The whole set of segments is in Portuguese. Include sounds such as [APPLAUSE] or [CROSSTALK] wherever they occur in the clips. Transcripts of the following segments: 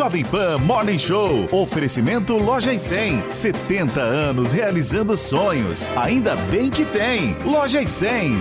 Jovem Pan Morning Show. Oferecimento Loja e 100. 70 anos realizando sonhos. Ainda bem que tem. Loja e 100.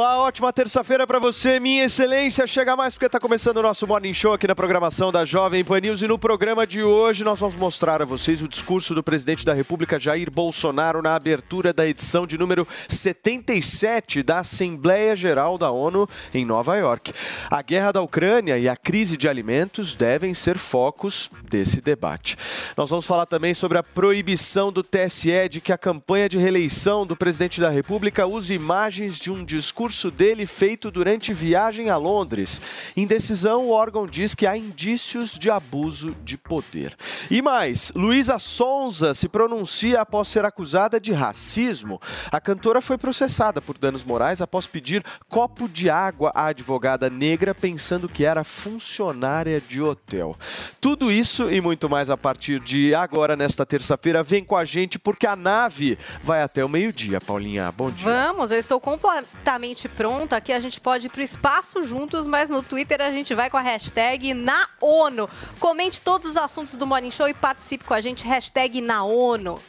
Olá, ótima terça-feira para você, minha excelência. Chega mais porque está começando o nosso Morning Show aqui na programação da Jovem Pan News. E no programa de hoje nós vamos mostrar a vocês o discurso do presidente da República, Jair Bolsonaro, na abertura da edição de número 77 da Assembleia Geral da ONU em Nova York. A guerra da Ucrânia e a crise de alimentos devem ser focos desse debate. Nós vamos falar também sobre a proibição do TSE de que a campanha de reeleição do presidente da República use imagens de um discurso dele feito durante viagem a Londres. Em decisão, o órgão diz que há indícios de abuso de poder. E mais, Luísa Sonza se pronuncia após ser acusada de racismo. A cantora foi processada por danos morais após pedir copo de água à advogada negra pensando que era funcionária de hotel. Tudo isso e muito mais a partir de agora, nesta terça-feira. Vem com a gente porque a nave vai até o meio-dia, Paulinha. Bom dia. Vamos, eu estou completamente pronta, aqui a gente pode ir para o espaço juntos, mas no Twitter a gente vai com a hashtag na ONU. Comente todos os assuntos do Morning Show e participe com a gente, hashtag na ONU.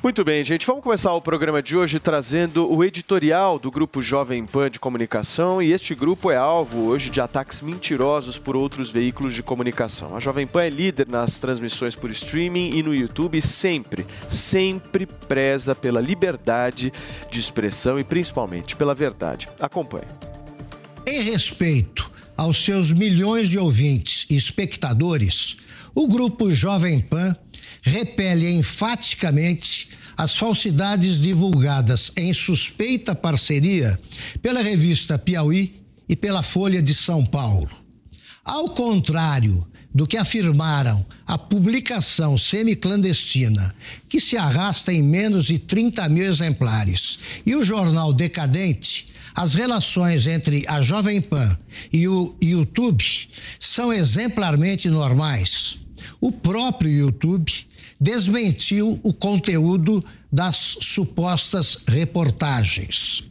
Muito bem, gente. Vamos começar o programa de hoje trazendo o editorial do Grupo Jovem Pan de Comunicação e este grupo é alvo hoje de ataques mentirosos por outros veículos de comunicação. A Jovem Pan é líder nas transmissões por streaming e no YouTube sempre, sempre preza pela liberdade de expressão e principalmente pela verdade. Acompanhe. Em respeito aos seus milhões de ouvintes e espectadores, o grupo Jovem Pan repele enfaticamente as falsidades divulgadas em suspeita parceria pela revista Piauí e pela Folha de São Paulo. Ao contrário do que afirmaram a publicação semiclandestina, que se arrasta em menos de 30 mil exemplares, e o jornal Decadente, as relações entre a Jovem Pan e o YouTube são exemplarmente normais. O próprio YouTube desmentiu o conteúdo das supostas reportagens.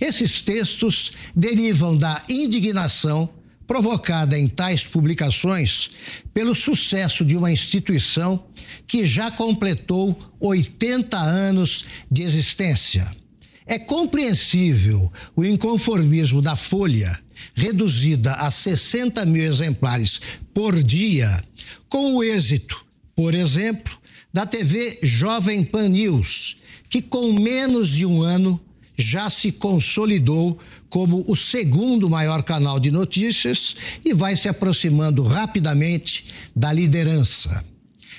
Esses textos derivam da indignação provocada em tais publicações pelo sucesso de uma instituição que já completou 80 anos de existência. É compreensível o inconformismo da Folha, reduzida a 60 mil exemplares por dia, com o êxito, por exemplo, da TV Jovem Pan News, que com menos de um ano já se consolidou como o segundo maior canal de notícias e vai se aproximando rapidamente da liderança.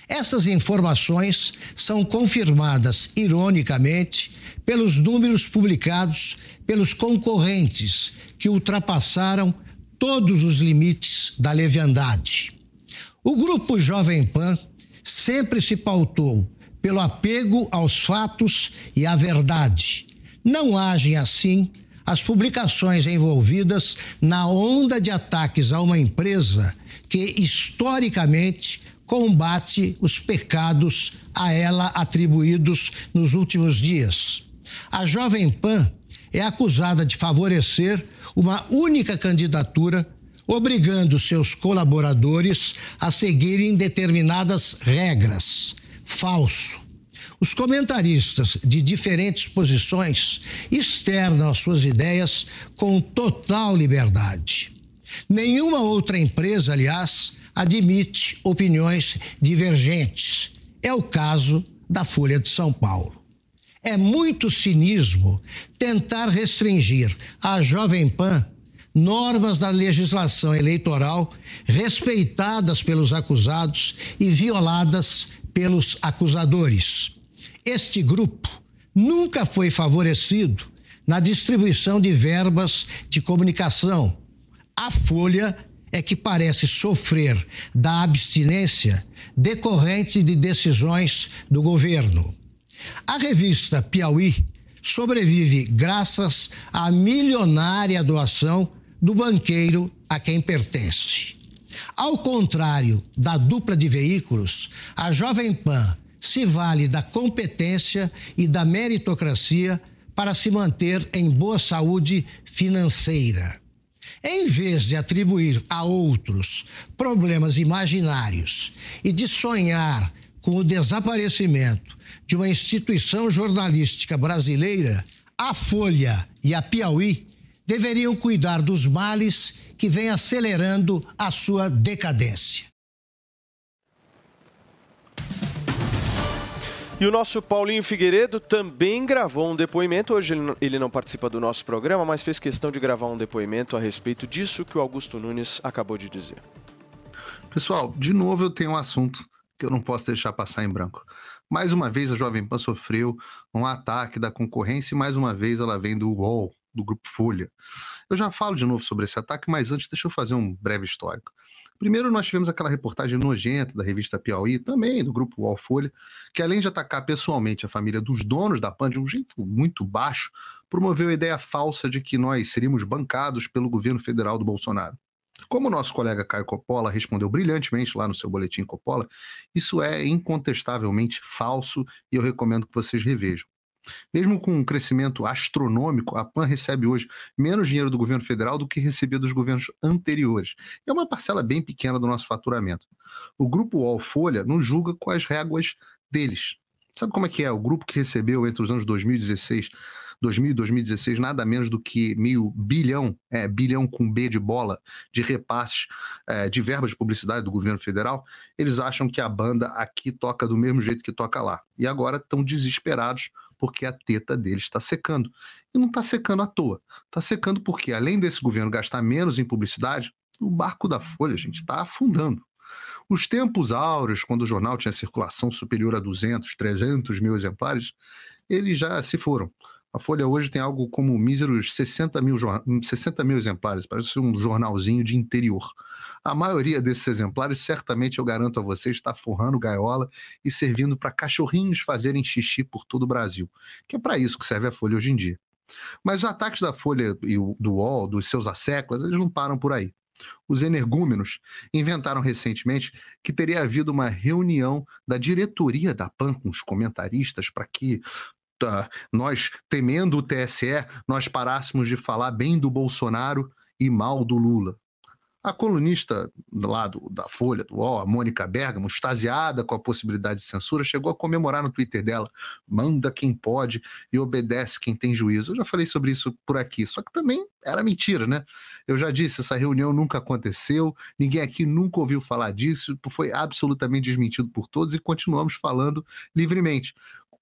Essas informações são confirmadas, ironicamente, pelos números publicados pelos concorrentes que ultrapassaram todos os limites da leviandade. O grupo Jovem Pan sempre se pautou pelo apego aos fatos e à verdade. Não agem assim as publicações envolvidas na onda de ataques a uma empresa que, historicamente, combate os pecados a ela atribuídos nos últimos dias. A Jovem Pan é acusada de favorecer uma única candidatura, obrigando seus colaboradores a seguirem determinadas regras. falso. Os comentaristas de diferentes posições externam as suas ideias com total liberdade. Nenhuma outra empresa, aliás, admite opiniões divergentes. É o caso da Folha de São Paulo. É muito cinismo tentar restringir à Jovem Pan normas da legislação eleitoral respeitadas pelos acusados e violadas pelos acusadores. Este grupo nunca foi favorecido na distribuição de verbas de comunicação. A Folha é que parece sofrer da abstinência decorrente de decisões do governo. A revista Piauí sobrevive graças à milionária doação do banqueiro a quem pertence. Ao contrário da dupla de veículos, a Jovem Pan se vale da competência e da meritocracia para se manter em boa saúde financeira. Em vez de atribuir a outros problemas imaginários e de sonhar com o desaparecimento de uma instituição jornalística brasileira, a Folha e a Piauí deveriam cuidar dos males que vêm acelerando a sua decadência. E o nosso Paulinho Figueiredo também gravou um depoimento. Hoje ele não participa do nosso programa, mas fez questão de gravar um depoimento a respeito disso que o Augusto Nunes acabou de dizer. Pessoal, de novo eu tenho um assunto que eu não posso deixar passar em branco. Mais uma vez a Jovem Pan sofreu um ataque da concorrência e mais uma vez ela vem do UOL, do Grupo Folha. Eu já falo de novo sobre esse ataque, mas antes deixa eu fazer um breve histórico. Primeiro, nós tivemos aquela reportagem nojenta da revista Piauí, também do grupo UOL Folha, que além de atacar pessoalmente a família dos donos da PAN de um jeito muito baixo, promoveu a ideia falsa de que nós seríamos bancados pelo governo federal do Bolsonaro. Como o nosso colega Caio Coppola respondeu brilhantemente lá no seu boletim Coppola, isso é incontestavelmente falso e eu recomendo que vocês revejam. Mesmo com um crescimento astronômico, a PAN recebe hoje menos dinheiro do governo federal do que recebia dos governos anteriores. É uma parcela bem pequena do nosso faturamento. O grupo UOL Folha nos julga com as réguas deles. Sabe como é que é? O grupo que recebeu entre os anos 2016 2000 e 2016 nada menos do que meio bilhão, é, bilhão com B de bola, de repasses é, de verbas de publicidade do governo federal, eles acham que a banda aqui toca do mesmo jeito que toca lá. E agora estão desesperados porque a teta deles está secando. E não está secando à toa. Está secando porque, além desse governo gastar menos em publicidade, o barco da Folha, gente, está afundando. Os tempos áureos, quando o jornal tinha circulação superior a 200, 300 mil exemplares, eles já se foram. A Folha hoje tem algo como míseros 60 mil, 60 mil exemplares, parece um jornalzinho de interior. A maioria desses exemplares, certamente eu garanto a vocês, está forrando gaiola e servindo para cachorrinhos fazerem xixi por todo o Brasil, que é para isso que serve a Folha hoje em dia. Mas os ataques da Folha e do UOL, dos seus asseclas, eles não param por aí. Os energúmenos inventaram recentemente que teria havido uma reunião da diretoria da PAN com os comentaristas para que nós, temendo o TSE, nós parássemos de falar bem do Bolsonaro e mal do Lula. A colunista lá do, da Folha, do UOL, a Mônica Bergamo, extasiada com a possibilidade de censura, chegou a comemorar no Twitter dela: manda quem pode e obedece quem tem juízo. Eu já falei sobre isso por aqui, só que também era mentira, né? Eu já disse: essa reunião nunca aconteceu, ninguém aqui nunca ouviu falar disso, foi absolutamente desmentido por todos e continuamos falando livremente.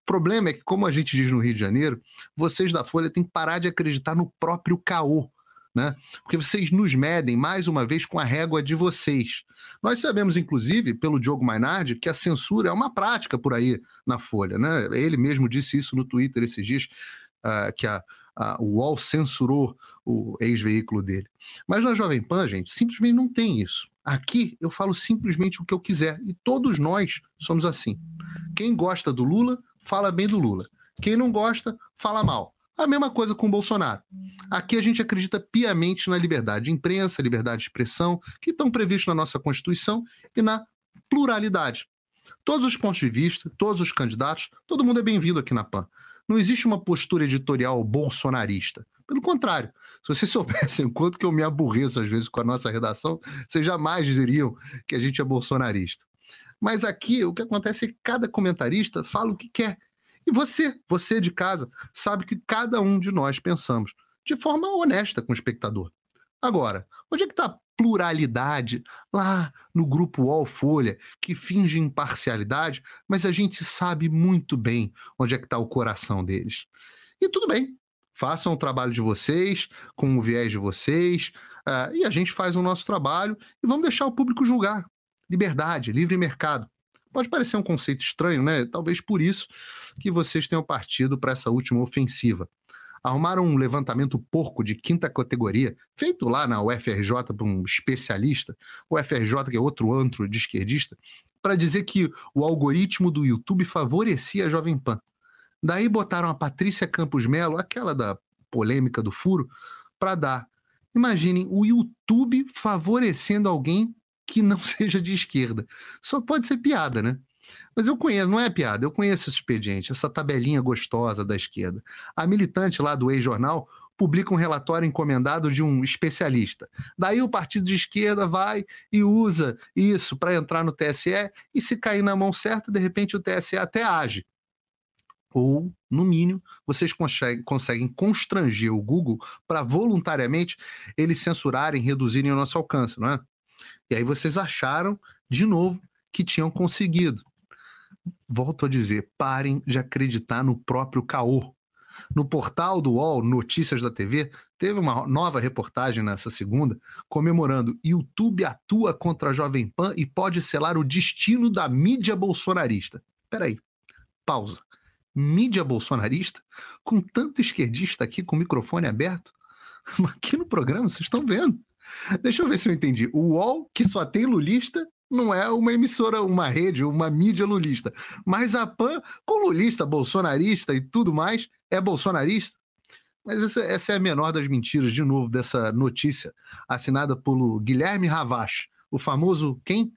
O problema é que, como a gente diz no Rio de Janeiro, vocês da Folha têm que parar de acreditar no próprio caô. Né? Porque vocês nos medem mais uma vez com a régua de vocês. Nós sabemos, inclusive, pelo Diogo Mainardi, que a censura é uma prática por aí na Folha. Né? Ele mesmo disse isso no Twitter esses dias, uh, que a, a, o UOL censurou o ex-veículo dele. Mas na Jovem Pan, gente, simplesmente não tem isso. Aqui eu falo simplesmente o que eu quiser e todos nós somos assim. Quem gosta do Lula fala bem do Lula. Quem não gosta, fala mal. A mesma coisa com o Bolsonaro. Aqui a gente acredita piamente na liberdade de imprensa, liberdade de expressão, que estão previstos na nossa Constituição, e na pluralidade. Todos os pontos de vista, todos os candidatos, todo mundo é bem-vindo aqui na PAN. Não existe uma postura editorial bolsonarista. Pelo contrário, se vocês [LAUGHS] soubessem o quanto que eu me aborreço às vezes com a nossa redação, vocês jamais diriam que a gente é bolsonarista. Mas aqui o que acontece é que cada comentarista fala o que quer. E você, você de casa, sabe que cada um de nós pensamos de forma honesta com o espectador. Agora, onde é que está a pluralidade lá no grupo UOL Folha, que finge imparcialidade, mas a gente sabe muito bem onde é que está o coração deles. E tudo bem, façam o trabalho de vocês, com o viés de vocês, uh, e a gente faz o nosso trabalho e vamos deixar o público julgar. Liberdade, livre mercado. Pode parecer um conceito estranho, né? Talvez por isso que vocês tenham partido para essa última ofensiva. Arrumaram um levantamento porco de quinta categoria, feito lá na UFRJ por um especialista, o UFRJ, que é outro antro de esquerdista, para dizer que o algoritmo do YouTube favorecia a Jovem Pan. Daí botaram a Patrícia Campos Melo, aquela da polêmica do furo, para dar. Imaginem o YouTube favorecendo alguém que não [LAUGHS] seja de esquerda. Só pode ser piada, né? Mas eu conheço, não é piada, eu conheço esse expediente, essa tabelinha gostosa da esquerda. A militante lá do ex-jornal publica um relatório encomendado de um especialista. Daí o partido de esquerda vai e usa isso para entrar no TSE e se cair na mão certa, de repente o TSE até age. Ou, no mínimo, vocês conseguem, constranger o Google para voluntariamente eles censurarem, reduzirem o nosso alcance, não é? E aí vocês acharam, de novo, que tinham conseguido. Volto a dizer, parem de acreditar no próprio caô. No portal do UOL, Notícias da TV, teve uma nova reportagem nessa segunda, comemorando YouTube atua contra a Jovem Pan e pode selar o destino da mídia bolsonarista. Peraí, pausa. Mídia bolsonarista? Com tanto esquerdista aqui com o microfone aberto? [LAUGHS] Aqui no programa, vocês estão vendo. Deixa eu ver se eu entendi. O UOL, que só tem lulista, não é uma emissora, uma rede, uma mídia lulista. Mas a PAN, com lulista, bolsonarista e tudo mais, é bolsonarista? Mas essa, essa, é a menor das mentiras, de novo, dessa notícia, assinada pelo Guilherme Ravache, o famoso quem?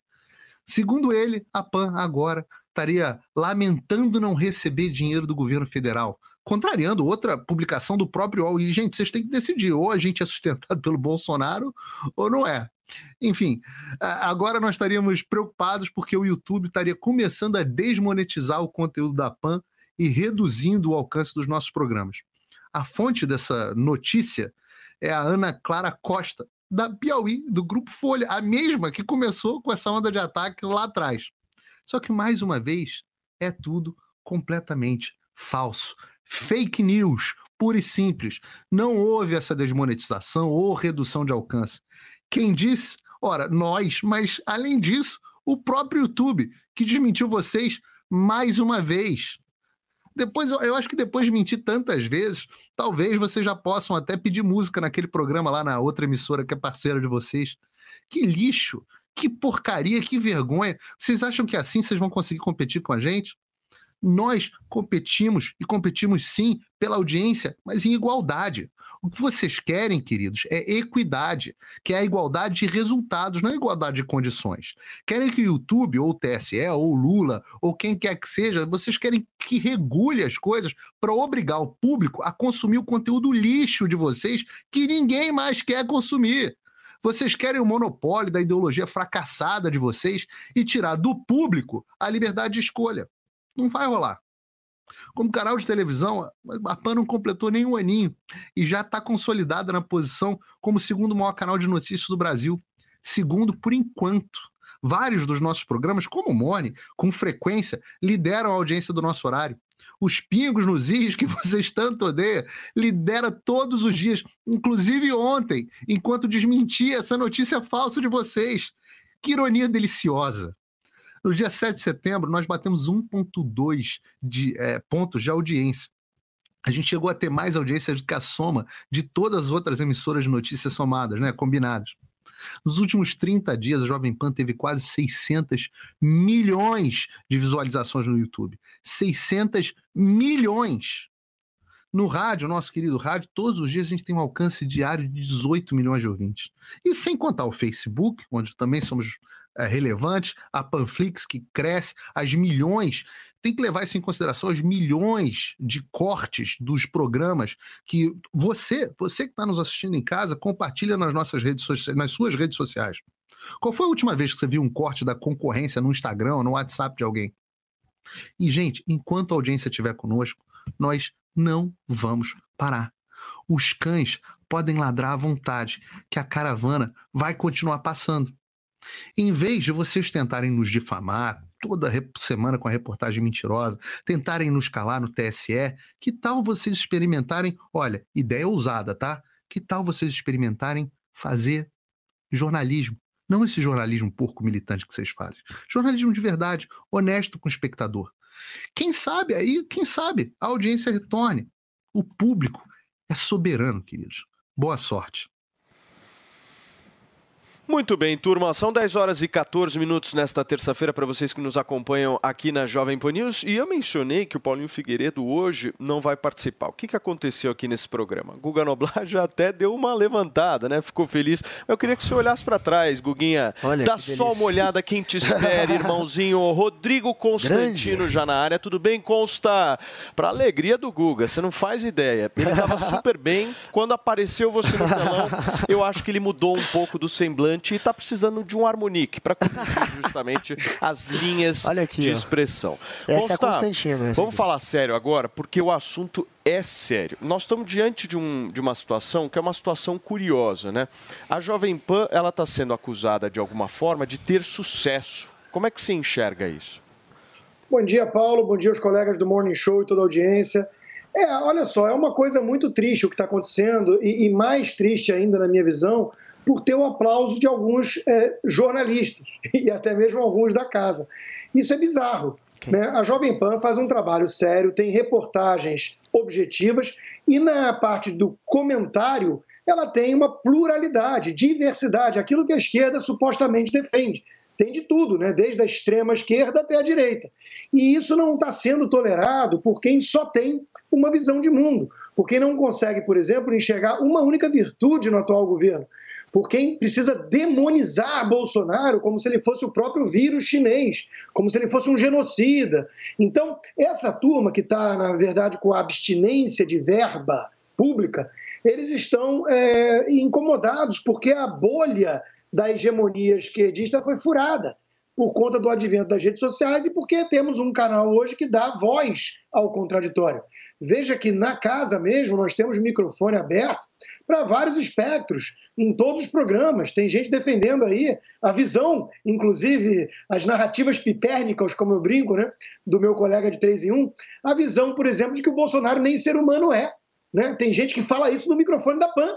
Segundo ele, a PAN agora estaria lamentando não receber dinheiro do governo federal contrariando outra publicação do próprio UOL. E, gente, vocês têm que decidir, ou a gente é sustentado [LAUGHS] pelo Bolsonaro ou não é. Enfim, agora nós estaríamos preocupados porque o YouTube estaria começando a desmonetizar o conteúdo da PAN e reduzindo o alcance dos nossos programas. A fonte dessa notícia é a Ana Clara Costa, da Piauí, do Grupo Folha, a mesma que começou com essa onda de ataque lá atrás. Só que, mais uma vez, é tudo completamente falso fake news, pura e simples. Não houve essa desmonetização ou redução de alcance. Quem disse? Ora, nós, mas além disso, o próprio YouTube, que desmentiu vocês mais uma vez. Depois, eu acho que depois de mentir tantas vezes, talvez vocês já possam até pedir música naquele programa lá na outra emissora que é parceira de vocês. Que lixo, que porcaria, que vergonha. Vocês acham que assim vocês vão conseguir competir com a gente? Nós competimos e competimos sim pela audiência, mas em igualdade. O que vocês querem, queridos, é equidade, que é a igualdade de resultados, não a igualdade de condições. Querem que o YouTube, ou o TSE, ou o Lula, ou quem quer que seja, vocês querem que regule as coisas para obrigar o público a consumir o conteúdo lixo de vocês que ninguém mais quer consumir. Vocês querem o monopólio da ideologia fracassada de vocês e tirar do público a liberdade de escolha. Não vai rolar. Como canal de televisão, a PAN não completou nem um aninho e já está consolidada na posição como segundo maior canal de notícias do Brasil. Segundo, por enquanto. Vários dos nossos programas, como o Mone, com frequência, lideram a audiência do nosso horário. Os pingos nos is que [LAUGHS] vocês tanto odeiam, lidera todos os dias, inclusive ontem, enquanto desmentia essa notícia falsa de vocês. Que ironia deliciosa. No dia 7 de setembro, nós batemos 1,2 de é, pontos de audiência. A gente chegou a ter mais audiência do que a soma de todas as outras emissoras de notícias somadas, né, combinadas. Nos últimos 30 dias, a Jovem Pan teve quase 600 milhões de visualizações no YouTube. 600 milhões! No rádio, nosso querido rádio, todos os dias a gente tem um alcance diário de 18 milhões de ouvintes. E sem contar o Facebook, onde também somos é, relevantes, a Panflix que cresce, as milhões. Tem que levar isso em consideração, as milhões de cortes dos programas que você, você que está nos assistindo em casa, compartilha nas nossas redes sociais, nas suas redes sociais. Qual foi a última vez que você viu um corte da concorrência no Instagram ou no WhatsApp de alguém? E, gente, enquanto a audiência estiver conosco, nós não vamos parar. Os cães podem ladrar à vontade, que a caravana vai continuar passando. Em vez de vocês tentarem nos difamar toda semana com a reportagem mentirosa, tentarem nos calar no TSE, que tal vocês experimentarem? Olha, ideia ousada, tá? Que tal vocês experimentarem fazer jornalismo? Não esse jornalismo porco militante que vocês fazem. Jornalismo de verdade, honesto com o espectador. Quem sabe aí, quem sabe, a audiência retorne. O público é soberano, queridos. Boa sorte. Muito bem, turma. São 10 horas e 14 minutos nesta terça-feira para vocês que nos acompanham aqui na Jovem Pan News. E eu mencionei que o Paulinho Figueiredo hoje não vai participar. O que, que aconteceu aqui nesse programa? Guga Noblar [LAUGHS] já até deu uma levantada, né? Ficou feliz. Eu queria que você olhasse para trás, Guguinha. Olha, Dá só uma olhada quem te espera, [LAUGHS] irmãozinho. Rodrigo Constantino Grande. já na área. Tudo bem, Consta? Para alegria do Guga, você não faz ideia. Ele estava [LAUGHS] super bem. Quando apareceu você no telão, eu acho que ele mudou um pouco do semblante e está precisando de um harmonique para corrigir justamente as linhas [LAUGHS] aqui, de expressão. Essa é a Constantino. Vamos aqui. falar sério agora, porque o assunto é sério. Nós estamos diante de, um, de uma situação que é uma situação curiosa, né? A Jovem Pan ela está sendo acusada de alguma forma de ter sucesso. Como é que se enxerga isso? Bom dia, Paulo. Bom dia aos colegas do Morning Show e toda a audiência. É, olha só, é uma coisa muito triste o que está acontecendo e, e, mais triste ainda na minha visão, por ter o aplauso de alguns é, jornalistas [LAUGHS] e até mesmo alguns da casa. Isso é bizarro. Okay. Né? A Jovem Pan faz um trabalho sério, tem reportagens objetivas e na parte do comentário ela tem uma pluralidade, diversidade, aquilo que a esquerda supostamente defende. Tem de tudo, né? desde a extrema esquerda até a direita. E isso não está sendo tolerado por quem só tem uma visão de mundo, por quem não consegue, por exemplo, enxergar uma única virtude no atual governo por quem precisa demonizar Bolsonaro como se ele fosse o próprio vírus chinês, como se ele fosse um genocida. Então, essa turma que está, na verdade, com a abstinência de verba pública, eles estão é, incomodados porque a bolha da hegemonia esquerdista foi furada por conta do advento das redes sociais e porque temos um canal hoje que dá voz ao contraditório. Veja que na casa mesmo nós temos microfone aberto para vários espectros, em todos os programas. Tem gente defendendo aí a visão, inclusive as narrativas pipérnicas, como eu brinco, né, do meu colega de 3 em 1, a visão, por exemplo, de que o Bolsonaro nem ser humano é. Né? Tem gente que fala isso no microfone da PAN.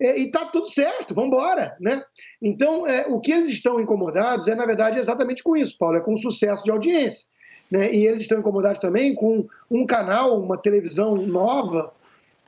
É, e está tudo certo, vamos embora. Né? Então, é, o que eles estão incomodados é, na verdade, exatamente com isso, Paulo, é com o sucesso de audiência. Né? E eles estão incomodados também com um canal, uma televisão nova,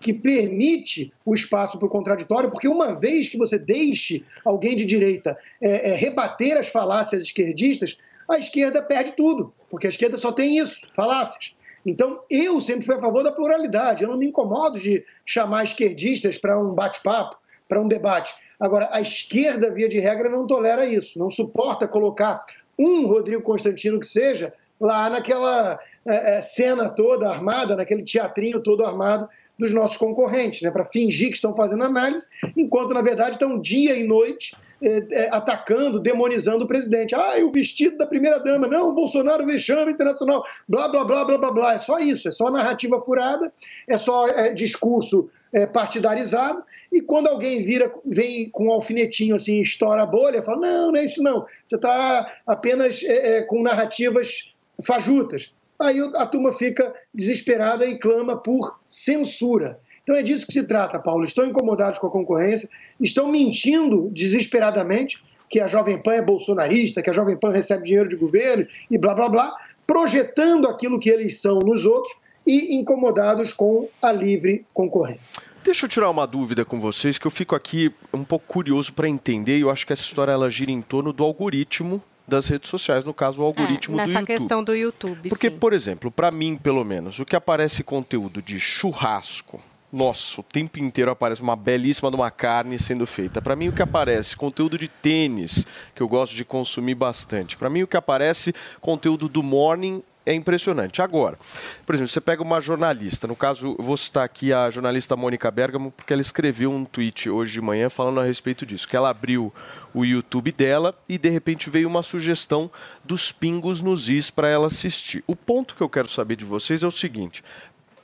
que permite o espaço para o contraditório, porque uma vez que você deixe alguém de direita é, é, rebater as falácias esquerdistas, a esquerda perde tudo, porque a esquerda só tem isso, falácias. Então, eu sempre fui a favor da pluralidade, eu não me incomodo de chamar esquerdistas para um bate-papo, para um debate. Agora, a esquerda, via de regra, não tolera isso, não suporta colocar um Rodrigo Constantino que seja lá naquela é, é cena toda armada, naquele teatrinho todo armado dos nossos concorrentes, né, para fingir que estão fazendo análise, enquanto na verdade estão dia e noite é, é, atacando, demonizando o presidente. Ah, o vestido da primeira-dama, não, o Bolsonaro vexame internacional, blá, blá, blá, blá, blá, blá. É só isso, é só narrativa furada, é só é, discurso é, partidarizado, e quando alguém vira, vem com um alfinetinho assim, estoura a bolha, fala, não, não é isso não, você está apenas é, com narrativas fajutas aí a turma fica desesperada e clama por censura. Então é disso que se trata, Paulo. Estão incomodados com a concorrência, estão mentindo desesperadamente que a Jovem Pan é bolsonarista, que a Jovem Pan recebe dinheiro de governo e blá blá blá, projetando aquilo que eles são nos outros e incomodados com a livre concorrência. Deixa eu tirar uma dúvida com vocês, que eu fico aqui um pouco curioso para entender, e eu acho que essa história ela gira em torno do algoritmo das redes sociais, no caso o algoritmo é, do YouTube. Nessa questão do YouTube, Porque, sim. por exemplo, para mim, pelo menos, o que aparece conteúdo de churrasco, nossa, o tempo inteiro aparece uma belíssima de uma carne sendo feita. Para mim, o que aparece conteúdo de tênis, que eu gosto de consumir bastante. Para mim, o que aparece conteúdo do morning é impressionante. Agora, por exemplo, você pega uma jornalista, no caso, eu vou citar aqui a jornalista Mônica Bergamo, porque ela escreveu um tweet hoje de manhã falando a respeito disso, que ela abriu o YouTube dela e de repente veio uma sugestão dos pingos nos is para ela assistir. O ponto que eu quero saber de vocês é o seguinte: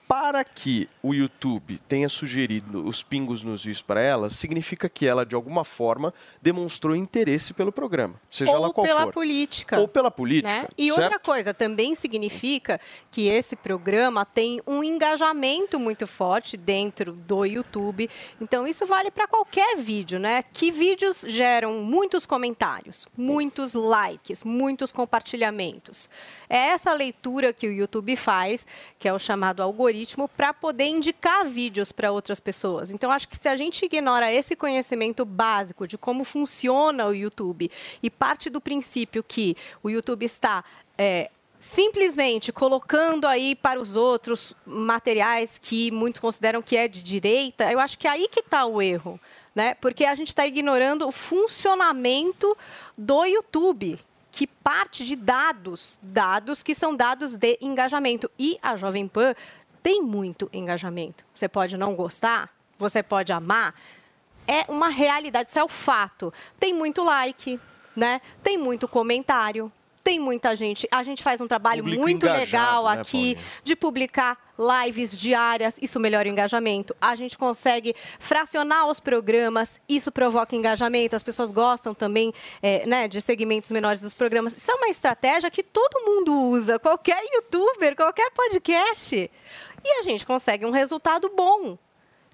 para que o YouTube tenha sugerido os pingos nos is para ela, significa que ela, de alguma forma, demonstrou interesse pelo programa, seja Ou lá qual pela for. política. Ou pela política. né? E certo? outra coisa, também significa que esse programa tem um engajamento muito forte dentro do YouTube. Então, isso vale para qualquer vídeo, né? Que vídeos geram muitos comentários, muitos likes, muitos compartilhamentos. É essa leitura que o YouTube faz, que é o chamado algoritmo, para poder indicar vídeos para outras pessoas. Então, acho que se a gente ignora esse conhecimento básico de como funciona o YouTube e parte do princípio que o YouTube está é, simplesmente colocando aí para os outros materiais que muitos consideram que é de direita, eu acho que é aí que está o erro. Né? Porque a gente está ignorando o funcionamento do YouTube, que parte de dados, dados que são dados de engajamento. E a Jovem Pan tem muito engajamento. Você pode não gostar, você pode amar, é uma realidade, isso é o fato. Tem muito like, né? Tem muito comentário, tem muita gente. A gente faz um trabalho muito legal né, aqui de publicar lives diárias, isso melhora o engajamento. A gente consegue fracionar os programas, isso provoca engajamento. As pessoas gostam também é, né, de segmentos menores dos programas. Isso é uma estratégia que todo mundo usa, qualquer youtuber, qualquer podcast. E a gente consegue um resultado bom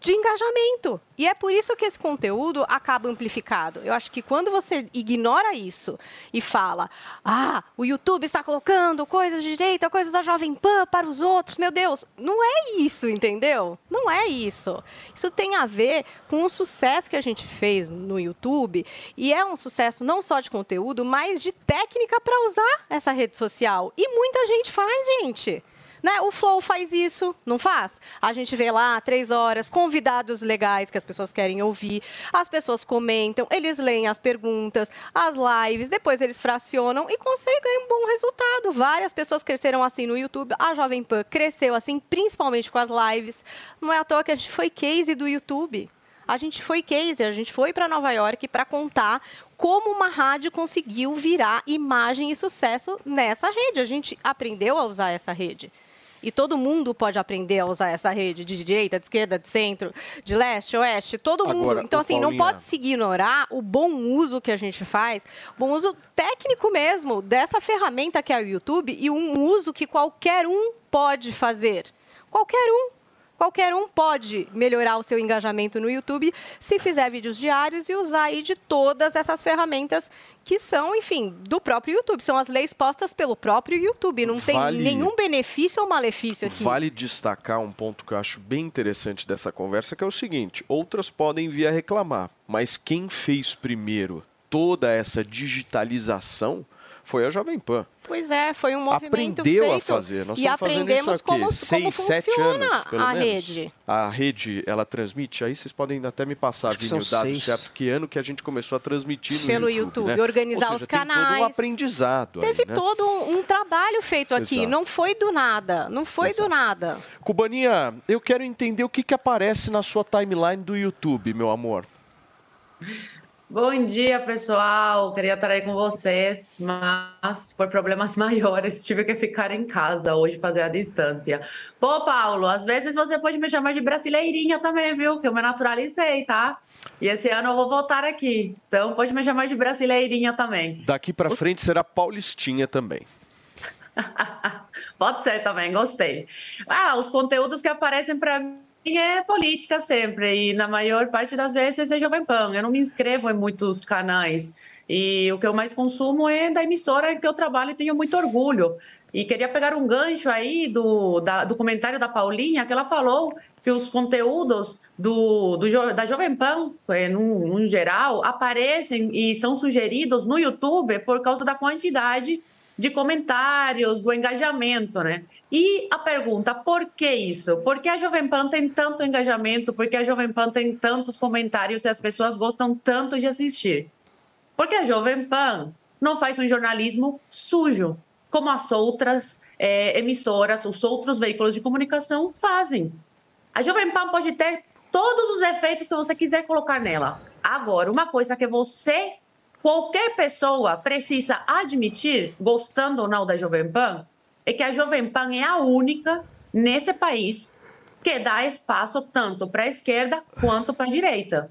de engajamento. E é por isso que esse conteúdo acaba amplificado. Eu acho que quando você ignora isso e fala, ah, o YouTube está colocando coisas de direita, coisas da Jovem Pan para os outros, meu Deus, não é isso, entendeu? Não é isso. Isso tem a ver com o sucesso que a gente fez no YouTube e é um sucesso não só de conteúdo, mas de técnica para usar essa rede social. E muita gente faz, gente. Né? O Flow faz isso, não faz? A gente vê lá três horas, convidados legais que as pessoas querem ouvir, as pessoas comentam, eles leem as perguntas, as lives, depois eles fracionam e conseguem um bom resultado. Várias pessoas cresceram assim no YouTube, a Jovem Pan cresceu assim, principalmente com as lives. Não é à toa que a gente foi case do YouTube. A gente foi case, a gente foi para Nova York para contar como uma rádio conseguiu virar imagem e sucesso nessa rede. A gente aprendeu a usar essa rede. E todo mundo pode aprender a usar essa rede de direita, de esquerda, de centro, de leste, oeste, todo mundo. Agora, Então, ô, assim, não Paulinha. pode se ignorar o bom uso que a gente faz, bom uso técnico mesmo dessa ferramenta que é o YouTube e um uso que qualquer um pode fazer. Qualquer um. Qualquer um pode melhorar o seu engajamento no YouTube se fizer vídeos diários e usar aí de todas essas ferramentas que são, enfim, do próprio YouTube. São as leis postas pelo próprio YouTube. Não Vale- tem nenhum benefício ou malefício aqui. Vale destacar um ponto que eu acho bem interessante dessa conversa, que é o seguinte: outras podem vir a reclamar, mas quem fez primeiro toda essa digitalização foi a Jovem Pan. Pois é, foi um movimento Aprendeu feito. a fazer. Nós e estamos fazendo aprendemos como, como Seis, sete funciona anos, pelo a menos. rede. A rede, ela transmite, aí vocês podem até me passar, Acho que Vini, o dado certo, que ano que a gente começou a transmitir no Pelo YouTube, YouTube, né? organizar Ou seja, os tem todo um canais. aprendizado aí, Teve né? todo um, um trabalho feito aqui. Exato. Não foi do nada. Não foi Exato. do nada. Cubaninha, eu quero entender o que, que aparece na sua timeline do YouTube, meu amor. Bom dia, pessoal. Queria estar aí com vocês, mas por problemas [LAUGHS] maiores tive que ficar em casa hoje fazer a distância. Pô, Paulo, às vezes você pode me chamar de brasileirinha também, viu? Que eu me naturalizei, tá? E esse ano eu vou voltar aqui. Então pode me chamar de brasileirinha também. Daqui pra frente será Paulistinha também. [LAUGHS] Pode ser também, gostei. Ah, os conteúdos que aparecem para mim é política sempre, e na maior parte das vezes é Jovem Pan. Eu não me inscrevo em muitos canais. E o que eu mais consumo é da emissora que eu trabalho e tenho muito orgulho. E queria pegar um gancho aí do, da- do comentário da Paulinha, que ela falou que os conteúdos do, do da Jovem Pan, no, no geral, aparecem e são sugeridos no YouTube por causa da quantidade de comentários, do engajamento, né? E a pergunta, por que isso? Por que a Jovem Pan tem tanto engajamento? Por que a Jovem Pan tem tantos comentários e as pessoas gostam tanto de assistir? Porque a Jovem Pan não faz um jornalismo sujo, como as outras é, emissoras, os outros veículos de comunicação fazem. A Jovem Pan pode ter todos os efeitos que você quiser colocar nela. Agora, uma coisa que você, qualquer pessoa, precisa admitir, gostando ou não da Jovem Pan, é que a Jovem Pan é a única nesse país que dá espaço tanto para a esquerda quanto para a direita.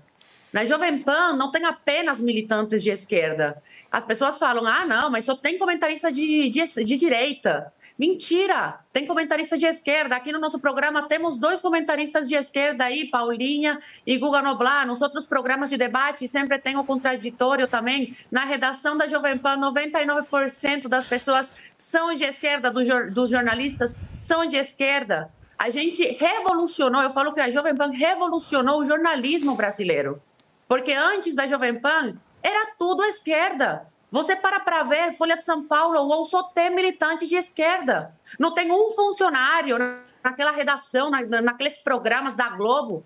Na Jovem Pan não tem apenas militantes de esquerda. As pessoas falam, ah, não, mas só tem comentarista de, de, de direita. Mentira! Tem comentarista de esquerda. Aqui no nosso programa temos dois comentaristas de esquerda aí, Paulinha e Guga Noblar. Nos outros programas de debate sempre tem o contraditório também. Na redação da Jovem Pan, 99% das pessoas são de esquerda, dos jornalistas são de esquerda. A gente revolucionou, eu falo que a Jovem Pan revolucionou o jornalismo brasileiro. Porque antes da Jovem Pan era tudo esquerda. Você para para ver Folha de São Paulo ou só tem militante de esquerda. Não tem um funcionário naquela redação, na, naqueles programas da Globo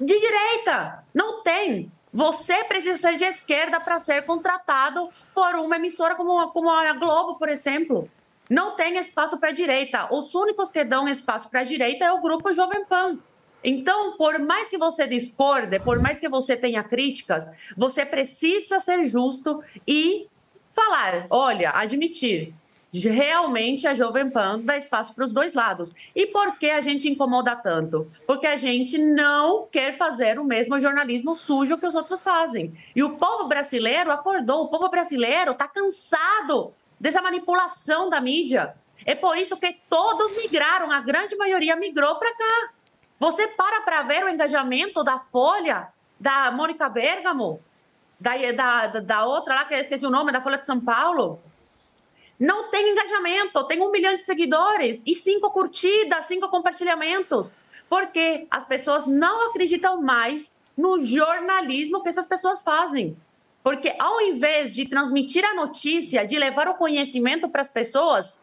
de direita. Não tem. Você precisa ser de esquerda para ser contratado por uma emissora como, como a Globo, por exemplo. Não tem espaço para a direita. Os únicos que dão espaço para a direita é o grupo Jovem Pan. Então, por mais que você discorde, por mais que você tenha críticas, você precisa ser justo e falar, olha, admitir. Realmente a Jovem Pan dá espaço para os dois lados. E por que a gente incomoda tanto? Porque a gente não quer fazer o mesmo jornalismo sujo que os outros fazem. E o povo brasileiro acordou, o povo brasileiro está cansado dessa manipulação da mídia. É por isso que todos migraram, a grande maioria migrou para cá. Você para para ver o engajamento da Folha, da Mônica Bergamo, da, da, da outra lá, que eu esqueci o nome, da Folha de São Paulo. Não tem engajamento, tem um milhão de seguidores e cinco curtidas, cinco compartilhamentos. Porque as pessoas não acreditam mais no jornalismo que essas pessoas fazem. Porque ao invés de transmitir a notícia, de levar o conhecimento para as pessoas,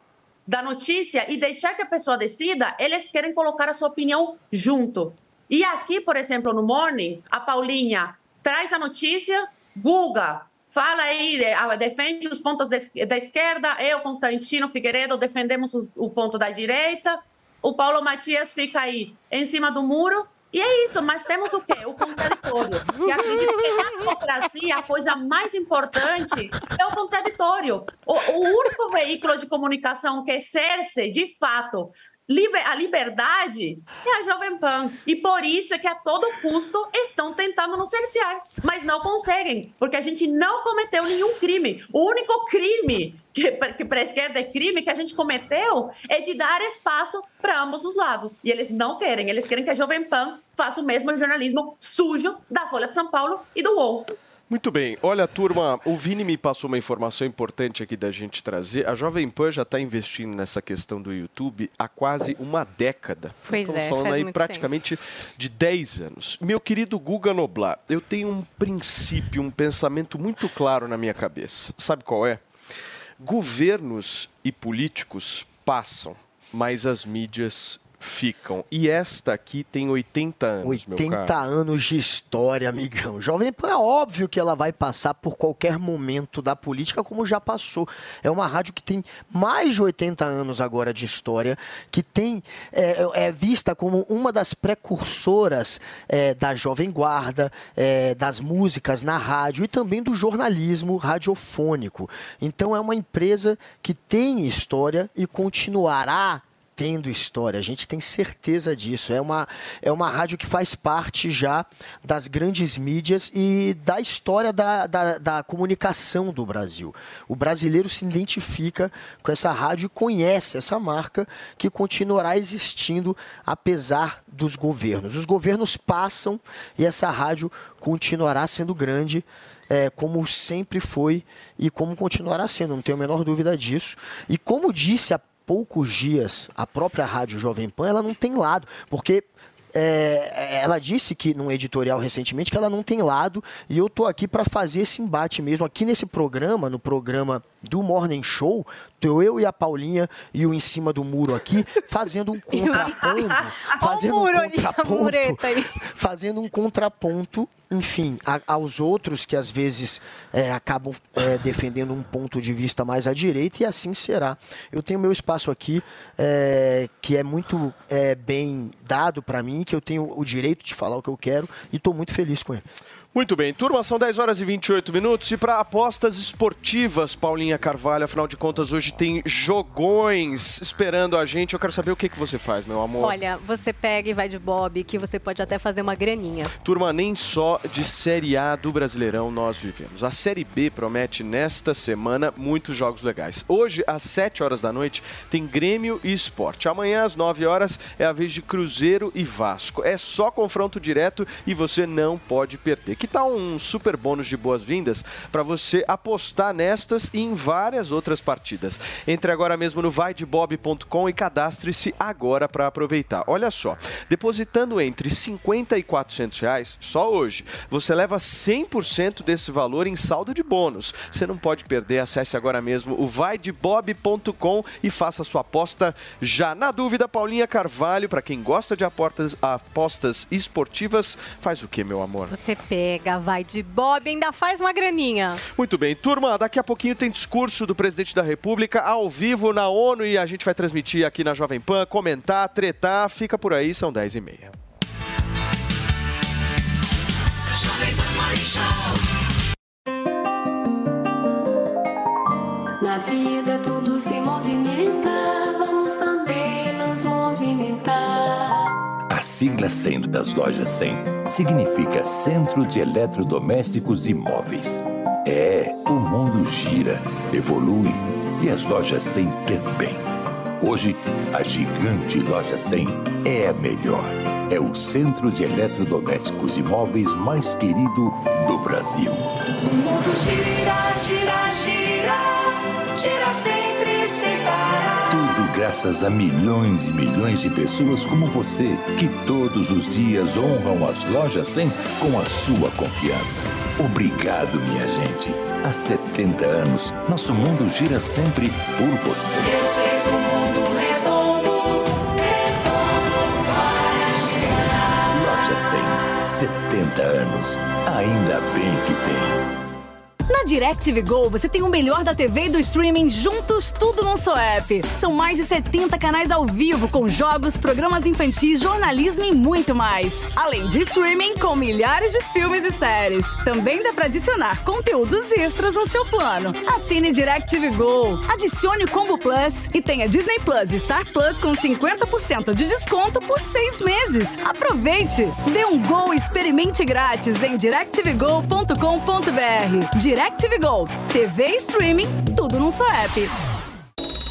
da notícia e deixar que a pessoa decida, eles querem colocar a sua opinião junto. E aqui, por exemplo, no Morning, a Paulinha traz a notícia, Guga, fala aí, defende os pontos da esquerda, eu, Constantino Figueiredo, defendemos o ponto da direita, o Paulo Matias fica aí em cima do muro e é isso, mas temos o quê? O contraditório. E acredito que na democracia a coisa mais importante é o contraditório. O, o único veículo de comunicação que exerce, de fato, a liberdade é a Jovem Pan. E por isso é que a todo custo estão tentando nos cercear. Mas não conseguem, porque a gente não cometeu nenhum crime. O único crime que, que para a esquerda é crime que a gente cometeu é de dar espaço para ambos os lados. E eles não querem. Eles querem que a Jovem Pan faça o mesmo jornalismo sujo da Folha de São Paulo e do UOL. Muito bem. Olha, turma, o Vini me passou uma informação importante aqui da gente trazer. A Jovem Pan já está investindo nessa questão do YouTube há quase uma década. Pois Estamos é, falando aí praticamente de 10 anos. Meu querido Guga Noblar, eu tenho um princípio, um pensamento muito claro na minha cabeça. Sabe qual é? Governos e políticos passam, mas as mídias ficam. E esta aqui tem 80 anos, 80 meu caro. anos de história, amigão. Jovem Pan é óbvio que ela vai passar por qualquer momento da política, como já passou. É uma rádio que tem mais de 80 anos agora de história, que tem é, é vista como uma das precursoras é, da Jovem Guarda, é, das músicas na rádio e também do jornalismo radiofônico. Então é uma empresa que tem história e continuará tendo história, a gente tem certeza disso. É uma, é uma rádio que faz parte já das grandes mídias e da história da, da, da comunicação do Brasil. O brasileiro se identifica com essa rádio e conhece essa marca que continuará existindo apesar dos governos. Os governos passam e essa rádio continuará sendo grande. É, como sempre foi e como continuará sendo, não tenho a menor dúvida disso. E como disse a poucos dias, a própria Rádio Jovem Pan, ela não tem lado, porque é, ela disse que num editorial recentemente que ela não tem lado e eu tô aqui para fazer esse embate mesmo aqui nesse programa, no programa do Morning Show, tô eu e a Paulinha e o em cima do muro aqui, [LAUGHS] fazendo um contraponto. fazendo um contraponto. [LAUGHS] Fazendo um contraponto, enfim, a- aos outros que às vezes é, acabam é, defendendo um ponto de vista mais à direita, e assim será. Eu tenho meu espaço aqui, é, que é muito é, bem dado para mim, que eu tenho o direito de falar o que eu quero, e estou muito feliz com ele. Muito bem, turma, são 10 horas e 28 minutos. E para apostas esportivas, Paulinha Carvalho, afinal de contas, hoje tem jogões esperando a gente. Eu quero saber o que, que você faz, meu amor. Olha, você pega e vai de Bob, que você pode até fazer uma graninha. Turma, nem só de Série A do Brasileirão nós vivemos. A Série B promete nesta semana muitos jogos legais. Hoje, às 7 horas da noite, tem Grêmio e Esporte. Amanhã, às 9 horas, é a vez de Cruzeiro e Vasco. É só confronto direto e você não pode perder. Que tal um super bônus de boas-vindas para você apostar nestas e em várias outras partidas? Entre agora mesmo no vaidebob.com e cadastre-se agora para aproveitar. Olha só, depositando entre 50 e 400 reais, só hoje, você leva 100% desse valor em saldo de bônus. Você não pode perder, acesse agora mesmo o vaidebob.com e faça sua aposta já. Na dúvida, Paulinha Carvalho, para quem gosta de apostas, apostas esportivas, faz o que, meu amor? Você pega, vai de Bob, ainda faz uma graninha. Muito bem, turma, daqui a pouquinho tem discurso do presidente da República ao vivo na ONU e a gente vai transmitir aqui na Jovem Pan, comentar, tretar, fica por aí, são 10 e meia. Na sigla 100 das lojas 100 significa Centro de Eletrodomésticos e Móveis. É, o mundo gira, evolui e as lojas 100 também. Hoje, a gigante loja 100 é a melhor. É o centro de eletrodomésticos e móveis mais querido do Brasil. O mundo gira, gira, gira, gira sempre sem parar. Tudo graças a milhões e milhões de pessoas como você, que todos os dias honram as lojas 100 com a sua confiança. Obrigado, minha gente. Há 70 anos, nosso mundo gira sempre por você. Deus fez o mundo redondo, redondo para girar. Loja 100, 70 anos. Ainda bem que tem. Na DirecTV Go, você tem o melhor da TV e do streaming juntos, tudo num só app. São mais de 70 canais ao vivo, com jogos, programas infantis, jornalismo e muito mais. Além de streaming, com milhares de filmes e séries. Também dá para adicionar conteúdos extras no seu plano. Assine DirecTV Go, adicione o Combo Plus e tenha Disney Plus e Star Plus com 50% de desconto por seis meses. Aproveite! Dê um Go e experimente grátis em directvgo.com.br. DirecTV Go, TV e streaming, tudo num só app.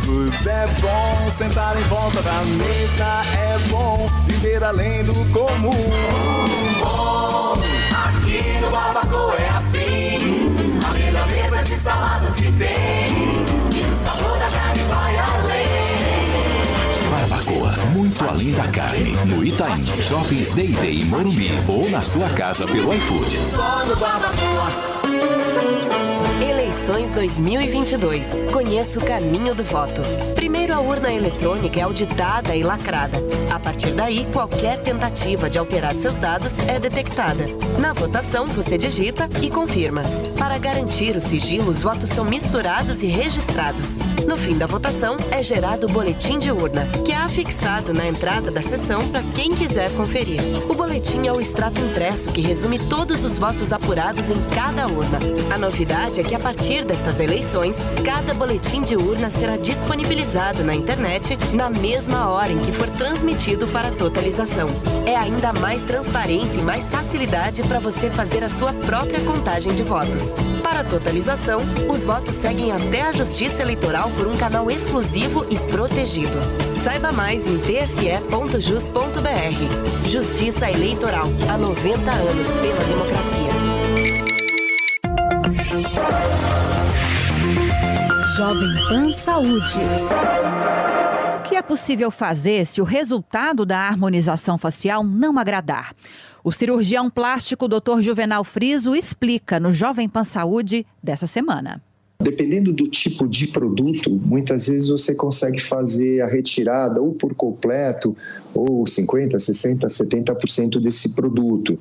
amigos é bom, sentar em volta da mesa é bom, viver além do comum. Bom, aqui no Barbacoa é assim, a melhor mesa de saladas que tem, e o sabor da carne vai além. Barbacoa, muito além da carne. No Itaim, Shoppings Day Day Morumbi ou na sua casa pelo iFood. Só no Barbacoa. Eleições 2022. Conheça o caminho do voto. Primeiro, a urna eletrônica é auditada e lacrada. A partir daí, qualquer tentativa de alterar seus dados é detectada. Na votação, você digita e confirma. Para garantir o sigilo, os votos são misturados e registrados. No fim da votação, é gerado o boletim de urna, que é afixado na entrada da sessão para quem quiser conferir. O boletim é o extrato impresso que resume todos os votos apurados em cada urna. A novidade é que a partir partir destas eleições, cada boletim de urna será disponibilizado na internet na mesma hora em que for transmitido para a totalização. É ainda mais transparência e mais facilidade para você fazer a sua própria contagem de votos. Para a totalização, os votos seguem até a Justiça Eleitoral por um canal exclusivo e protegido. Saiba mais em tse.jus.br. Justiça Eleitoral. Há 90 anos pela democracia. Jovem Pan Saúde. O que é possível fazer se o resultado da harmonização facial não agradar? O cirurgião plástico Dr. Juvenal Friso explica no Jovem Pan Saúde dessa semana. Dependendo do tipo de produto, muitas vezes você consegue fazer a retirada ou por completo, ou 50%, 60%, 70% desse produto.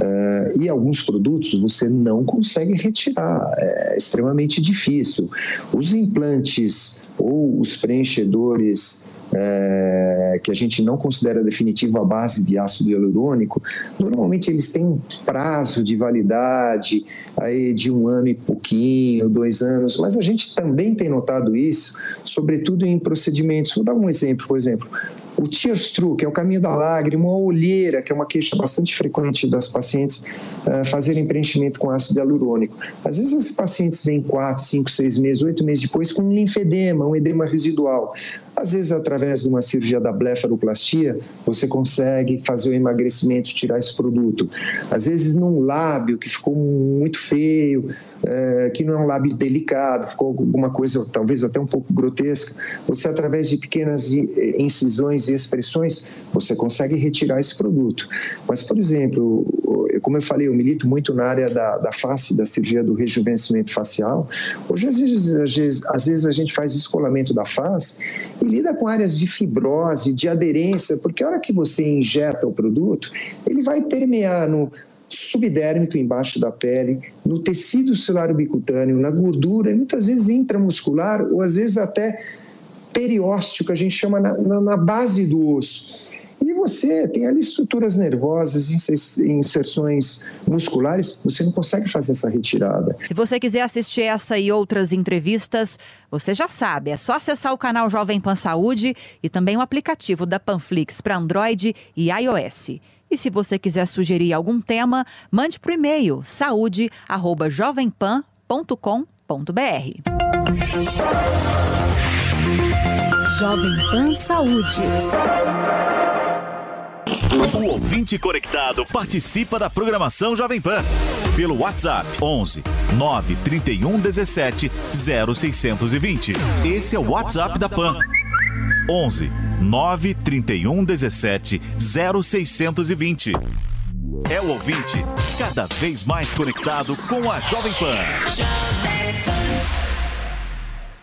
Uh, e alguns produtos você não consegue retirar, é extremamente difícil. Os implantes ou os preenchedores é, que a gente não considera definitivo a base de ácido hialurônico, normalmente eles têm prazo de validade aí de um ano e pouquinho, dois anos, mas a gente também tem notado isso, sobretudo em procedimentos. Vou dar um exemplo, por exemplo, o tears through, que é o caminho da lágrima, a olheira, que é uma queixa bastante frequente das pacientes uh, fazerem preenchimento com ácido hialurônico. Às vezes os pacientes vêm 4, 5, 6 meses, 8 meses depois com um linfedema, um edema residual. Às vezes, através de uma cirurgia da blefaroplastia, você consegue fazer o emagrecimento, tirar esse produto. Às vezes, num lábio que ficou muito feio, é, que não é um lábio delicado, ficou alguma coisa talvez até um pouco grotesca, você, através de pequenas incisões e expressões, você consegue retirar esse produto. Mas, por exemplo, como eu falei, eu milito muito na área da, da face, da cirurgia do rejuvenescimento facial. Hoje, às vezes, às vezes, às vezes a gente faz descolamento da face e lida com áreas de fibrose, de aderência, porque a hora que você injeta o produto, ele vai permear no subdérmico embaixo da pele, no tecido celular bicutâneo, na gordura, muitas vezes intramuscular ou às vezes até periósteo, que a gente chama na, na, na base do osso. E você tem ali estruturas nervosas, inserções musculares, você não consegue fazer essa retirada. Se você quiser assistir essa e outras entrevistas, você já sabe, é só acessar o canal Jovem Pan Saúde e também o aplicativo da Panflix para Android e iOS. E se você quiser sugerir algum tema, mande por e-mail saúde@jovempan.com.br. Jovem Pan Saúde. O ouvinte conectado participa da programação Jovem Pan pelo WhatsApp 11 931 17 0620. Esse é o WhatsApp da Pan. 11 931 17 0620. É o ouvinte cada vez mais conectado com a Jovem Pan.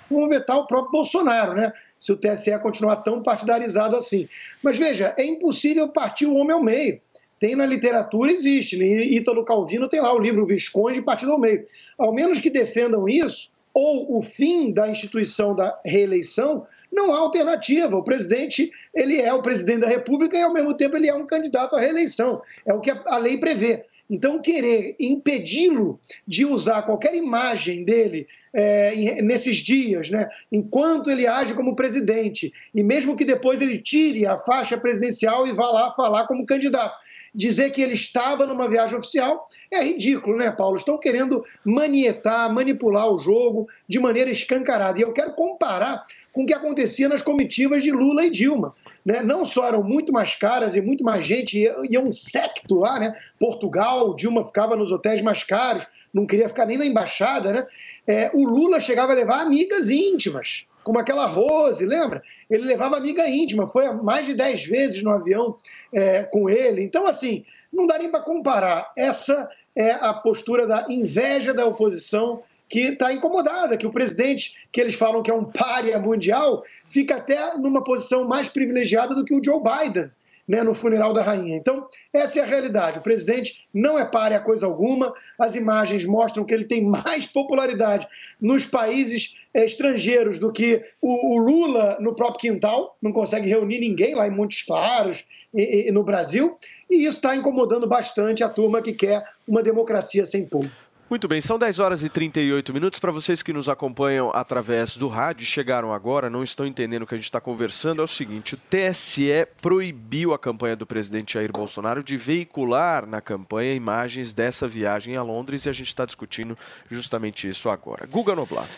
Vão vetar o próprio Bolsonaro, né? Se o TSE continuar tão partidarizado assim. Mas veja, é impossível partir o homem ao meio. Tem na literatura, existe. Né? Ítalo Calvino tem lá o livro Visconde Partido ao Meio. Ao menos que defendam isso, ou o fim da instituição da reeleição, não há alternativa. O presidente, ele é o presidente da República e, ao mesmo tempo, ele é um candidato à reeleição. É o que a lei prevê. Então, querer impedi-lo de usar qualquer imagem dele é, nesses dias, né, enquanto ele age como presidente, e mesmo que depois ele tire a faixa presidencial e vá lá falar como candidato, dizer que ele estava numa viagem oficial é ridículo, né, Paulo? Estão querendo manietar, manipular o jogo de maneira escancarada. E eu quero comparar com o que acontecia nas comitivas de Lula e Dilma. Né? Não só eram muito mais caras e muito mais gente, ia, um secto lá, né? Portugal, Dilma ficava nos hotéis mais caros, não queria ficar nem na embaixada, né? É, o Lula chegava a levar amigas íntimas, como aquela Rose, lembra? Ele levava amiga íntima, foi mais de 10 vezes no avião é, com ele. Então, assim, não dá nem para comparar. Essa é a postura da inveja da oposição que está incomodada, que o presidente, que eles falam que é um párea mundial, fica até numa posição mais privilegiada do que o Joe Biden. Né, no funeral da rainha. Então, essa é a realidade. O presidente não é párea coisa alguma. As imagens mostram que ele tem mais popularidade nos países é, estrangeiros do que o, o, Lula no próprio quintal. Não consegue reunir ninguém lá em Montes Claros e, e no Brasil. E isso está incomodando bastante a turma que quer uma democracia sem povo. Muito bem, são 10 horas e 38 minutos. Para vocês que nos acompanham através do rádio, chegaram agora, não estão entendendo o que a gente está conversando, é o seguinte: o TSE proibiu a campanha do presidente Jair Bolsonaro de veicular na campanha imagens dessa viagem a Londres e a gente está discutindo justamente isso agora. Guga Noblar.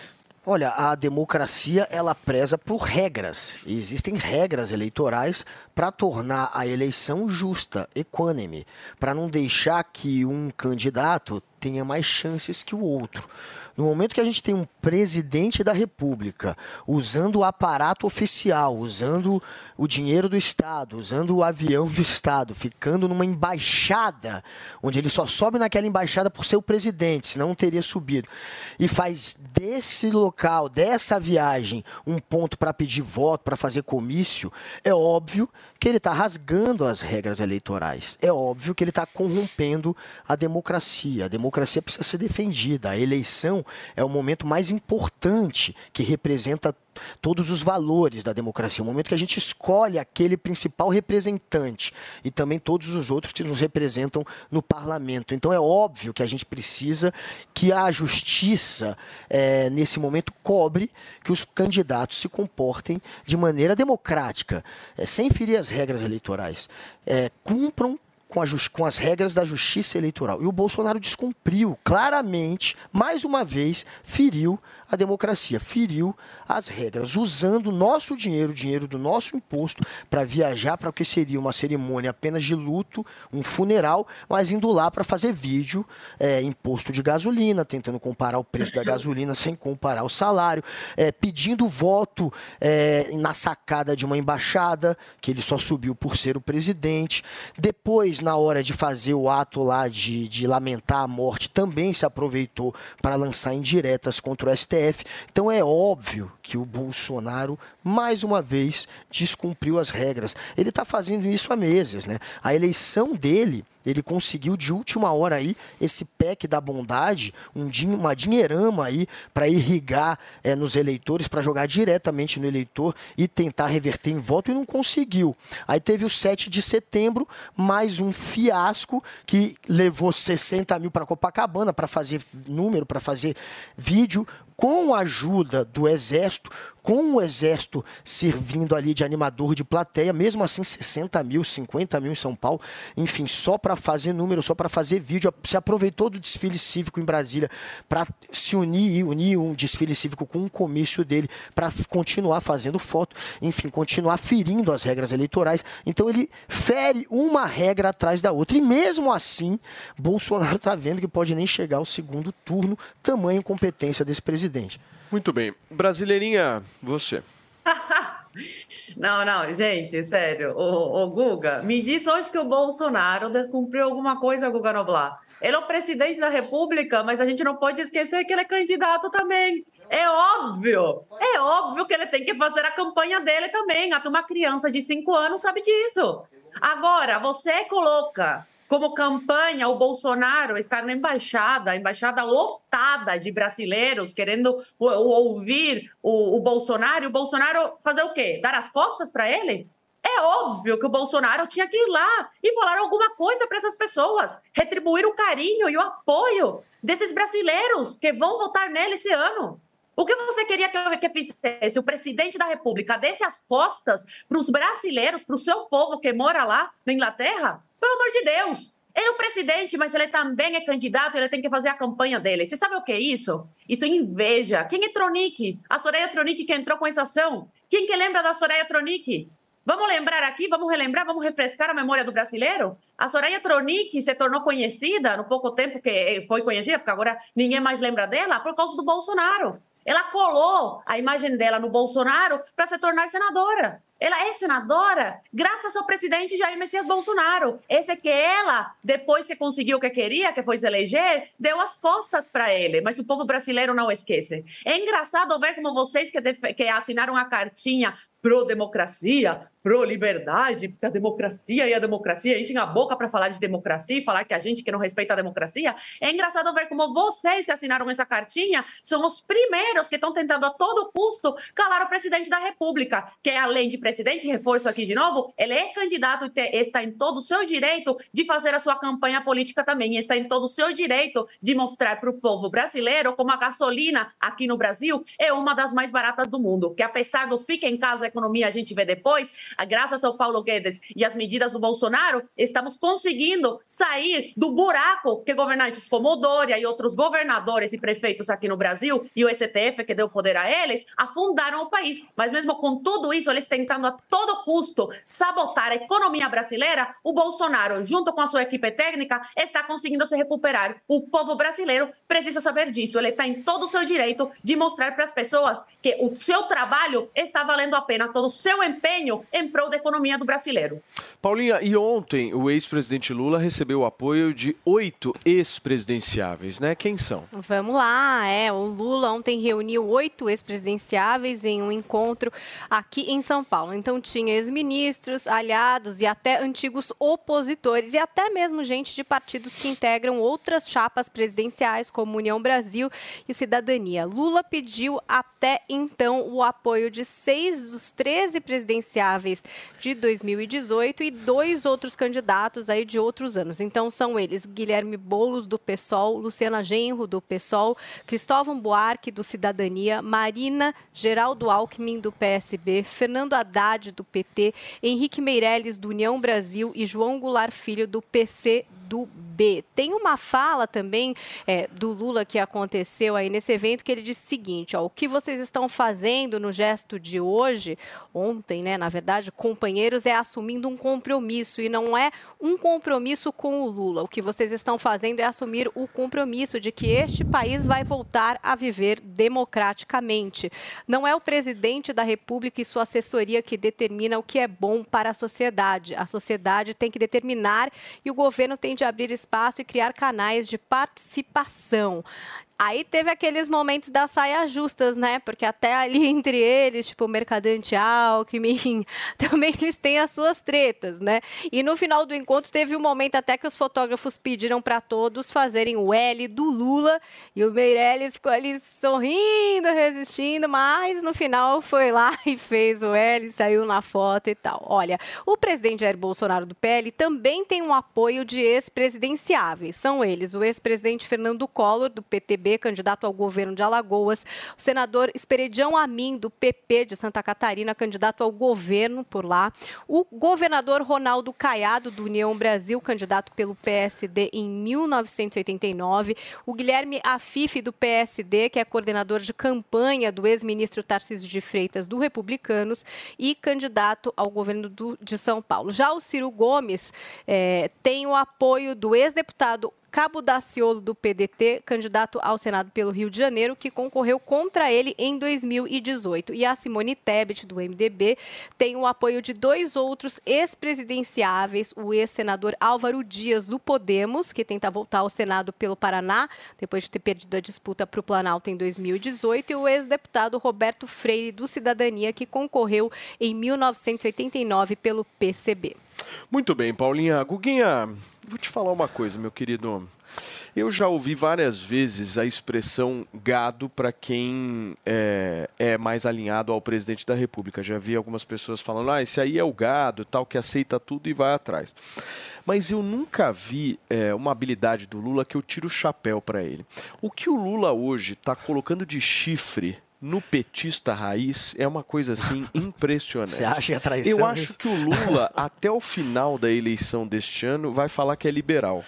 Olha, a democracia ela preza por regras. E existem regras eleitorais para tornar a eleição justa, equânime, para não deixar que um candidato tenha mais chances que o outro. No momento que a gente tem um presidente da República usando o aparato oficial, usando o dinheiro do Estado, usando o avião do Estado, ficando numa embaixada, onde ele só sobe naquela embaixada por ser o presidente, senão não teria subido, e faz desse local, dessa viagem, um ponto para pedir voto, para fazer comício, é óbvio que ele está rasgando as regras eleitorais. É óbvio que ele está corrompendo a democracia. A democracia precisa ser defendida. A eleição é o momento mais importante que representa todos os valores da democracia, o momento que a gente escolhe aquele principal representante e também todos os outros que nos representam no parlamento. Então é óbvio que a gente precisa que a justiça, é, nesse momento, cobre que os candidatos se comportem de maneira democrática, é, sem ferir as regras eleitorais, é, cumpram com, a, com, as regras da justiça eleitoral. E o Bolsonaro descumpriu claramente, mais uma vez, feriu a democracia, feriu as regras, usando nosso dinheiro, o dinheiro do nosso imposto, para viajar para o que seria uma cerimônia apenas de luto, um funeral, mas indo lá para fazer vídeo, é, imposto de gasolina, tentando comparar o preço da gasolina sem comparar o salário, é, pedindo voto é, na sacada de uma embaixada, que ele só subiu por ser o presidente. Depois, na hora de fazer o ato lá de, de lamentar a morte, também se aproveitou para lançar indiretas contra o STF. Então é óbvio que o Bolsonaro, mais uma vez, descumpriu as regras. Ele está fazendo isso há meses. Né? A eleição dele ele conseguiu de última hora aí esse PEC da bondade, um din uma dinheirama aí para irrigar é, nos eleitores, para jogar diretamente no eleitor e tentar reverter em voto e não conseguiu. Aí teve o 7 de setembro, mais um fiasco que levou 60 mil para Copacabana para fazer número, para fazer vídeo com a ajuda do Exército, com o Exército servindo ali de animador de plateia, mesmo assim 60 mil, 50 mil em São Paulo, enfim, só para fazer número, só para fazer vídeo, se aproveitou do desfile cívico em Brasília para se unir e unir um desfile cívico com um comício dele para continuar fazendo foto, enfim, continuar ferindo as regras eleitorais. Então ele fere uma regra atrás da outra. E mesmo assim, Bolsonaro está vendo que pode nem chegar ao segundo turno, tamanho incompetência desse presidente. Muito bem. Brasileirinha, você. [LAUGHS] Não, não, gente, sério. O, o, Guga, me diz hoje que o Bolsonaro descumpriu alguma coisa, Guga Noblar. Ele é o presidente da República, mas a gente não pode esquecer que ele é candidato também. É óbvio, é óbvio que ele tem que fazer a campanha dele também. Até uma criança de 5 anos sabe disso. Agora, você coloca como campanha o Bolsonaro estar na embaixada, a embaixada lotada de brasileiros querendo ouvir o, o Bolsonaro, e o Bolsonaro fazer o quê? Dar as costas para ele? É óbvio que o Bolsonaro tinha que ir lá e falar alguma coisa para essas pessoas, retribuir o carinho e o apoio desses brasileiros que vão votar nele esse ano. O que você queria que eu que fizesse? O presidente da República desse as costas para os brasileiros, para o seu povo que mora lá na Inglaterra? Pelo amor de Deus! Ele é o presidente, mas ele também é candidato, ele tem que fazer a campanha dele. Você sabe o que é isso? Isso é inveja. Quem é Tronic? A Soraya Tronic que entrou com essa ação. Quem que lembra da Soraya Tronic? Vamos lembrar aqui, vamos relembrar, vamos refrescar a memória do brasileiro? A Soraya Tronic se tornou conhecida no pouco tempo que foi conhecida, porque agora ninguém mais lembra dela, por causa do Bolsonaro. Ela colou a imagem dela no Bolsonaro para se tornar senadora. Ela é senadora graças ao presidente Jair Messias Bolsonaro. Esse é que ela, depois que conseguiu o que queria, que foi se eleger, deu as costas para ele. Mas o povo brasileiro não esquece. É engraçado ver como vocês que, que assinaram a cartinha pro-democracia, pro-liberdade, porque a democracia e a democracia, enchem a boca para falar de democracia e falar que a gente que não respeita a democracia. É engraçado ver como vocês que assinaram essa cartinha são os primeiros que estão tentando a todo custo calar o presidente da República, que além de presidente, reforço aqui de novo, ele é candidato e está em todo o seu direito de fazer a sua campanha política também, está em todo o seu direito de mostrar para o povo brasileiro como a gasolina aqui no Brasil é uma das mais baratas do mundo, que apesar do fica em casa a economia a gente vê depois, graças ao Paulo Guedes e as medidas do Bolsonaro, estamos conseguindo sair do buraco que governantes como o Dória e outros governadores e prefeitos aqui no Brasil e o STF que deu poder a eles, afundaram o país. Mas mesmo com tudo isso, eles tentando a todo custo sabotar a economia brasileira, o Bolsonaro, junto com a sua equipe técnica, está conseguindo se recuperar. O povo brasileiro precisa saber disso. Ele está em todo o seu direito de mostrar para as pessoas que o seu trabalho está valendo a pena, todo o seu empenho em prol da economia do brasileiro. Paulinha, e ontem o ex-presidente Lula recebeu o apoio de oito ex-presidenciáveis, né? Quem são? Vamos lá, é. O Lula ontem reuniu oito ex-presidenciáveis em um encontro aqui em São Paulo. Então tinha ex-ministros, aliados e até antigos opositores e até mesmo gente de partidos que integram outras chapas presidenciais, como União Brasil e Cidadania. Lula pediu até então o apoio de seis dos 13 presidenciáveis de 2018 e dois outros candidatos aí de outros anos. Então são eles Guilherme Boulos do PSOL, Luciana Genro do PSOL, Cristóvão Buarque do Cidadania, Marina Geraldo Alckmin do PSB, Fernando Haddad do PT, Henrique Meirelles do União Brasil e João Goulart Filho do PC do B. Tem uma fala também é, do Lula que aconteceu aí nesse evento que ele disse o seguinte: ó, o que vocês estão fazendo no gesto de hoje, ontem, né, na verdade, companheiros, é assumindo um compromisso e não é um compromisso com o Lula. O que vocês estão fazendo é assumir o compromisso de que este país vai voltar a viver democraticamente. Não é o presidente da República e sua assessoria que determina o que é bom para a sociedade. A sociedade tem que determinar e o governo tem de abrir espaço e criar canais de participação. Aí teve aqueles momentos das saias justas, né? Porque até ali [LAUGHS] entre eles, tipo, o Mercadante Alckmin, [LAUGHS] também eles têm as suas tretas, né? E no final do encontro teve um momento até que os fotógrafos pediram para todos fazerem o L do Lula e o Meirelles ficou ali sorrindo, resistindo, mas no final foi lá [LAUGHS] e fez o L, saiu na foto e tal. Olha, o presidente Jair Bolsonaro do PL também tem um apoio de ex-presidenciáveis. São eles o ex-presidente Fernando Collor, do PTB, candidato ao governo de Alagoas, o senador Esperedião Amin, do PP de Santa Catarina, candidato ao governo por lá, o governador Ronaldo Caiado, do União Brasil, candidato pelo PSD em 1989, o Guilherme Afife, do PSD, que é coordenador de campanha do ex-ministro Tarcísio de Freitas, do Republicanos, e candidato ao governo do- de São Paulo. Já o Ciro Gomes eh, tem o apoio do ex-deputado Cabo Daciolo, do PDT, candidato ao Senado pelo Rio de Janeiro, que concorreu contra ele em 2018. E a Simone Tebet, do MDB, tem o apoio de dois outros ex-presidenciáveis, o ex-senador Álvaro Dias, do Podemos, que tenta voltar ao Senado pelo Paraná, depois de ter perdido a disputa para o Planalto em 2018, e o ex-deputado Roberto Freire, do Cidadania, que concorreu em 1989 pelo PCB. Muito bem, Paulinha. Guguinha, vou te falar uma coisa, meu querido. Eu já ouvi várias vezes a expressão gado para quem é, é mais alinhado ao presidente da República. Já vi algumas pessoas falando, ah, esse aí é o gado, tal, que aceita tudo e vai atrás. Mas eu nunca vi é, uma habilidade do Lula que eu tiro o chapéu para ele. O que o Lula hoje está colocando de chifre no petista raiz é uma coisa assim [LAUGHS] impressionante. Você acha que é traição Eu acho que o Lula, [LAUGHS] até o final da eleição deste ano, vai falar que é liberal.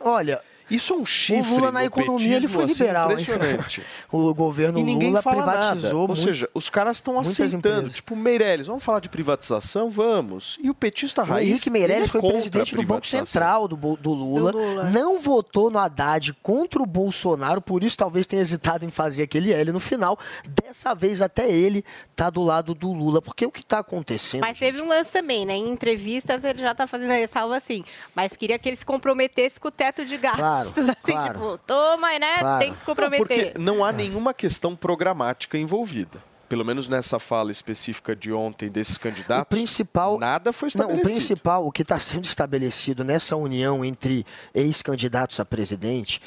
Olha, isso é um chifre. O Lula na no economia ele foi assim, liberal. hein? impressionante. [LAUGHS] o governo E ninguém Lula fala privatizou nada. Ou muito- seja, os caras estão aceitando. empresas. Tipo, Meirelles, vamos falar de privatização? Vamos. E o petista O raiz. Henrique Meirelles ele é foi presidente do Banco. Central do, do Lula, Do Lula. não votou no Haddad contra o Bolsonaro, por isso talvez tenha hesitado em fazer aquele L no final. Dessa vez até ele tá do lado do Lula, porque o que tá acontecendo? Mas teve um lance também, né? Em entrevistas ele já tá fazendo a ressalva assim, mas queria que ele se comprometesse com o teto de gastos. Claro, assim, claro. tipo, toma, né? Claro. Tem que se comprometer. Não, porque não há nenhuma questão programática envolvida. pelo menos nessa fala específica de ontem desses candidatos, o principal nada foi Não, estabelecido. o principal, o que está sendo estabelecido nessa união entre ex-candidatos a presidente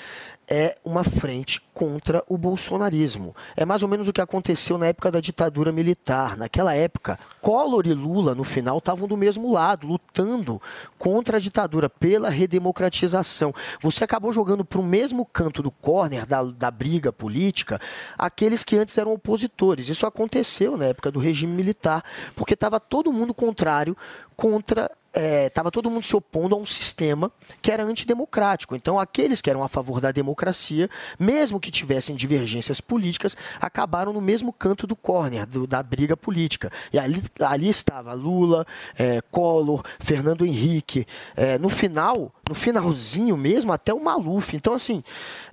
é uma frente contra o bolsonarismo. É mais ou menos o que aconteceu na época da ditadura militar. Naquela época, Collor e Lula, no final, estavam do mesmo lado, lutando contra a ditadura, pela redemocratização. Você acabou jogando para o mesmo canto do corner da, da briga política aqueles que antes eram opositores. Isso aconteceu na época do regime militar, porque estava todo mundo contrário contra estava todo mundo se opondo a um sistema que era antidemocrático. Então, aqueles que eram a favor da democracia, mesmo que tivessem divergências políticas, acabaram no mesmo canto do corner, do- da briga política. E ali, ali estava Lula, eh, Collor, Fernando Henrique. Eh, no final, no finalzinho mesmo, até o Maluf. Então, assim,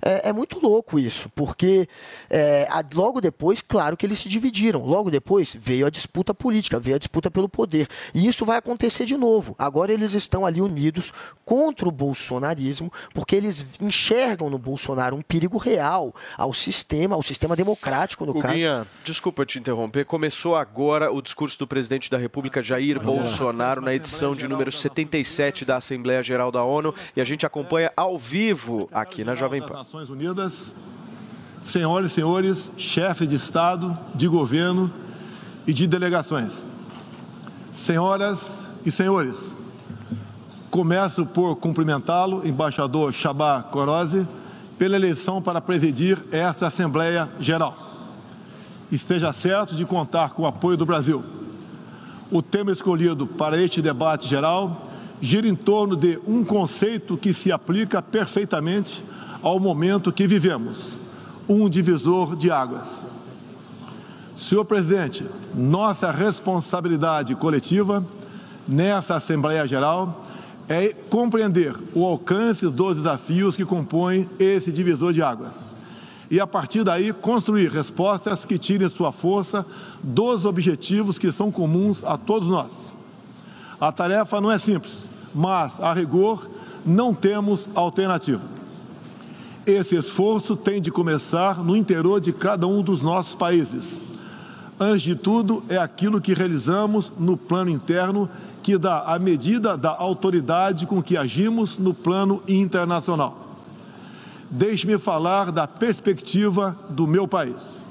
é, é muito louco isso, porque eh, a- logo depois, claro que eles se dividiram. Logo depois veio a disputa política, veio a disputa pelo poder. E isso vai acontecer de novo. Agora eles estão ali unidos contra o bolsonarismo, porque eles enxergam no Bolsonaro um perigo real ao sistema, ao sistema democrático, no caso. Guguinha, desculpa te interromper. Começou agora o discurso do presidente da República, Jair Bolsonaro, na edição de número 77 da Assembleia Geral da ONU. E a gente acompanha ao vivo aqui na Jovem Pan. Nações Unidas, senhoras e senhores, chefes de Estado, de governo e de delegações. Senhoras e senhores, começo por cumprimentá-lo, embaixador Chabá Corose, pela eleição para presidir esta Assembleia Geral. Esteja certo de contar com o apoio do Brasil. O tema escolhido para este debate geral gira em torno de um conceito que se aplica perfeitamente ao momento que vivemos: um divisor de águas. Senhor presidente, nossa responsabilidade coletiva nessa Assembleia Geral é compreender o alcance dos desafios que compõem esse divisor de águas e, a partir daí, construir respostas que tirem sua força dos objetivos que são comuns a todos nós. A tarefa não é simples, mas, a rigor, não temos alternativa. Esse esforço tem de começar no interior de cada um dos nossos países. Antes de tudo, é aquilo que realizamos no plano interno que dá a medida da autoridade com que agimos no plano internacional. Deixe-me falar da perspectiva do meu país.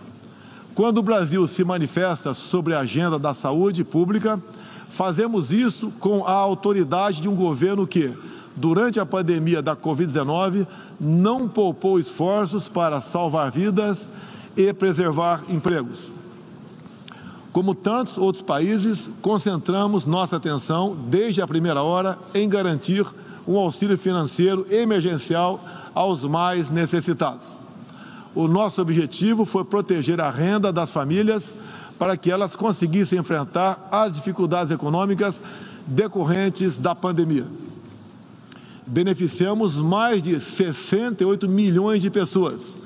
Quando o Brasil se manifesta sobre a agenda da saúde pública, fazemos isso com a autoridade de um governo que, durante a pandemia da Covid-19, não poupou esforços para salvar vidas e preservar empregos. Como tantos outros países, concentramos nossa atenção, desde a primeira hora, em garantir um auxílio financeiro emergencial aos mais necessitados. O nosso objetivo foi proteger a renda das famílias para que elas conseguissem enfrentar as dificuldades econômicas decorrentes da pandemia. Beneficiamos mais de 68 milhões de pessoas,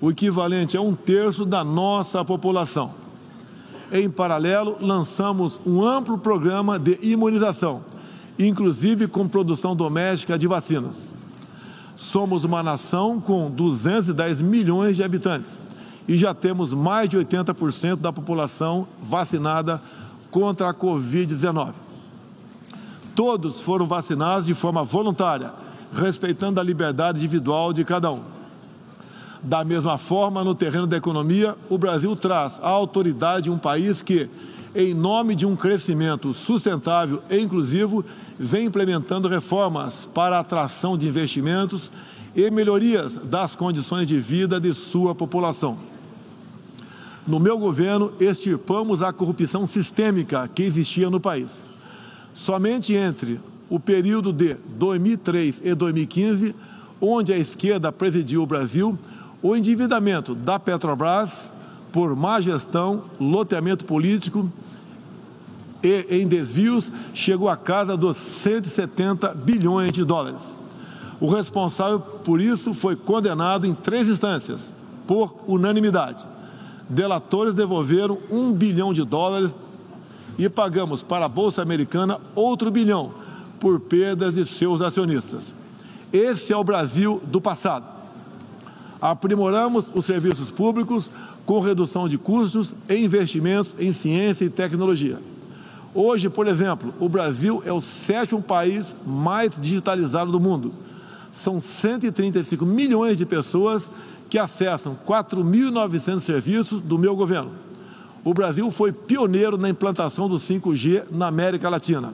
o equivalente a um terço da nossa população. Em paralelo, lançamos um amplo programa de imunização, inclusive com produção doméstica de vacinas. Somos uma nação com 210 milhões de habitantes e já temos mais de 80% da população vacinada contra a Covid-19. Todos foram vacinados de forma voluntária, respeitando a liberdade individual de cada um. Da mesma forma, no terreno da economia, o Brasil traz a autoridade de um país que, em nome de um crescimento sustentável e inclusivo, vem implementando reformas para a atração de investimentos e melhorias das condições de vida de sua população. No meu governo, extirpamos a corrupção sistêmica que existia no país. Somente entre o período de 2003 e 2015, onde a esquerda presidiu o Brasil, o endividamento da Petrobras por má gestão, loteamento político e em desvios chegou à casa dos 170 bilhões de dólares. O responsável por isso foi condenado em três instâncias, por unanimidade. Delatores devolveram um bilhão de dólares e pagamos para a Bolsa Americana outro bilhão por perdas de seus acionistas. Esse é o Brasil do passado. Aprimoramos os serviços públicos com redução de custos e investimentos em ciência e tecnologia. Hoje, por exemplo, o Brasil é o sétimo país mais digitalizado do mundo. São 135 milhões de pessoas que acessam 4.900 serviços do meu governo. O Brasil foi pioneiro na implantação do 5G na América Latina.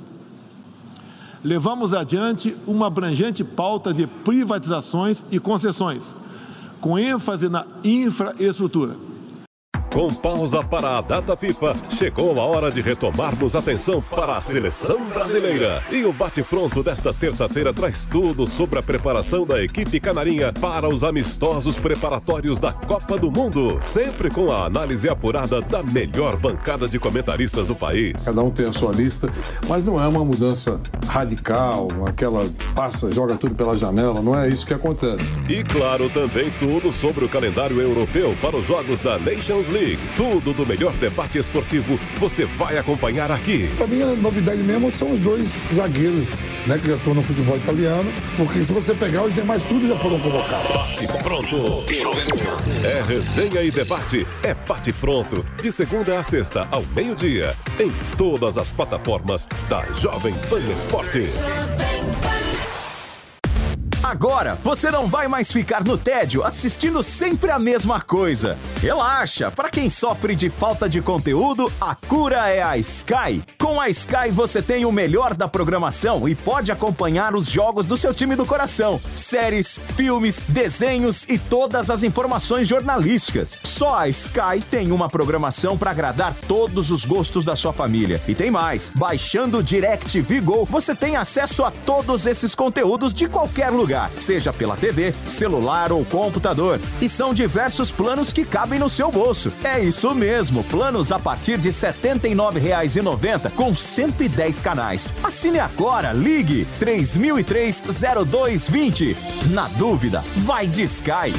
Levamos adiante uma abrangente pauta de privatizações e concessões, com ênfase na infraestrutura. Com pausa para a data FIFA, chegou a hora de retomarmos atenção para a seleção brasileira. E o bate-pronto desta terça-feira traz tudo sobre a preparação da equipe canarinha para os amistosos preparatórios da Copa do Mundo. Sempre com a análise apurada da melhor bancada de comentaristas do país. Cada um tem a sua lista, mas não é uma mudança radical, aquela passa, joga tudo pela janela, não é isso que acontece. E claro, também tudo sobre o calendário europeu para os jogos da Nations League. Tudo do melhor debate esportivo você vai acompanhar aqui. Pra mim, a novidade mesmo são os dois zagueiros, né, que já estão no futebol italiano, porque se você pegar, os demais tudo já foram convocados. Bate pronto. É resenha e debate. É bate pronto. De segunda a sexta, ao meio-dia. Em todas as plataformas da Jovem Pan Esportes. Agora você não vai mais ficar no tédio assistindo sempre a mesma coisa. Relaxa, para quem sofre de falta de conteúdo, a cura é a Sky. Com a Sky você tem o melhor da programação e pode acompanhar os jogos do seu time do coração, séries, filmes, desenhos e todas as informações jornalísticas. Só a Sky tem uma programação para agradar todos os gostos da sua família. E tem mais, baixando o DirecTV Go, você tem acesso a todos esses conteúdos de qualquer lugar seja pela TV, celular ou computador. E são diversos planos que cabem no seu bolso. É isso mesmo, planos a partir de R$ 79,90 com 110 canais. Assine agora, ligue 3003-0220. Na dúvida, vai de Sky.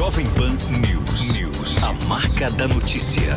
Jovem Pan News. News. A marca da notícia.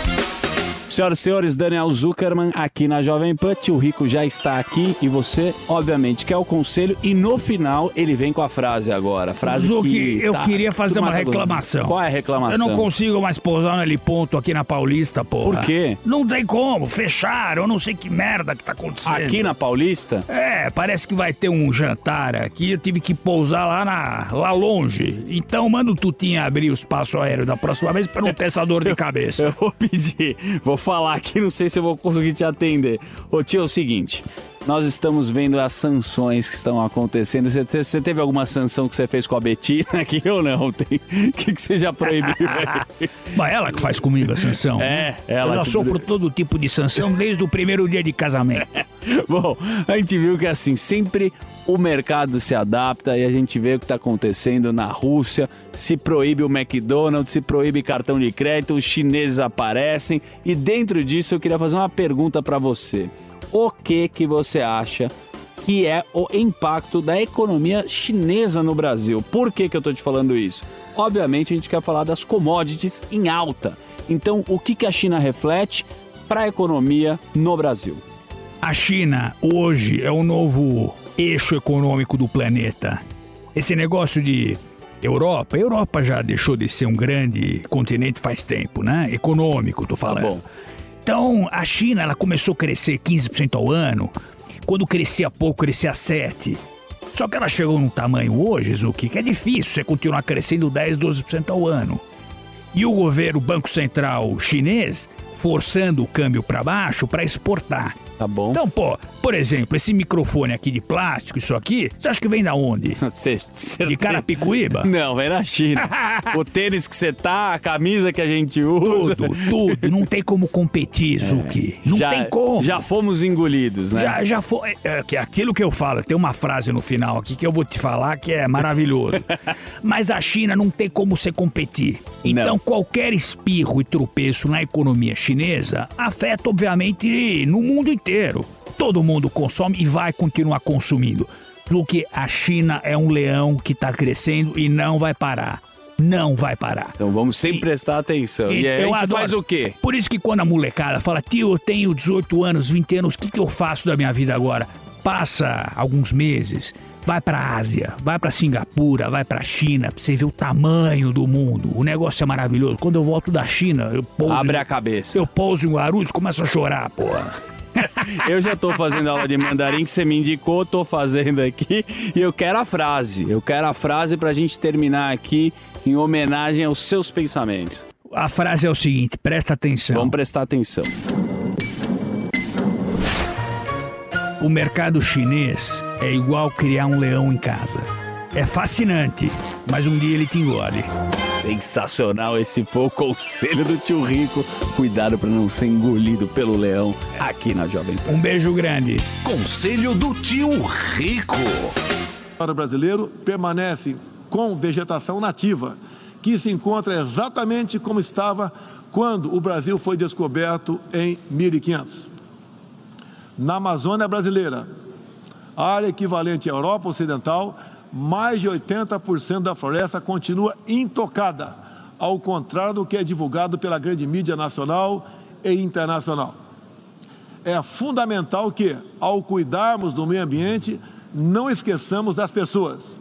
Senhoras e senhores, Daniel Zuckerman aqui na Jovem Pan. Tio Rico já está aqui e você, obviamente, quer o conselho. E no final ele vem com a frase agora. Frase Zuc, que eu tá queria fazer uma reclamação. Qual é a reclamação? Eu não consigo mais pousar naquele ponto aqui na Paulista, porra. Por quê? Não tem como, fecharam, eu não sei que merda que tá acontecendo. Aqui na Paulista? É, parece que vai ter um jantar aqui, eu tive que pousar lá, na, lá longe. Então manda o Tutinha abrir o espaço aéreo da próxima vez pra não ter essa dor de [LAUGHS] cabeça. Eu vou pedir, vou falar aqui, não sei se eu vou conseguir te atender. Ô tio, é o seguinte. Nós estamos vendo as sanções que estão acontecendo. Você, você teve alguma sanção que você fez com a Betina aqui [LAUGHS] ou não? Tem, que, que você já proibiu? [LAUGHS] Mas ela que faz comigo a sanção. É, ela Eu já que- sofro todo tipo de sanção desde o primeiro dia de casamento. [LAUGHS] Bom, a gente viu que assim, sempre o mercado se adapta e a gente vê o que está acontecendo na Rússia. Se proíbe o McDonald's, se proíbe cartão de crédito, os chineses aparecem. E dentro disso eu queria fazer uma pergunta para você. O que que você acha que é o impacto da economia chinesa no Brasil? Por que que eu estou te falando isso? Obviamente a gente quer falar das commodities em alta. Então, o que que a China reflete para a economia no Brasil? A China hoje é o novo eixo econômico do planeta. Esse negócio de Europa, a Europa já deixou de ser um grande continente faz tempo, né? Econômico, tô falando. Então, a China, ela começou a crescer 15% ao ano. Quando crescia pouco, crescia 7%. Só que ela chegou num tamanho hoje, Zuki, que é difícil você continuar crescendo 10, 12% ao ano. E o governo, o Banco Central chinês, forçando o câmbio para baixo para exportar. Tá bom. Então, pô, por exemplo, esse microfone aqui de plástico, isso aqui, você acha que vem da onde? [LAUGHS] De Carapicuíba? [LAUGHS] Não, vem da China. [LAUGHS] o tênis que você tá, a camisa que a gente usa. Tudo, tudo. Não tem como competir, Zuki. Não já, tem como. Já fomos engolidos, né? Já, já foi. É, que é aquilo que eu falo, tem uma frase no final aqui que eu vou te falar que é maravilhoso. Mas a China não tem como você competir. Então, qualquer espirro e tropeço na economia chinesa afeta, obviamente, no mundo inteiro. Todo mundo consome e vai continuar consumindo. Do que a China é um leão que está crescendo e não vai parar. não vai parar. Então vamos sempre prestar atenção. E, aí a gente faz o quê? Por isso que quando a molecada fala, tio, eu tenho 18 anos, 20 anos, o que, que eu faço da minha vida agora? Passa alguns meses, vai pra Ásia, vai pra Singapura, vai pra China, pra você ver o tamanho do mundo. O negócio é maravilhoso. Quando eu volto da China, eu pouso. Abre em- a cabeça. Eu pouso em Guarulhos e começo a chorar, porra. Eu já tô fazendo aula de mandarim que você me indicou, tô fazendo aqui. E eu quero a frase. Eu quero a frase pra gente terminar aqui em homenagem aos seus pensamentos. A frase é o seguinte, presta atenção. Vamos prestar atenção. O mercado chinês é igual criar um leão em casa. É fascinante, mas um dia ele te engole. Sensacional, esse foi o conselho do tio Rico. Cuidado pra não ser engolido pelo leão aqui na Jovem Pan. Um beijo grande. Conselho do tio Rico. O brasileiro permanece com vegetação nativa, que se encontra exatamente como estava quando o Brasil foi descoberto em 1500. Na Amazônia brasileira, área equivalente à Europa Ocidental, mais de 80% da floresta continua intocada, ao contrário do que é divulgado pela grande mídia nacional e internacional. É fundamental que, ao cuidarmos do meio ambiente, não esqueçamos das pessoas.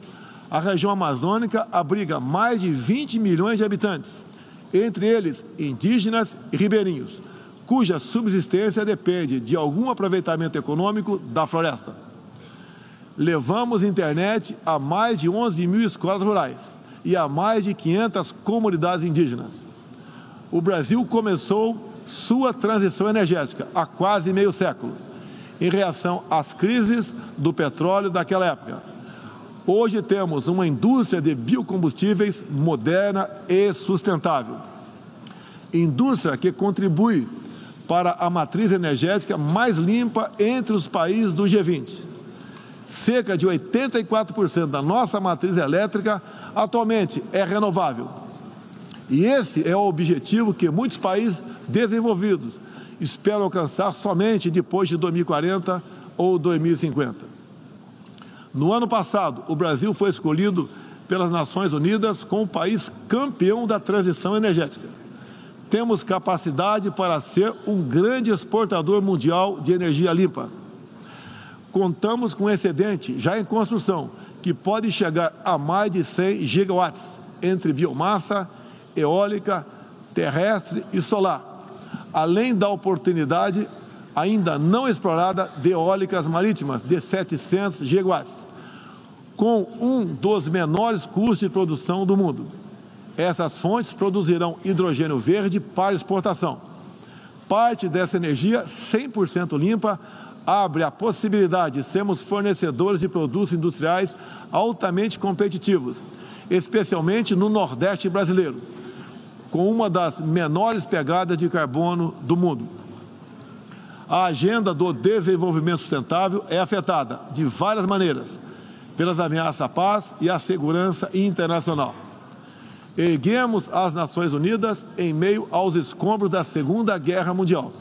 A região amazônica abriga mais de 20 milhões de habitantes, entre eles indígenas e ribeirinhos, cuja subsistência depende de algum aproveitamento econômico da floresta. Levamos internet a mais de 11 mil escolas rurais e a mais de 500 comunidades indígenas. O Brasil começou sua transição energética há quase meio século, em reação às crises do petróleo daquela época. Hoje temos uma indústria de biocombustíveis moderna e sustentável. Indústria que contribui para a matriz energética mais limpa entre os países do G20. Cerca de 84% da nossa matriz elétrica atualmente é renovável. E esse é o objetivo que muitos países desenvolvidos esperam alcançar somente depois de 2040 ou 2050. No ano passado, o Brasil foi escolhido pelas Nações Unidas como país campeão da transição energética. Temos capacidade para ser um grande exportador mundial de energia limpa. Contamos com um excedente já em construção, que pode chegar a mais de 100 gigawatts, entre biomassa, eólica, terrestre e solar, além da oportunidade ainda não explorada de eólicas marítimas de 700 gigawatts, com um dos menores custos de produção do mundo. Essas fontes produzirão hidrogênio verde para exportação. Parte dessa energia 100% limpa abre a possibilidade de sermos fornecedores de produtos industriais altamente competitivos, especialmente no Nordeste brasileiro, com uma das menores pegadas de carbono do mundo. A agenda do desenvolvimento sustentável é afetada de várias maneiras pelas ameaças à paz e à segurança internacional. Erguemos as Nações Unidas em meio aos escombros da Segunda Guerra Mundial.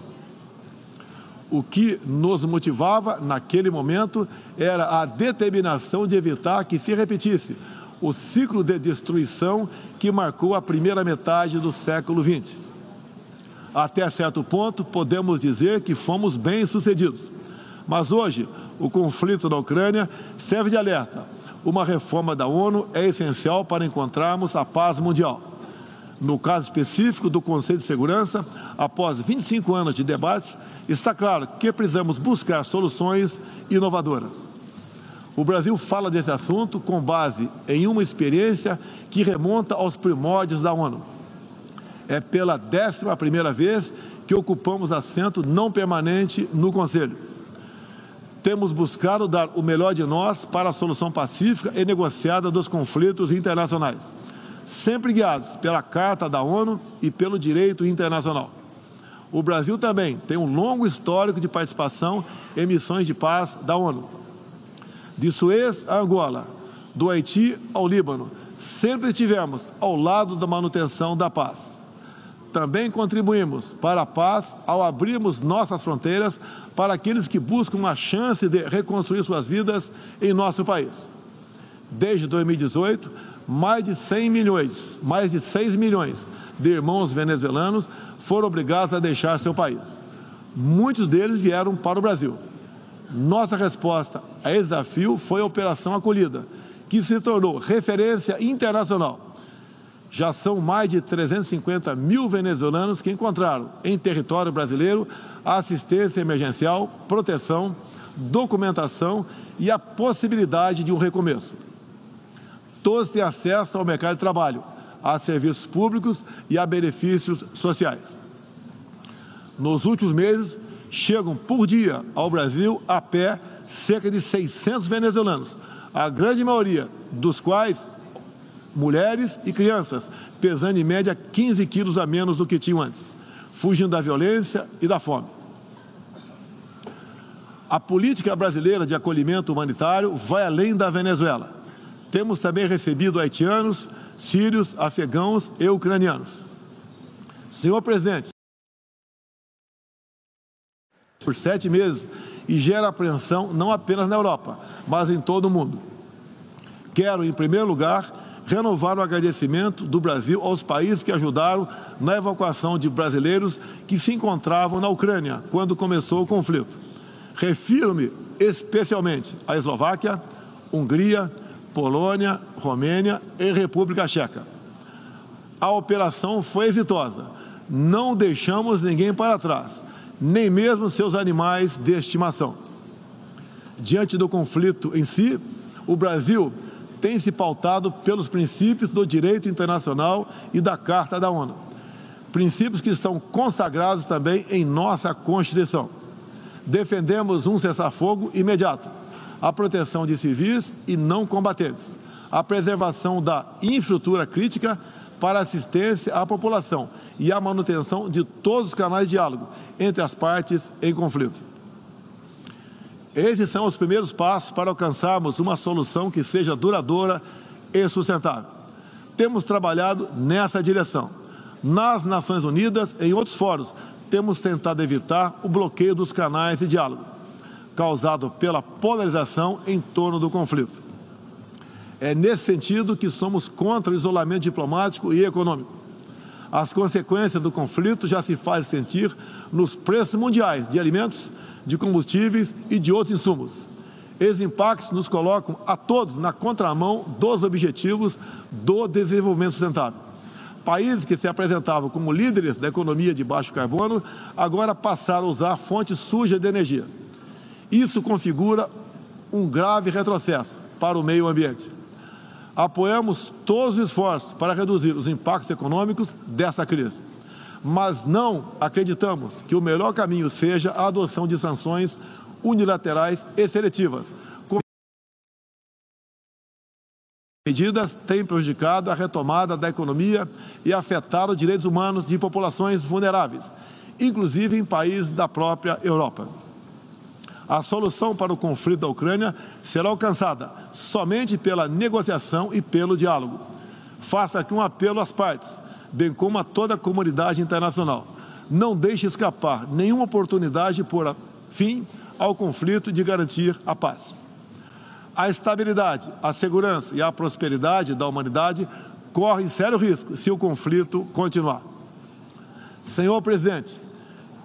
O que nos motivava naquele momento era a determinação de evitar que se repetisse o ciclo de destruição que marcou a primeira metade do século XX. Até certo ponto, podemos dizer que fomos bem-sucedidos. Mas hoje, o conflito na Ucrânia serve de alerta. Uma reforma da ONU é essencial para encontrarmos a paz mundial. No caso específico do Conselho de Segurança, após 25 anos de debates, está claro que precisamos buscar soluções inovadoras. O Brasil fala desse assunto com base em uma experiência que remonta aos primórdios da ONU. É pela décima primeira vez que ocupamos assento não permanente no Conselho. Temos buscado dar o melhor de nós para a solução pacífica e negociada dos conflitos internacionais, sempre guiados pela Carta da ONU e pelo direito internacional. O Brasil também tem um longo histórico de participação em missões de paz da ONU. De Suez a Angola, do Haiti ao Líbano, sempre estivemos ao lado da manutenção da paz. Também contribuímos para a paz ao abrirmos nossas fronteiras para aqueles que buscam uma chance de reconstruir suas vidas em nosso país. Desde 2018, mais de 100 milhões, mais de 6 milhões de irmãos venezuelanos foram obrigados a deixar seu país. Muitos deles vieram para o Brasil. Nossa resposta a esse desafio foi a Operação Acolhida, que se tornou referência internacional. Já são mais de 350 mil venezuelanos que encontraram em território brasileiro assistência emergencial, proteção, documentação e a possibilidade de um recomeço. Todos têm acesso ao mercado de trabalho, a serviços públicos e a benefícios sociais. Nos últimos meses, chegam por dia ao Brasil a pé cerca de 600 venezuelanos, a grande maioria dos quais mulheres e crianças, pesando em média 15 quilos a menos do que tinham antes, fugindo da violência e da fome. A política brasileira de acolhimento humanitário vai além da Venezuela. Temos também recebido haitianos, sírios, afegãos e ucranianos. Senhor presidente, por sete meses e gera apreensão não apenas na Europa, mas em todo o mundo. Quero, em primeiro lugar, renovar o agradecimento do Brasil aos países que ajudaram na evacuação de brasileiros que se encontravam na Ucrânia quando começou o conflito. Refiro-me especialmente à Eslováquia, Hungria, Polônia, Romênia e República Checa. A operação foi exitosa. Não deixamos ninguém para trás nem mesmo seus animais de estimação. Diante do conflito em si, o Brasil tem se pautado pelos princípios do direito internacional e da Carta da ONU. Princípios que estão consagrados também em nossa Constituição. Defendemos um cessar-fogo imediato, a proteção de civis e não combatentes, a preservação da infraestrutura crítica para assistência à população e a manutenção de todos os canais de diálogo entre as partes em conflito. Esses são os primeiros passos para alcançarmos uma solução que seja duradoura e sustentável. Temos trabalhado nessa direção. Nas Nações Unidas em outros fóruns, temos tentado evitar o bloqueio dos canais de diálogo, causado pela polarização em torno do conflito. É nesse sentido que somos contra o isolamento diplomático e econômico as consequências do conflito já se fazem sentir nos preços mundiais de alimentos, de combustíveis e de outros insumos. Esses impactos nos colocam a todos na contramão dos objetivos do desenvolvimento sustentável. Países que se apresentavam como líderes da economia de baixo carbono agora passaram a usar fontes sujas de energia. Isso configura um grave retrocesso para o meio ambiente apoiamos todos os esforços para reduzir os impactos econômicos dessa crise. Mas não acreditamos que o melhor caminho seja a adoção de sanções unilaterais e seletivas. medidas têm prejudicado a retomada da economia e afetado os direitos humanos de populações vulneráveis, inclusive em países da própria Europa. A solução para o conflito da Ucrânia será alcançada somente pela negociação e pelo diálogo. Faço aqui um apelo às partes, bem como a toda a comunidade internacional. Não deixe escapar nenhuma oportunidade de pôr fim ao conflito de garantir a paz. A estabilidade, a segurança e a prosperidade da humanidade correm sério risco se o conflito continuar. Senhor presidente,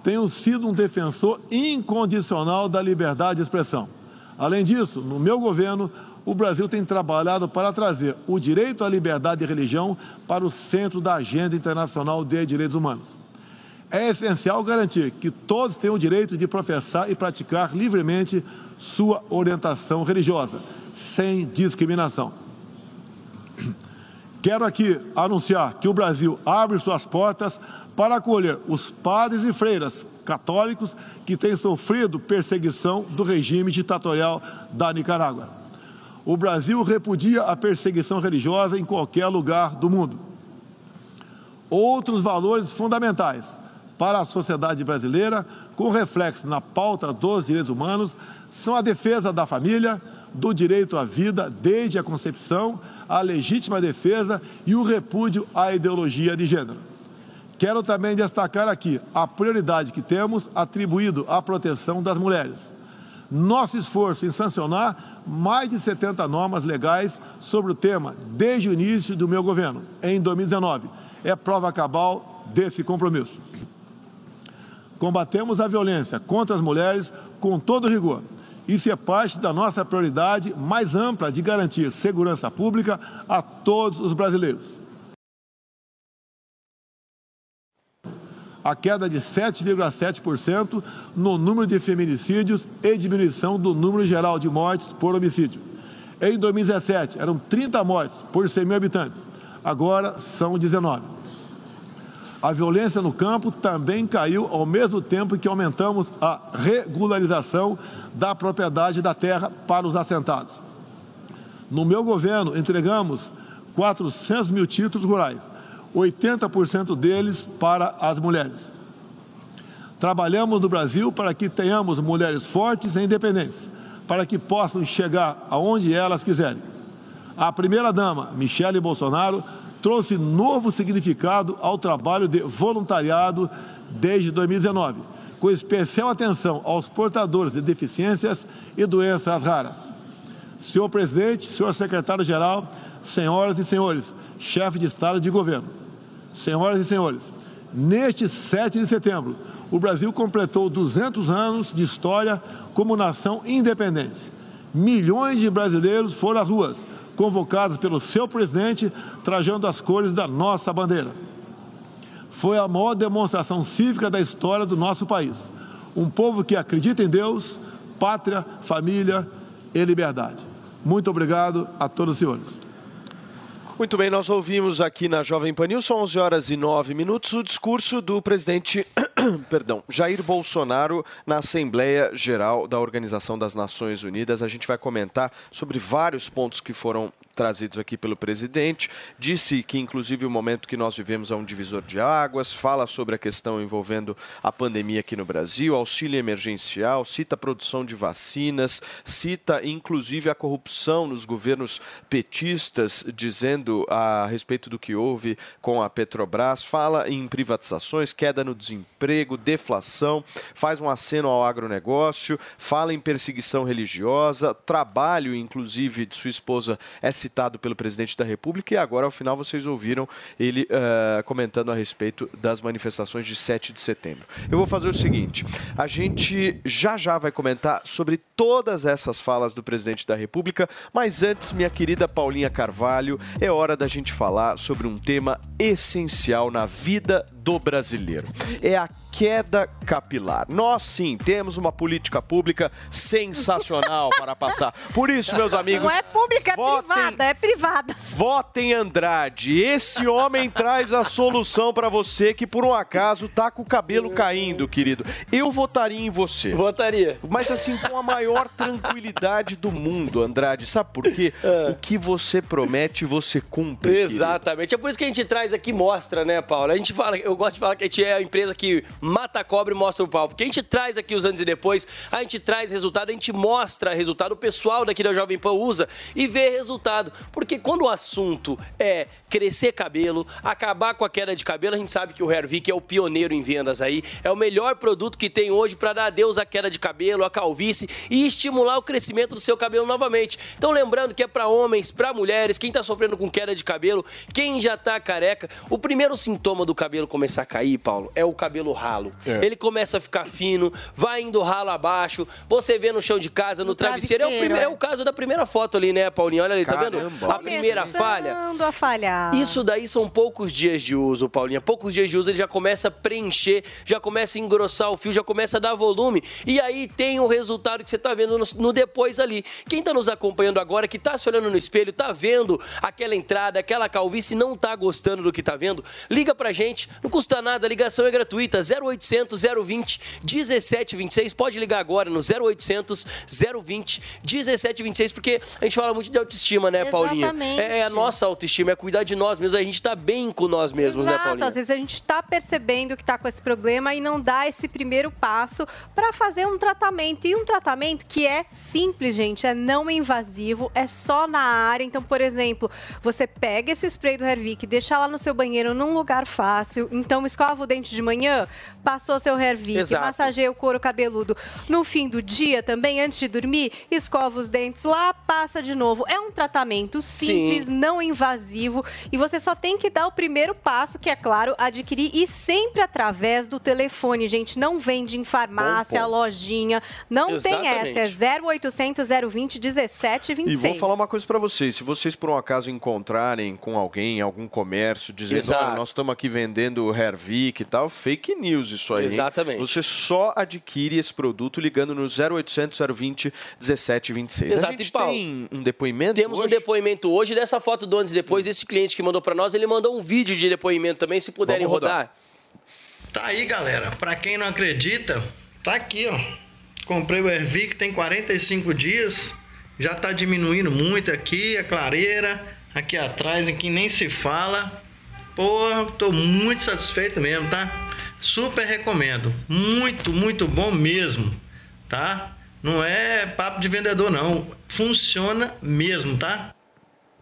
tenho sido um defensor incondicional da liberdade de expressão. Além disso, no meu governo, o Brasil tem trabalhado para trazer o direito à liberdade de religião para o centro da agenda internacional de direitos humanos. É essencial garantir que todos tenham o direito de professar e praticar livremente sua orientação religiosa, sem discriminação. Quero aqui anunciar que o Brasil abre suas portas para acolher os padres e freiras católicos que têm sofrido perseguição do regime ditatorial da Nicarágua. O Brasil repudia a perseguição religiosa em qualquer lugar do mundo. Outros valores fundamentais para a sociedade brasileira, com reflexo na pauta dos direitos humanos, são a defesa da família, do direito à vida desde a concepção, a legítima defesa e o repúdio à ideologia de gênero. Quero também destacar aqui a prioridade que temos atribuído à proteção das mulheres. nosso esforço em sancionar mais de 70 normas legais sobre o tema desde o início do meu governo, em 2019. É prova cabal desse compromisso. Combatemos a violência contra as mulheres com todo rigor. Isso é parte da nossa prioridade mais ampla de garantir segurança pública a todos os brasileiros. A queda de 7,7% no número de feminicídios e diminuição do número geral de mortes por homicídio. Em 2017, eram 30 mortes por 100 mil habitantes, agora são 19. A violência no campo também caiu ao mesmo tempo que aumentamos a regularização da propriedade da terra para os assentados. No meu governo, entregamos 400 mil títulos rurais 80% deles para as mulheres. Trabalhamos no Brasil para que tenhamos mulheres fortes e independentes, para que possam chegar aonde elas quiserem. A primeira-dama, Michele Bolsonaro, trouxe novo significado ao trabalho de voluntariado desde 2019, com especial atenção aos portadores de deficiências e doenças raras. Senhor presidente, senhor secretário-geral, senhoras e senhores, chefe de Estado e de governo, Senhoras e senhores, neste 7 de setembro, o Brasil completou 200 anos de história como nação independente. Milhões de brasileiros foram às ruas, convocados pelo seu presidente, trajando as cores da nossa bandeira. Foi a maior demonstração cívica da história do nosso país. Um povo que acredita em Deus, pátria, família e liberdade. Muito obrigado a todos os senhores. Muito bem, nós ouvimos aqui na Jovem Pan News, são 11 horas e 9 minutos, o discurso do presidente [COUGHS] perdão, Jair Bolsonaro na Assembleia Geral da Organização das Nações Unidas. A gente vai comentar sobre vários pontos que foram trazidos aqui pelo presidente. Disse que, inclusive, o momento que nós vivemos é um divisor de águas, fala sobre a questão envolvendo a pandemia aqui no Brasil, auxílio emergencial, cita a produção de vacinas, cita, inclusive, a corrupção nos governos petistas, dizendo a respeito do que houve com a Petrobras, fala em privatizações, queda no desemprego, deflação, faz um aceno ao agronegócio, fala em perseguição religiosa, trabalho, inclusive, de sua esposa é citado pelo presidente da República e agora, ao final, vocês ouviram ele uh, comentando a respeito das manifestações de 7 de setembro. Eu vou fazer o seguinte: a gente já já vai comentar sobre todas essas falas do presidente da República, mas antes, minha querida Paulinha Carvalho, é hora da gente falar sobre um tema essencial na vida do brasileiro. É a queda capilar. Nós sim temos uma política pública sensacional para passar. Por isso, meus amigos. Não é pública, é votem, privada, é privada. Votem Andrade. Esse homem traz a solução para você que por um acaso tá com o cabelo caindo, querido. Eu votaria em você. Votaria. Mas assim, com a maior tranquilidade do mundo, Andrade. Sabe por quê? É. O que você promete, você cumpre. Exatamente. Querido. É por isso que a gente traz aqui mostra, né, Paulo? A gente fala, eu gosto de falar que a gente é a empresa que mata a cobra e mostra o pau. Porque a gente traz aqui os antes e depois, a gente traz resultado, a gente mostra resultado, o pessoal daqui da Jovem Pan usa e vê resultado. Porque quando o assunto é crescer cabelo, acabar com a queda de cabelo, a gente sabe que o Hervik é o pioneiro em vendas aí, é o melhor produto que tem hoje para dar adeus à queda de cabelo, à calvície e estimular o crescimento do seu cabelo novamente. Então lembrando que é para homens, para mulheres, quem tá sofrendo com queda de cabelo, quem já tá careca, o primeiro sintoma do cabelo começar a cair, Paulo, é o cabelo ralo. É. Ele começa a ficar fino, vai indo ralo abaixo, você vê no chão de casa, no, no travesseiro. travesseiro. É, o é. é o caso da primeira foto ali, né, Paulinho? Olha ali, Caramba. tá vendo? A primeira falha. a falhar. Isso daí são poucos dias de uso, Paulinha. Poucos dias de uso ele já começa a preencher, já começa a engrossar o fio, já começa a dar volume. E aí tem o resultado que você tá vendo no, no depois ali. Quem tá nos acompanhando agora, que tá se olhando no espelho, tá vendo aquela entrada, aquela calvície, não tá gostando do que tá vendo, liga pra gente. Não custa nada, a ligação é gratuita. 0800 020 1726. Pode ligar agora no 0800 020 1726, porque a gente fala muito de autoestima, né, Paulinha? Exatamente. É, é a nossa autoestima, é cuidar de nós mesmos. A gente tá bem com nós mesmos, Exato. né, Paulinha? Às vezes a gente tá percebendo que tá com esse problema e não dá esse primeiro passo para fazer um tratamento. E um tratamento que é simples, gente, é não invasivo, é só na área. Então, por exemplo, você pega esse spray do Hervik, deixa lá no seu banheiro num lugar fácil. Então, escova o dente de manhã, passou seu Hervik, Exato. massageia o couro cabeludo. No fim do dia, também, antes de dormir, escova os dentes lá, passa de novo. É um tratamento simples, Sim. não invasivo e você só tem que dar o primeiro passo, que é claro, adquirir e sempre através do telefone, gente. Não vende em farmácia, ponto. lojinha, não tem Exatamente. essa. É 0800 020 1726. E vou falar uma coisa pra vocês. Se vocês por um acaso encontrarem com alguém, algum comércio, dizendo, olha, nós estamos aqui vendendo Hervik e tal, fake news isso aí. Exatamente. Você só adquire esse produto ligando no 0800 020 1726. Exato, A gente e Paulo, tem um depoimento Temos um hoje? depoimento hoje dessa foto do antes e depois desse cliente que mandou pra nós. Ele mandou um vídeo de depoimento também, se puderem Vamos rodar. rodar. Tá aí, galera. Pra quem não acredita, tá aqui, ó. Comprei o Ervic, tem 45 dias. Já tá diminuindo muito aqui a clareira, aqui atrás, em que nem se fala. Pô, tô muito satisfeito mesmo, tá? Super recomendo. Muito, muito bom mesmo, tá? Não é papo de vendedor, não. Funciona mesmo, tá?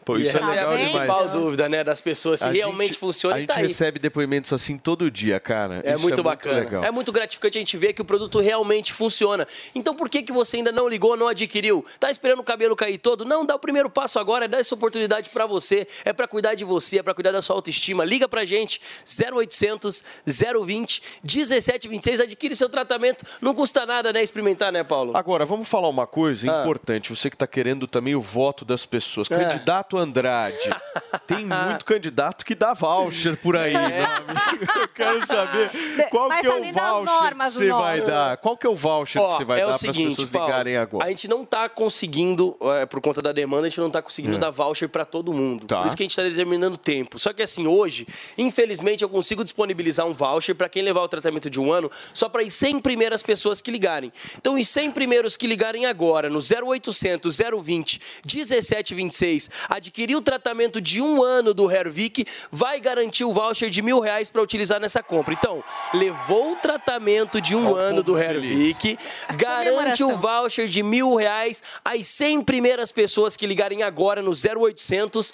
Pô, E isso é essa legal a principal dúvida, né, das pessoas, se A realmente gente- funciona A gente tá aí. recebe depoimentos assim todo dia, cara. É Isso muito bacana. legal. É muito gratificante a gente ver que o produto realmente funciona. Então por que, que você ainda não ligou, não adquiriu? Tá esperando o cabelo cair todo? Não, dá o primeiro passo agora, dá essa oportunidade pra você. É pra cuidar de você, é pra cuidar da sua autoestima. Liga pra gente, 0800 020 1726, adquire seu tratamento. Não custa nada, né, experimentar, né, Paulo? Agora, vamos falar uma coisa importante. Você que está querendo também o voto das pessoas. É. Candidato Andrade. Tem muito candidato que dá voucher por aí, É. meu amigo. Eu quero saber qual Vai que é o voucher normas, que você vai dar. Qual que é o voucher Ó, que você vai é dar para as pessoas Paulo, ligarem agora? A gente não tá conseguindo, é, por conta da demanda, a gente não tá conseguindo É. dar voucher para todo mundo. Tá. Por isso que a gente tá determinando tempo. Só que assim, hoje, infelizmente, eu consigo disponibilizar um voucher para quem levar o tratamento de um ano, só para as 100 primeiras pessoas que ligarem. Então, os 100 primeiros que ligarem agora, no 0800 020 1726, adquirir o tratamento de um ano do Hervik, vai garantir o voucher de mil reais para utilizar nessa compra. Então, levou o tratamento de um Ó o ano do. Hervik, garante o voucher de mil reais às 100 primeiras pessoas que ligarem agora no 0800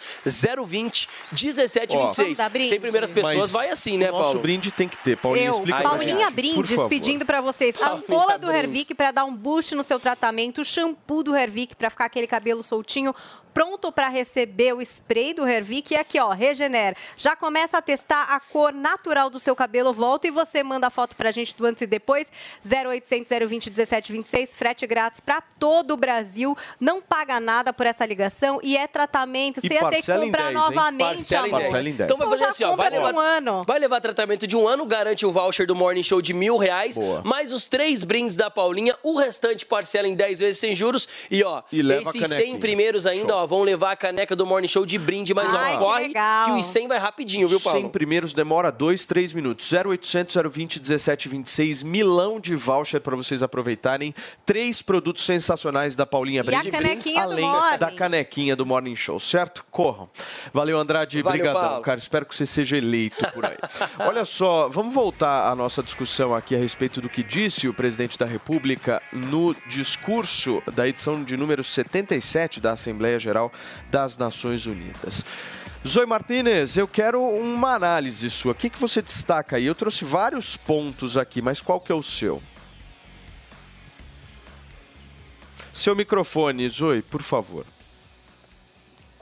020 1726. Vamos dar brinde? 100 primeiras pessoas Mas vai assim, né, o nosso Paulo? brinde tem que ter. Paulinha, Eu, Paulinha por Brindes, favor. pedindo pra vocês a ampola do. Hervik pra dar um boost no seu tratamento, o shampoo do Hervik pra ficar aquele cabelo soltinho, pronto pra receber o spray do Hervik e aqui, ó, Regenera. Já começa a testar a cor natural do seu cabelo, volta e você manda a foto pra gente do antes e depois, 0800 020 1726, frete grátis pra todo o Brasil, não paga nada por essa ligação e é tratamento, E você ia ter que comprar 10, hein? novamente, Parcela em amor. 10. Parcela em 10. Então vai Então fazer assim, ó. Vai levar, um ano. vai levar tratamento de um ano, garante o voucher do Morning Show de mil reais, mais os três brindes da Paulinha, o restante parcela em 10 vezes sem juros. E ó, E esses 100 canequinha. primeiros ainda, ó, vão levar a caneca do Morning Show de brinde, mas Ai, ó, que corre legal. que os 100 vai rapidinho, viu, Paulo? 100 primeiros demora 2, 3 minutos. 0800 020 1726, milão de voucher para vocês aproveitarem. Três produtos sensacionais da Paulinha E a Brinde. além da canequinha do Morning Show, certo? Corram. Valeu, Andrade. Valeu, Brigadão, Paulo. cara. Espero que você seja eleito por aí. [LAUGHS] Olha só, vamos voltar à nossa discussão aqui a respeito do que disse o presidente da República no discurso da edição de número 77 da Assembleia Geral das Nações Unidas. Zoe Martinez, eu quero uma análise sua. O que, que você destaca aí? Eu trouxe vários pontos aqui, mas qual que é o seu? Seu microfone, Zoe, por favor.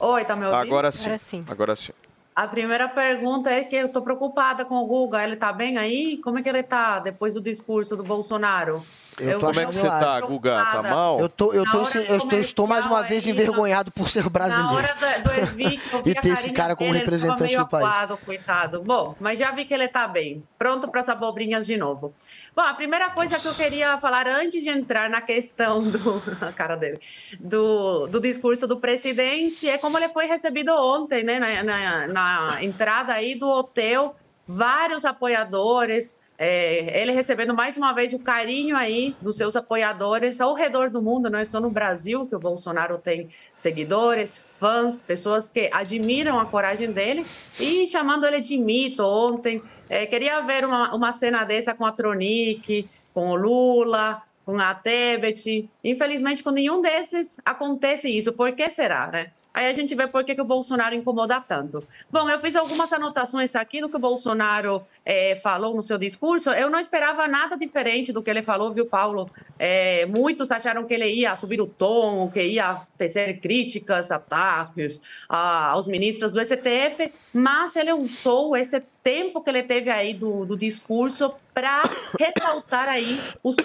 Oi, tá me ouvindo? Agora sim. Agora sim. A primeira pergunta é que eu tô preoccupada com o Guga. Ele tá bem aí? Como é que ele tá depois do discurso do Bolsonaro? Eu tô Como é que você tá, Guga? Tá preocupada. mal? Eu, tô, eu, tô, eu estou, estou mais uma vez aí, envergonhado por ser brasileiro. Na hora do Evic, eu vi [LAUGHS] E ter esse cara como dele, representante meio do país. acuado, coitado. Bom, mas já vi que ele tá bem. Pronto para as abobrinhas de novo. Bom, a primeira coisa que eu queria falar antes de entrar na questão do... [LAUGHS] a cara dele. Do, do discurso do presidente é como ele foi recebido ontem, né? Na, na- na entrada aí do hotel, vários apoiadores... é, ele recebendo mais uma vez o carinho aí dos seus apoiadores ao redor do mundo, não só no Brasil que o Bolsonaro tem seguidores, fãs, pessoas que admiram a coragem dele e chamando ele de mito ontem. É, queria ver uma, uma cena dessa com a Tronic, com o Lula, com a Tebet. Infelizmente, com nenhum desses acontece isso. Por que será, né? Aí a gente vê por que, que o Bolsonaro incomoda tanto. Bom, eu fiz algumas anotações aqui do que o Bolsonaro é, falou no seu discurso. Eu não esperava nada diferente do que ele falou, viu, Paulo? É, muitos acharam que ele ia subir o tom, que ia tecer críticas, ataques a, aos ministros do STF, mas ele usou esse tempo que ele teve aí do, do discurso para ressaltar aí os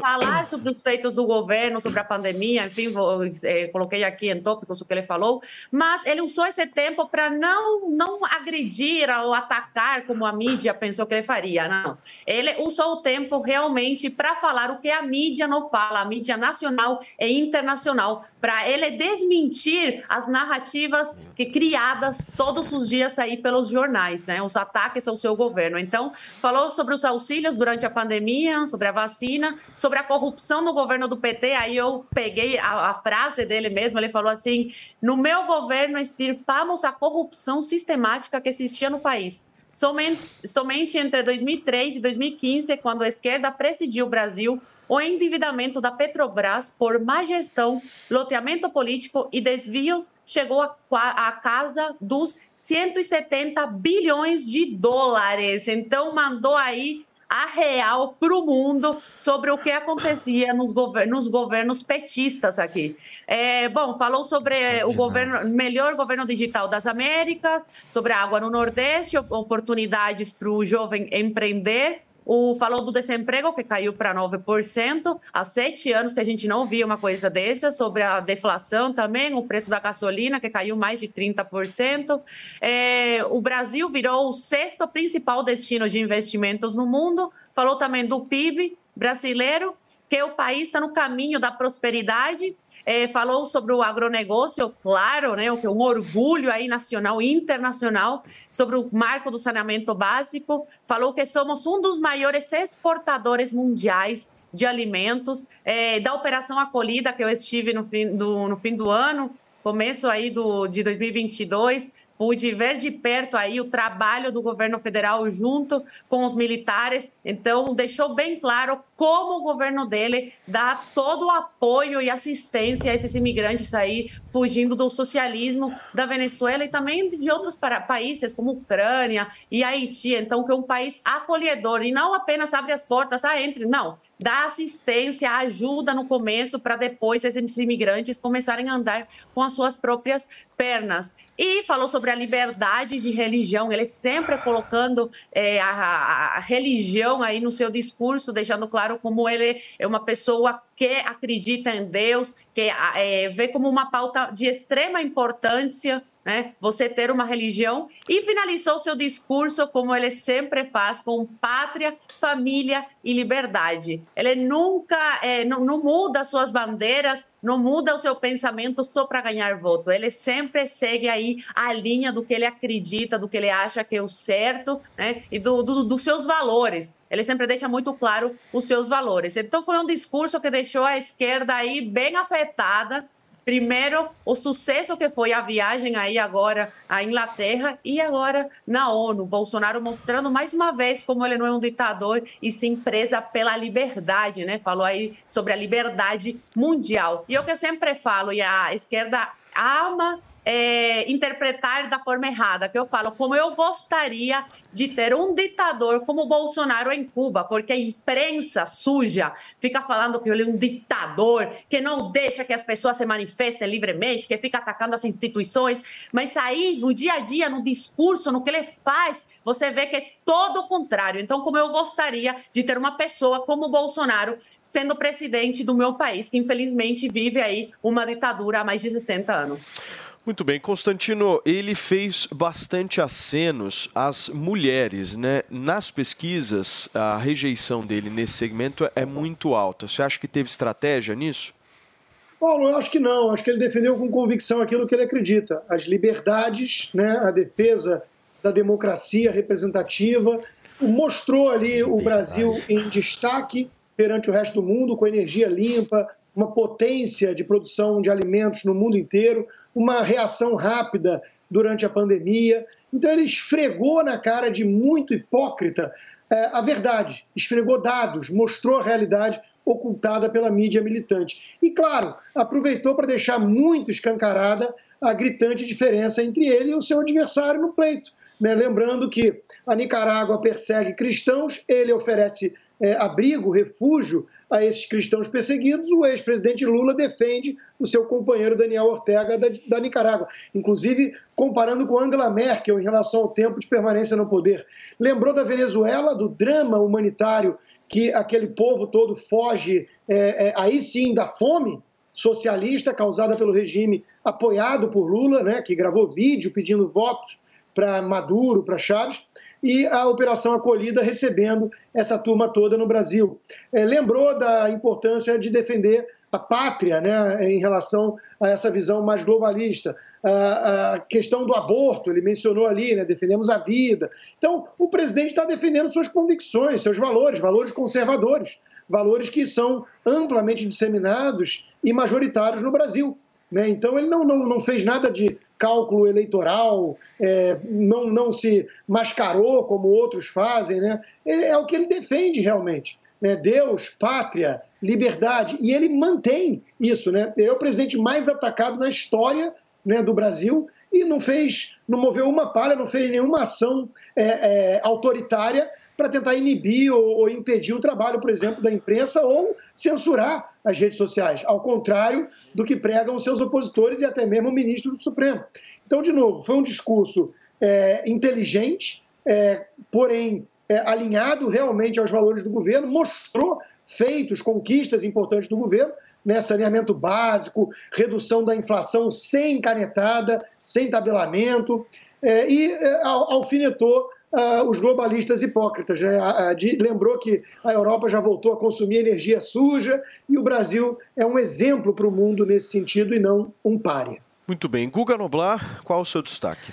falar sobre os feitos do governo, sobre a pandemia, enfim, vou, é, coloquei aqui em tópicos o que ele falou, mas ele usou esse tempo para não não agredir ou atacar como a mídia pensou que ele faria, não. Ele usou o tempo realmente para falar o que a mídia não fala, a mídia nacional e internacional, para ele desmentir as narrativas que criadas todos os dias aí pelos jornais, né? Ataques ao seu governo. Então, falou sobre os auxílios durante a pandemia, sobre a vacina, sobre a corrupção no governo do PT. Aí eu peguei a, a frase dele mesmo, ele falou assim: "No meu governo extirpamos a corrupção sistemática que existia no país". Somente, somente entre 2003 e 2015, quando a esquerda presidiu o Brasil, o endividamento da Petrobras por má gestão, loteamento político e desvios chegou à casa dos 170 bilhões de dólares. Então, mandou aí a real para o mundo sobre o que acontecia nos, nos governos petistas aqui. É, bom, falou sobre o governo, melhor governo digital das Américas, sobre a água no Nordeste, oportunidades para o jovem empreender o, falou do desemprego, que caiu para 9%. Há sete anos que a gente não via uma coisa dessa. Sobre a deflação também, o preço da gasolina, que caiu mais de 30%. É, o Brasil virou o sexto principal destino de investimentos no mundo. Falou também do PIB brasileiro, que o país está no caminho da prosperidade é, falou sobre o agronegócio, claro, né, o que é um orgulho aí nacional e internacional, sobre o marco do saneamento básico, falou que somos um dos maiores exportadores mundiais de alimentos, é, da Operação Acolhida, que eu estive no fim do, no fim do ano, começo aí do, de 2022, pude ver de perto aí o trabalho do governo federal junto com os militares. Então, deixou bem claro como o governo dele dá todo o apoio e assistência a esses imigrantes aí fugindo do socialismo da Venezuela e também de outros países como Ucrânia e Haiti. Então, que é um país acolhedor e não apenas abre as portas, ah, entre, não dá assistência, ajuda no começo para depois esses imigrantes começarem a andar com as suas próprias pernas. E falou sobre a liberdade de religião, ele sempre colocando é, a, a, religião aí no seu discurso, deixando claro como ele é uma pessoa que acredita em Deus, que é, vê como uma pauta de extrema importância né? Você ter uma religião e finalizou seu discurso como ele sempre faz com pátria, família e liberdade. Ele nunca é, não, não, muda suas bandeiras, não muda o seu pensamento só para ganhar voto. Ele sempre segue aí a linha do que ele acredita, do que ele acha que é o certo, né? E do, do, dos seus valores. Ele sempre deixa muito claro os seus valores. Então foi um discurso que deixou a esquerda aí bem afetada Primeiro, o sucesso que foi a viagem aí agora à Inglaterra e agora na ONU. Bolsonaro mostrando mais uma vez como ele não é um ditador e sim presa pela liberdade, né? Falou aí sobre a liberdade mundial. E é o que eu sempre falo, e a esquerda ama é, interpretar da forma errada, que eu falo, como eu gostaria de ter um ditador como Bolsonaro em Cuba, porque a imprensa suja fica falando que ele é um ditador, que não deixa que as pessoas se manifestem livremente, que fica atacando as instituições, mas aí no dia a dia, no discurso, no que ele faz, você vê que é todo o contrário. Então, como eu gostaria de ter uma pessoa como Bolsonaro sendo presidente do meu país, que infelizmente vive aí uma ditadura há mais de 60 anos. Muito bem, Constantino, ele fez bastante acenos às mulheres, né? Nas pesquisas, a rejeição dele nesse segmento é muito alta. Você acha que teve estratégia nisso? Paulo, eu acho que não. Acho que ele defendeu com convicção aquilo que ele acredita: as liberdades, né? a defesa da democracia representativa. Mostrou ali o Brasil em destaque perante o resto do mundo, com energia limpa, uma potência de produção de alimentos no mundo inteiro, uma reação rápida durante a pandemia. Então ele esfregou na cara de muito hipócrita é, a verdade, esfregou dados, mostrou a realidade ocultada pela mídia militante. E, claro, aproveitou para deixar muito escancarada a gritante diferença entre ele e o seu adversário no pleito. Né? Lembrando que a Nicarágua persegue cristãos, ele oferece é, abrigo, refúgio a esses cristãos perseguidos, o ex-presidente Lula defende o seu companheiro Daniel Ortega da, da, Nicarágua, inclusive comparando com Angela Merkel em relação ao tempo de permanência no poder. Lembrou da Venezuela, do drama humanitário que aquele povo todo foge, é, é, aí sim, da fome socialista causada pelo regime apoiado por Lula, né, que gravou vídeo pedindo votos para Maduro, para Chaves e a Operação Acolhida recebendo essa turma toda no Brasil. É, lembrou da importância de defender a pátria né, em relação a essa visão mais globalista. A, a questão do aborto, ele mencionou ali, né, defendemos a vida. Então, o presidente está defendendo suas convicções, seus valores, valores conservadores, valores que são amplamente disseminados e majoritários no Brasil. Né? Então, ele não, não, não fez nada de cálculo eleitoral, é, não, não se mascarou como outros fazem, né? Ele, é o que ele defende realmente. Né? Deus, pátria, liberdade. E ele mantém isso. Né? Ele é o presidente mais atacado na história né, do Brasil e não fez, não moveu uma palha, não fez nenhuma ação é, é, autoritária para tentar inibir ou, ou, impedir o trabalho, por exemplo, da imprensa ou censurar as redes sociais, ao contrário do que pregam seus opositores e até mesmo o ministro do Supremo. Então, de novo, foi um discurso é, inteligente, é, porém é, alinhado realmente aos valores do governo, mostrou feitos, conquistas importantes do governo, né, saneamento básico, redução da inflação sem canetada, sem tabelamento, é, e é, alfinetou uh, os globalistas hipócritas. Né? Uh, de, lembrou que a Europa já voltou a consumir energia suja e o Brasil é um exemplo para o mundo nesse sentido e não um páreo. Muito bem. Guga Noblar, qual o seu destaque?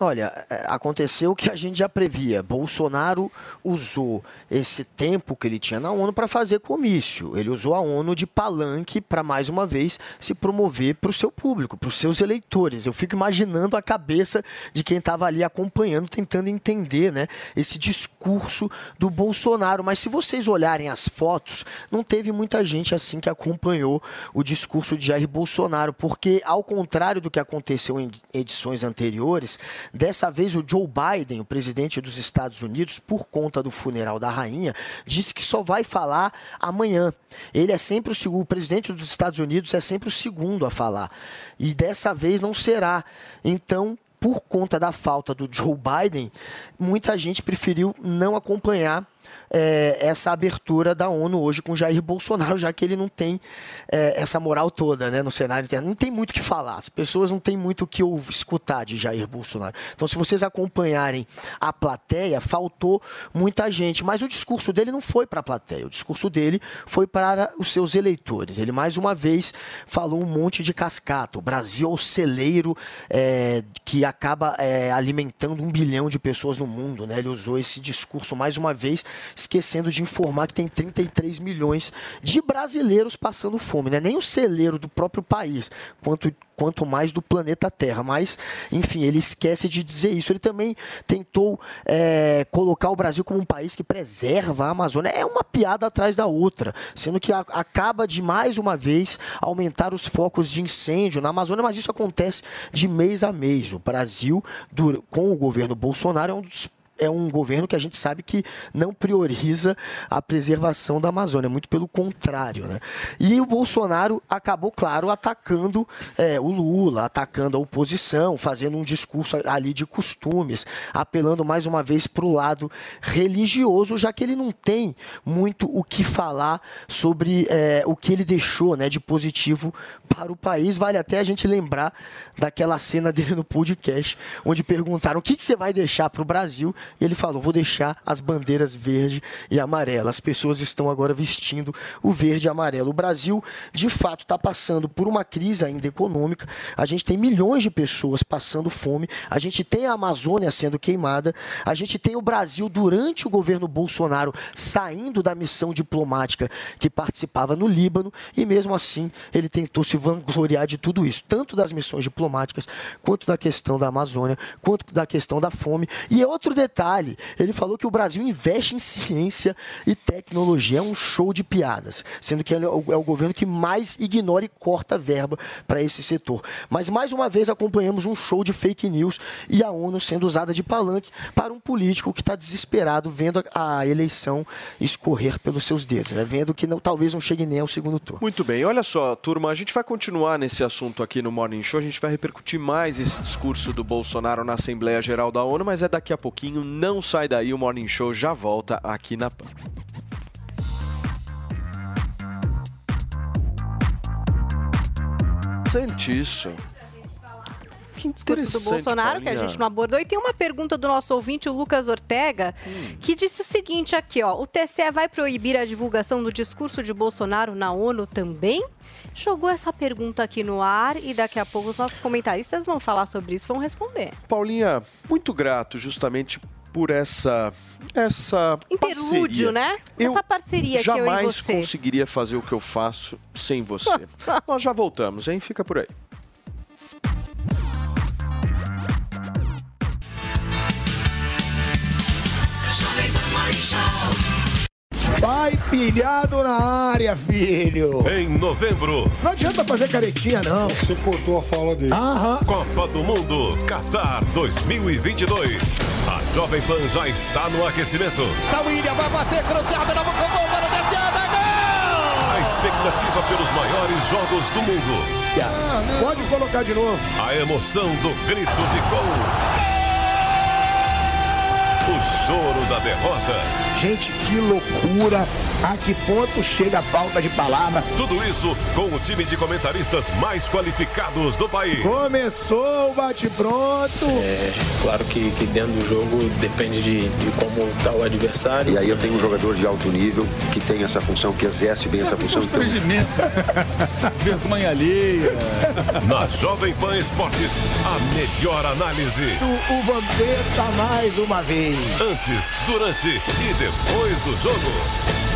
Olha, é, aconteceu o que a gente já previa. Bolsonaro usou esse tempo que ele tinha na ONU para fazer comício. Ele usou a ONU de palanque para, mais uma vez, se promover para o seu público, para os seus eleitores. Eu fico imaginando a cabeça de quem estava ali acompanhando, tentando entender né, esse discurso do Bolsonaro. Mas se vocês olharem as fotos, não teve muita gente assim que acompanhou o discurso de Jair Bolsonaro, porque, ao contrário do que aconteceu em edições anteriores, Dessa vez, o Joe Biden, o presidente dos Estados Unidos, por conta do funeral da rainha, disse que só vai falar amanhã. Ele é sempre o segundo, o presidente dos Estados Unidos é sempre o segundo a falar. E dessa vez não será. Então, por conta da falta do Joe Biden, muita gente preferiu não acompanhar é, essa abertura da ONU hoje com Jair Bolsonaro, já que ele não tem é, essa moral toda né, no cenário interno. Não tem muito o que falar, as pessoas não têm muito o que escutar de Jair Bolsonaro. Então, se vocês acompanharem a plateia, faltou muita gente, mas o discurso dele não foi para a plateia, o discurso dele foi para os seus eleitores. Ele, mais uma vez, falou um monte de cascata. O Brasil é o celeiro é, que acaba é, alimentando um bilhão de pessoas no mundo. Né? Ele usou esse discurso mais uma vez esquecendo de informar que tem 33 milhões de brasileiros passando fome, né? Nem o celeiro do próprio país, quanto quanto mais do planeta Terra. Mas, enfim, ele esquece de dizer isso. Ele também tentou é, colocar o Brasil como um país que preserva a Amazônia. É uma piada atrás da outra, sendo que a, acaba de mais uma vez aumentar os focos de incêndio na Amazônia, mas isso acontece de mês a mês. O Brasil, do, com o governo Bolsonaro, é um dos é um governo que a gente sabe que não prioriza a preservação da Amazônia, muito pelo contrário. Né? E o Bolsonaro acabou, claro, atacando é, o Lula, atacando a oposição, fazendo um discurso ali de costumes, apelando mais uma vez para o lado religioso, já que ele não tem muito o que falar sobre é, o que ele deixou né, de positivo para o país. Vale até a gente lembrar daquela cena dele no podcast, onde perguntaram o que, que você vai deixar para o Brasil e ele falou: vou deixar as bandeiras verde e amarela. As pessoas estão agora vestindo o verde e amarelo. O Brasil, de fato, está passando por uma crise ainda econômica. A gente tem milhões de pessoas passando fome. A gente tem a Amazônia sendo queimada. A gente tem o Brasil, durante o governo Bolsonaro, saindo da missão diplomática que participava no Líbano. E mesmo assim, ele tentou se vangloriar de tudo isso, tanto das missões diplomáticas, quanto da questão da Amazônia, quanto da questão da fome. E é outro detalhe detalhe, ele falou que o Brasil investe em ciência e tecnologia. É um show de piadas, sendo que é o, é o governo que mais ignora e corta verba para esse setor. Mas mais uma vez acompanhamos um show de fake news e a ONU sendo usada de palanque para um político que está desesperado vendo a, a eleição escorrer pelos seus dedos, né? vendo que não, talvez não chegue nem ao segundo turno. Muito bem, olha só, turma, a gente vai continuar nesse assunto aqui no Morning Show, a gente vai repercutir mais esse discurso do Bolsonaro na Assembleia Geral da ONU, mas é daqui a pouquinho, não sai daí, o Morning Show já volta aqui na PAN. Isso. Que interessante, do Bolsonaro, que a Paulinha. gente não abordou. E tem uma pergunta do nosso ouvinte, o Lucas Ortega, que disse o seguinte aqui, ó. O TSE vai proibir a divulgação do discurso de Bolsonaro na ONU também? Jogou essa pergunta aqui no ar e daqui a pouco os nossos comentaristas vão falar sobre isso, vão responder. Paulinha, muito grato justamente por essa essa Interlúdio, parceria. né? Eu essa parceria que eu e jamais conseguiria fazer o que eu faço sem você. [LAUGHS] Nós já voltamos, hein? Fica por aí. Vai pilhado na área, filho. Em novembro, Não adianta fazer caretinha, não. Você cortou a fala dele. Aham. Copa do Mundo, Qatar 2022. A Jovem Pan já está no aquecimento. Tá William, vai bater cruzado na boca do gol, para A expectativa pelos maiores jogos do mundo. Pode colocar de novo. A emoção do grito de gol. O choro da derrota. Gente, que loucura. A que ponto chega a falta de palavra? Tudo isso com o time de comentaristas mais qualificados do país. Começou o bate-pronto. É, claro que, que dentro do jogo depende de, de como está o adversário. E aí eu tenho um jogador de alto nível que tem essa função, que exerce bem essa função. Então, [LAUGHS] Vergonha alheia. Na Jovem Pan Esportes, a melhor análise. O, o Vampeta mais uma vez. Antes, durante e depois do jogo.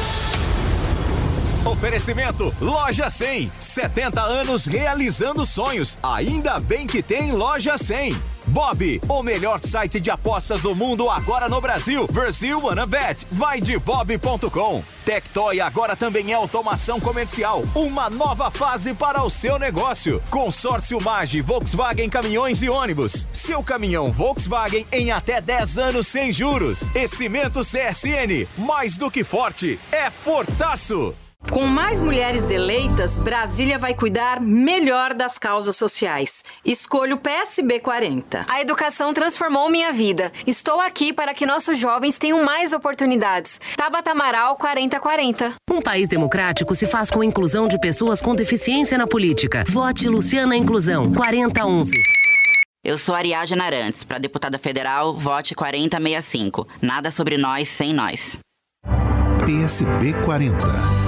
Oferecimento Loja 100. 70 anos realizando sonhos. Ainda bem que tem Loja 100. Bob, o melhor site de apostas do mundo agora no Brasil. Brasil Wanna Bet. Vai de bob.com. Tectoy agora também é automação comercial. Uma nova fase para o seu negócio. Consórcio Mage, Volkswagen Caminhões e Ônibus. Seu caminhão Volkswagen em até 10 anos sem juros. E Cimento CSN. Mais do que forte, é fortaço. Com mais mulheres eleitas, Brasília vai cuidar melhor das causas sociais. Escolha o PSB 40. A educação transformou minha vida. Estou aqui para que nossos jovens tenham mais oportunidades. Tabata Amaral 4040. Um país democrático se faz com a inclusão de pessoas com deficiência na política. Vote Luciana Inclusão 4011. Eu sou Ariadna Arantes, para deputada federal, vote 4065. Nada sobre nós sem nós. PSB 40.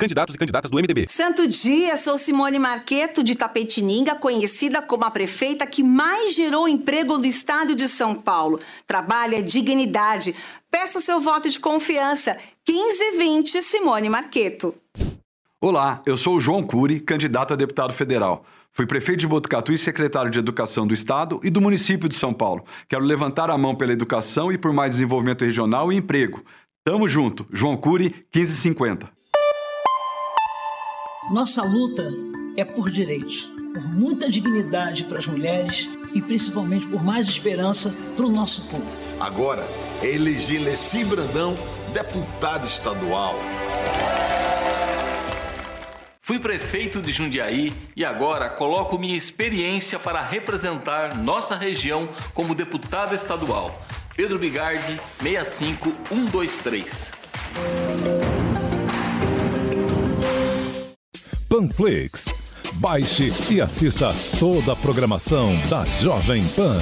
Candidatos e candidatas do MDB. Santo dia, sou Simone Marqueto de Tapetininga, conhecida como a prefeita que mais gerou emprego do estado de São Paulo. Trabalha dignidade. Peço seu voto de confiança. 1520 Simone Marqueto. Olá, eu sou o João Cury, candidato a deputado federal. Fui prefeito de Botucatu e secretário de Educação do Estado e do município de São Paulo. Quero levantar a mão pela educação e por mais desenvolvimento regional e emprego. Tamo junto. João Cury, 1550. Nossa luta é por direitos, por muita dignidade para as mulheres e principalmente por mais esperança para o nosso povo. Agora é eleger Leci Brandão deputado estadual. Fui prefeito de Jundiaí e agora coloco minha experiência para representar nossa região como deputado estadual. Pedro Bigardi, 65123. Panflix. Baixe e assista toda a programação da Jovem Pan.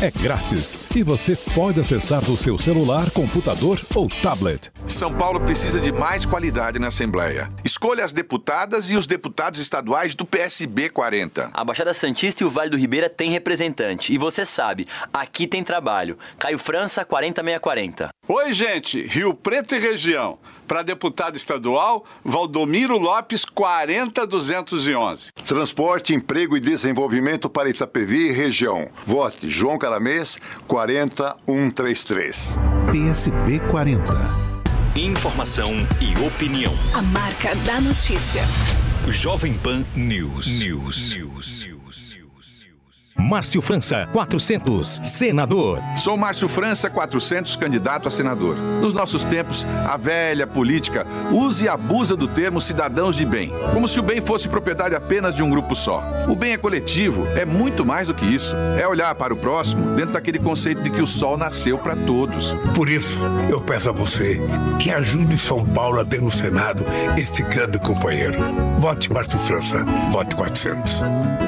É grátis e você pode acessar do seu celular, computador ou tablet. São Paulo precisa de mais qualidade na Assembleia. Escolha as deputadas e os deputados estaduais do PSB 40. A Baixada Santista e o Vale do Ribeira têm representante. E você sabe, aqui tem trabalho. Caio França, 40640. Oi, gente. Rio Preto e região. Para deputado estadual, Valdomiro Lopes, 40211. Transporte, emprego e desenvolvimento para Itapevi e região. Vote João Caramês, 40133. PSB 40. Informação e opinião. A marca da notícia. Jovem Pan News. News. News. Márcio França, 400, senador. Sou Márcio França, 400, candidato a senador. Nos nossos tempos, a velha política usa e abusa do termo cidadãos de bem, como se o bem fosse propriedade apenas de um grupo só. O bem é coletivo, é muito mais do que isso. É olhar para o próximo dentro daquele conceito de que o sol nasceu para todos. Por isso, eu peço a você que ajude São Paulo a ter no Senado esse grande companheiro. Vote Márcio França, vote 400.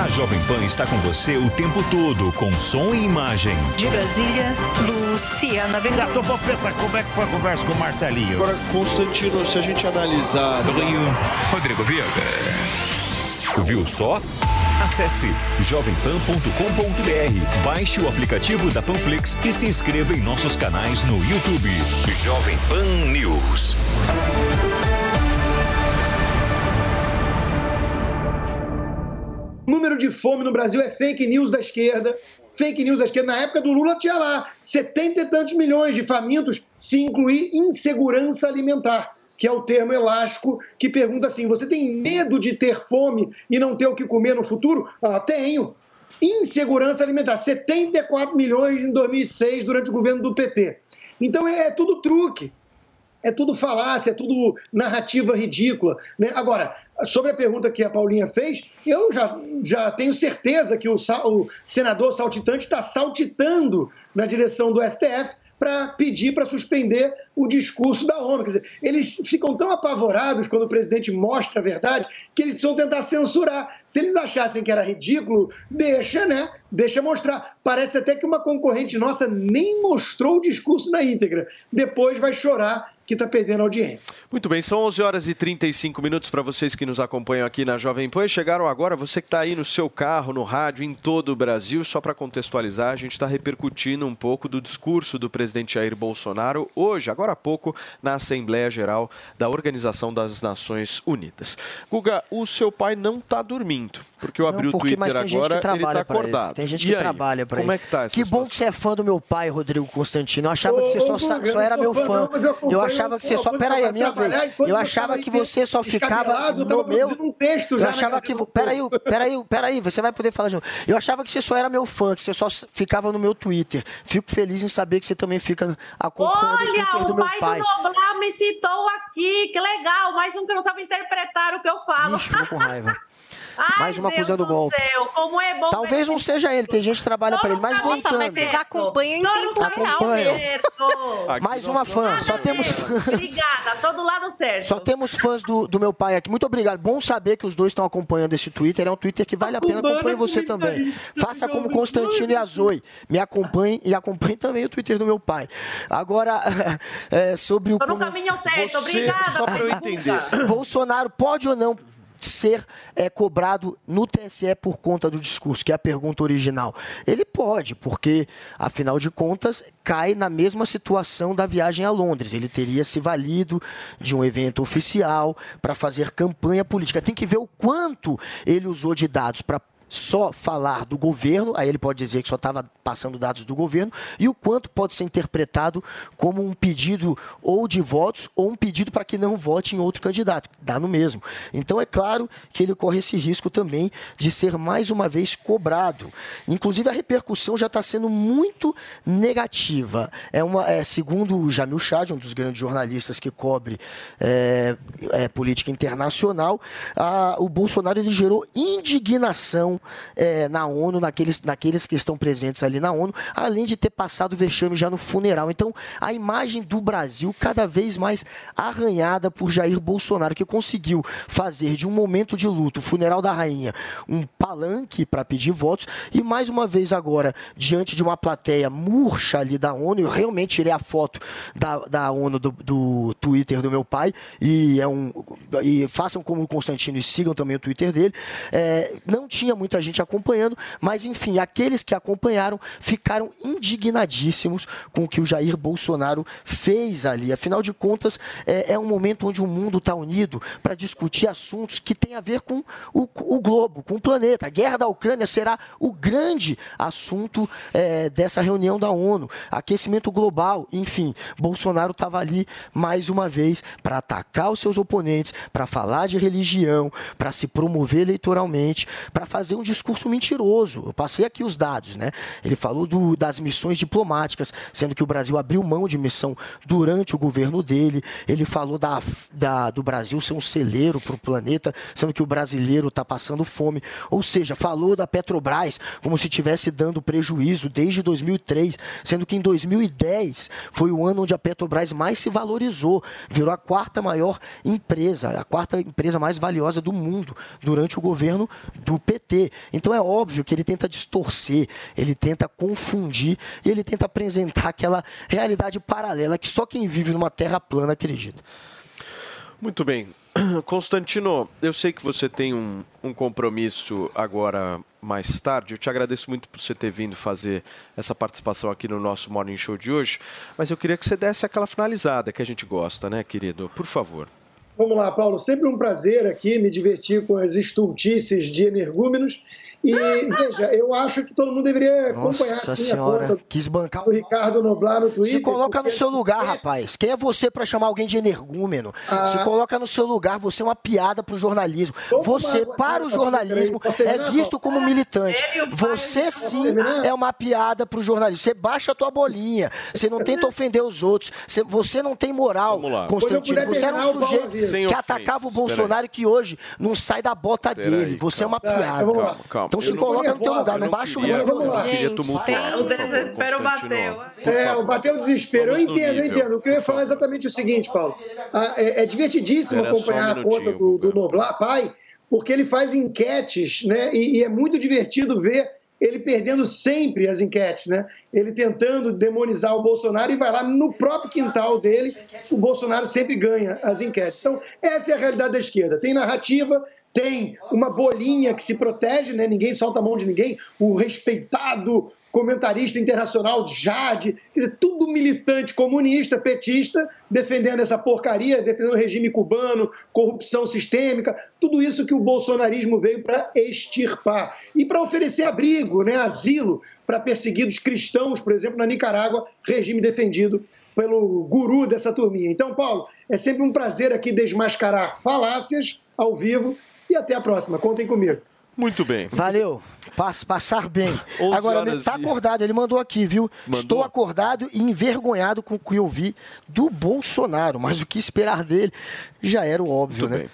A Jovem Pan está com você o tempo todo, com som e imagem. De Brasília, Luciana Preta, como é que foi a conversa com o Marcelinho? Agora, Constantino, se a gente analisar... Do Rio, Rodrigo Viega. Viu só? Acesse jovempan.com.br, baixe o aplicativo da Panflix e se inscreva em nossos canais no YouTube. Jovem Pan News. Número de fome no Brasil é fake news da esquerda. Fake news da esquerda. Na época do Lula tinha lá 70 e tantos milhões de famintos, se incluir insegurança alimentar, que é o termo elástico que pergunta assim: você tem medo de ter fome e não ter o que comer no futuro? Ah, tenho. Insegurança alimentar, 74 milhões em 2006, durante o governo do PT. Então é, é tudo truque é tudo falácia, é tudo narrativa ridícula. Né? Agora, sobre a pergunta que a Paulinha fez, eu já, já tenho certeza que o, o senador saltitante está saltitando na direção do STF para pedir para suspender o discurso da ONU. Quer dizer, eles ficam tão apavorados quando o presidente mostra a verdade que eles vão tentar censurar. Se eles achassem que era ridículo, deixa, né? Deixa mostrar. Parece até que uma concorrente nossa nem mostrou o discurso na íntegra. Depois vai chorar que está perdendo audiência. Muito bem, são 11 horas e 35 minutos para vocês que nos acompanham aqui na Jovem Pan. Chegaram agora, você que está aí no seu carro, no rádio, em todo o Brasil. Só para contextualizar, a gente está repercutindo um pouco do discurso do presidente Jair Bolsonaro hoje, agora há pouco, na Assembleia Geral da Organização das Nações Unidas. Guga, o seu pai não está dormindo, porque eu abri não, porque, o Twitter agora, ele está acordado. Ele. Tem gente e que aí? trabalha para ele. Como é que tá essa Que situação? bom que você é fã do meu pai, Rodrigo Constantino. Eu achava Ô, que você só, ô, só era eu meu fã. não, eu Eu achava que você pô, só. Peraí, a minha vez. Eu achava que aí você só ficava eu tava no meu. um texto Eu já na achava que. Do Peraí, peraí, peraí, você vai poder falar de novo. Eu achava que você só era meu fã, que você só ficava no meu Twitter. Fico feliz em saber que você também fica acompanhando o Twitter Olha, do o meu pai, pai. do Noblar me citou aqui, que legal, mais um que não sabe interpretar o que eu falo. Ixi, com raiva. [LAUGHS] Ai, Mais uma Deus acusando do golpe. céu, como é bom Talvez não seja ele, tem gente que trabalha para ele, mas voltando. mas vocês acompanham em tempo Acompanham. certo. [LAUGHS] Mais uma fã, só temos fãs. Obrigada, todo lado certo. Só temos fãs do, do meu pai aqui. Muito obrigado. Bom saber que os dois estão acompanhando esse Twitter. É um Twitter que vale a pena. Acompanhe você também. Faça como Constantino e a Zoe. Me acompanhe e acompanhe também o Twitter do meu pai. Agora, [LAUGHS] é, sobre o. Tô no caminho certo, obrigada. Só pra eu entender. Bolsonaro pode ou não ser é, cobrado no TSE por conta do discurso, que é a pergunta original. Ele pode, porque, afinal de contas, cai na mesma situação da viagem a Londres. Ele teria se valido de um evento oficial para fazer campanha política. Tem que ver o quanto ele usou de dados para só falar do governo, aí ele pode dizer que só estava passando dados do governo, e o quanto pode ser interpretado como um pedido ou de votos ou um pedido para que não vote em outro candidato. Dá no mesmo. Então é claro que ele corre esse risco também de ser mais uma vez cobrado. Inclusive a repercussão já está sendo muito negativa. É uma, é, segundo o Jamil Chad, um dos grandes jornalistas que cobre é, é, política internacional, a, o Bolsonaro ele gerou indignação é, na ONU, naqueles, naqueles que estão presentes ali na ONU, além de ter passado vexame já no funeral. Então, a imagem do Brasil cada vez mais arranhada por Jair Bolsonaro, que conseguiu fazer de um momento de luto, o funeral da rainha, um palanque para pedir votos, e mais uma vez agora, diante de uma plateia murcha ali da ONU, eu realmente tirei a foto da, da ONU do, do Twitter do meu pai, e, é um, e façam como o Constantino e sigam também o Twitter dele. É, não tinha muita gente acompanhando, mas enfim, aqueles que acompanharam ficaram indignadíssimos com o que o Jair Bolsonaro fez ali. Afinal de contas, é, é um momento onde o mundo está unido para discutir assuntos que têm a ver com o, o, globo, com o planeta. A guerra da Ucrânia será o grande assunto é, dessa reunião da ONU. Aquecimento global, enfim. Bolsonaro estava ali mais uma vez para atacar os seus oponentes, para falar de religião, para se promover eleitoralmente, para fazer um discurso mentiroso. Eu passei aqui os dados, né? Ele falou do, das missões diplomáticas, sendo que o Brasil abriu mão de missão durante o governo dele. Ele falou da, da do Brasil ser um celeiro para o planeta, sendo que o brasileiro está passando fome. Ou seja, falou da Petrobras como se estivesse dando prejuízo desde 2003, sendo que em 2010 foi o ano onde a Petrobras mais se valorizou, virou a quarta maior empresa, a quarta empresa mais valiosa do mundo durante o governo do PT. Então é óbvio que ele tenta distorcer, ele tenta confundir e ele tenta apresentar aquela realidade paralela que só quem vive numa terra plana acredita. Muito bem. [CLEARS THROAT] Constantino, eu sei que você tem um, um, compromisso agora mais tarde. Eu te agradeço muito por você ter vindo fazer essa participação aqui no nosso Morning Show de hoje. Mas eu queria que você desse aquela finalizada que a gente gosta, né, querido? Por favor. Vamos lá, Paulo. Sempre um prazer aqui me divertir com as estultices de energúmenos. E veja, eu acho que todo mundo deveria acompanhar Nossa assim, senhora, a conta quis bancar do Ricardo Noblar no Twitter. Se coloca no seu lugar, rapaz. Quem é você para chamar alguém de energúmeno? Ah. Se coloca no seu lugar, você é uma piada pro jornalismo. Você, para o jornalismo, é visto como militante. Você sim é uma piada pro jornalismo. Você baixa a tua bolinha. Você não tenta ofender os outros. Você- não tem moral. Constantino. Você era um o sujeito avisa. Sem que atacava o Bolsonaro que hoje não sai da bota dele. aí, Você é uma calma. piada. Vamos lá. Calma, calma. Então se coloca no teu lugar, não não baixa o nível. Vamos lá. Gente, O desespero bateu. É, favor. bateu o desespero. Eu entendo, eu entendo. O que eu ia falar é exatamente o seguinte, Paulo. Ah, é, é divertidíssimo Era só um acompanhar a conta do, do. Noblar, pai, porque ele faz enquetes, né? E, e é muito divertido ver ele perdendo sempre as enquetes, né? Ele tentando demonizar o Bolsonaro e vai lá no próprio quintal dele, o Bolsonaro sempre ganha as enquetes. Então, essa é a realidade da esquerda. Tem narrativa, tem uma bolinha que se protege, né? Ninguém solta a mão de ninguém. O respeitado comentarista internacional Jade, quer dizer, tudo militante comunista, petista, defendendo essa porcaria, defendendo o regime cubano, corrupção sistêmica, tudo isso que o bolsonarismo veio para extirpar e para oferecer abrigo, né, asilo para perseguidos cristãos, por exemplo, na Nicarágua, regime defendido pelo guru dessa turminha. Então, Paulo, é sempre um prazer aqui desmascarar falácias ao vivo e até a próxima. Contem comigo. Muito bem. Valeu. Pass- passar bem. 11 Agora, ele tá acordado, ele mandou aqui, viu? Mandou? Estou acordado e envergonhado com o que eu vi do Bolsonaro, mas o que esperar dele já era o óbvio, Muito né? bem.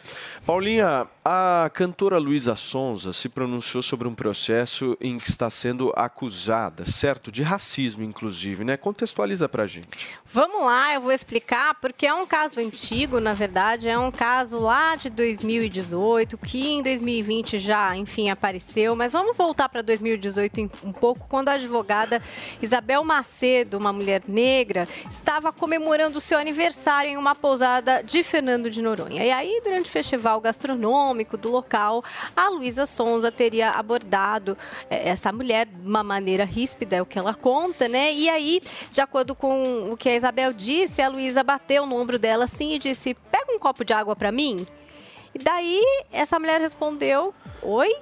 Paulinha, a cantora Luísa Sonza se pronunciou sobre um processo em que está sendo acusada, certo? De racismo, inclusive, né? Contextualiza pra gente. Vamos lá, eu vou explicar, porque é um caso antigo, na verdade, é um caso lá de 2018, que em 2020 já, enfim, apareceu, mas vamos voltar para 2018 em- um pouco, quando a advogada Isabel Macedo, uma mulher negra, estava comemorando o seu aniversário em uma pousada de Fernando de Noronha. E aí, durante o festival gastronômico do local, a Luísa Sonza teria abordado eh, essa mulher de uma maneira ríspida, é o que ela conta, né? E aí, de acordo com o que a Isabel disse, a Luísa bateu no ombro dela assim e disse: Pega um copo de água para mim. E daí, essa mulher respondeu: Oi?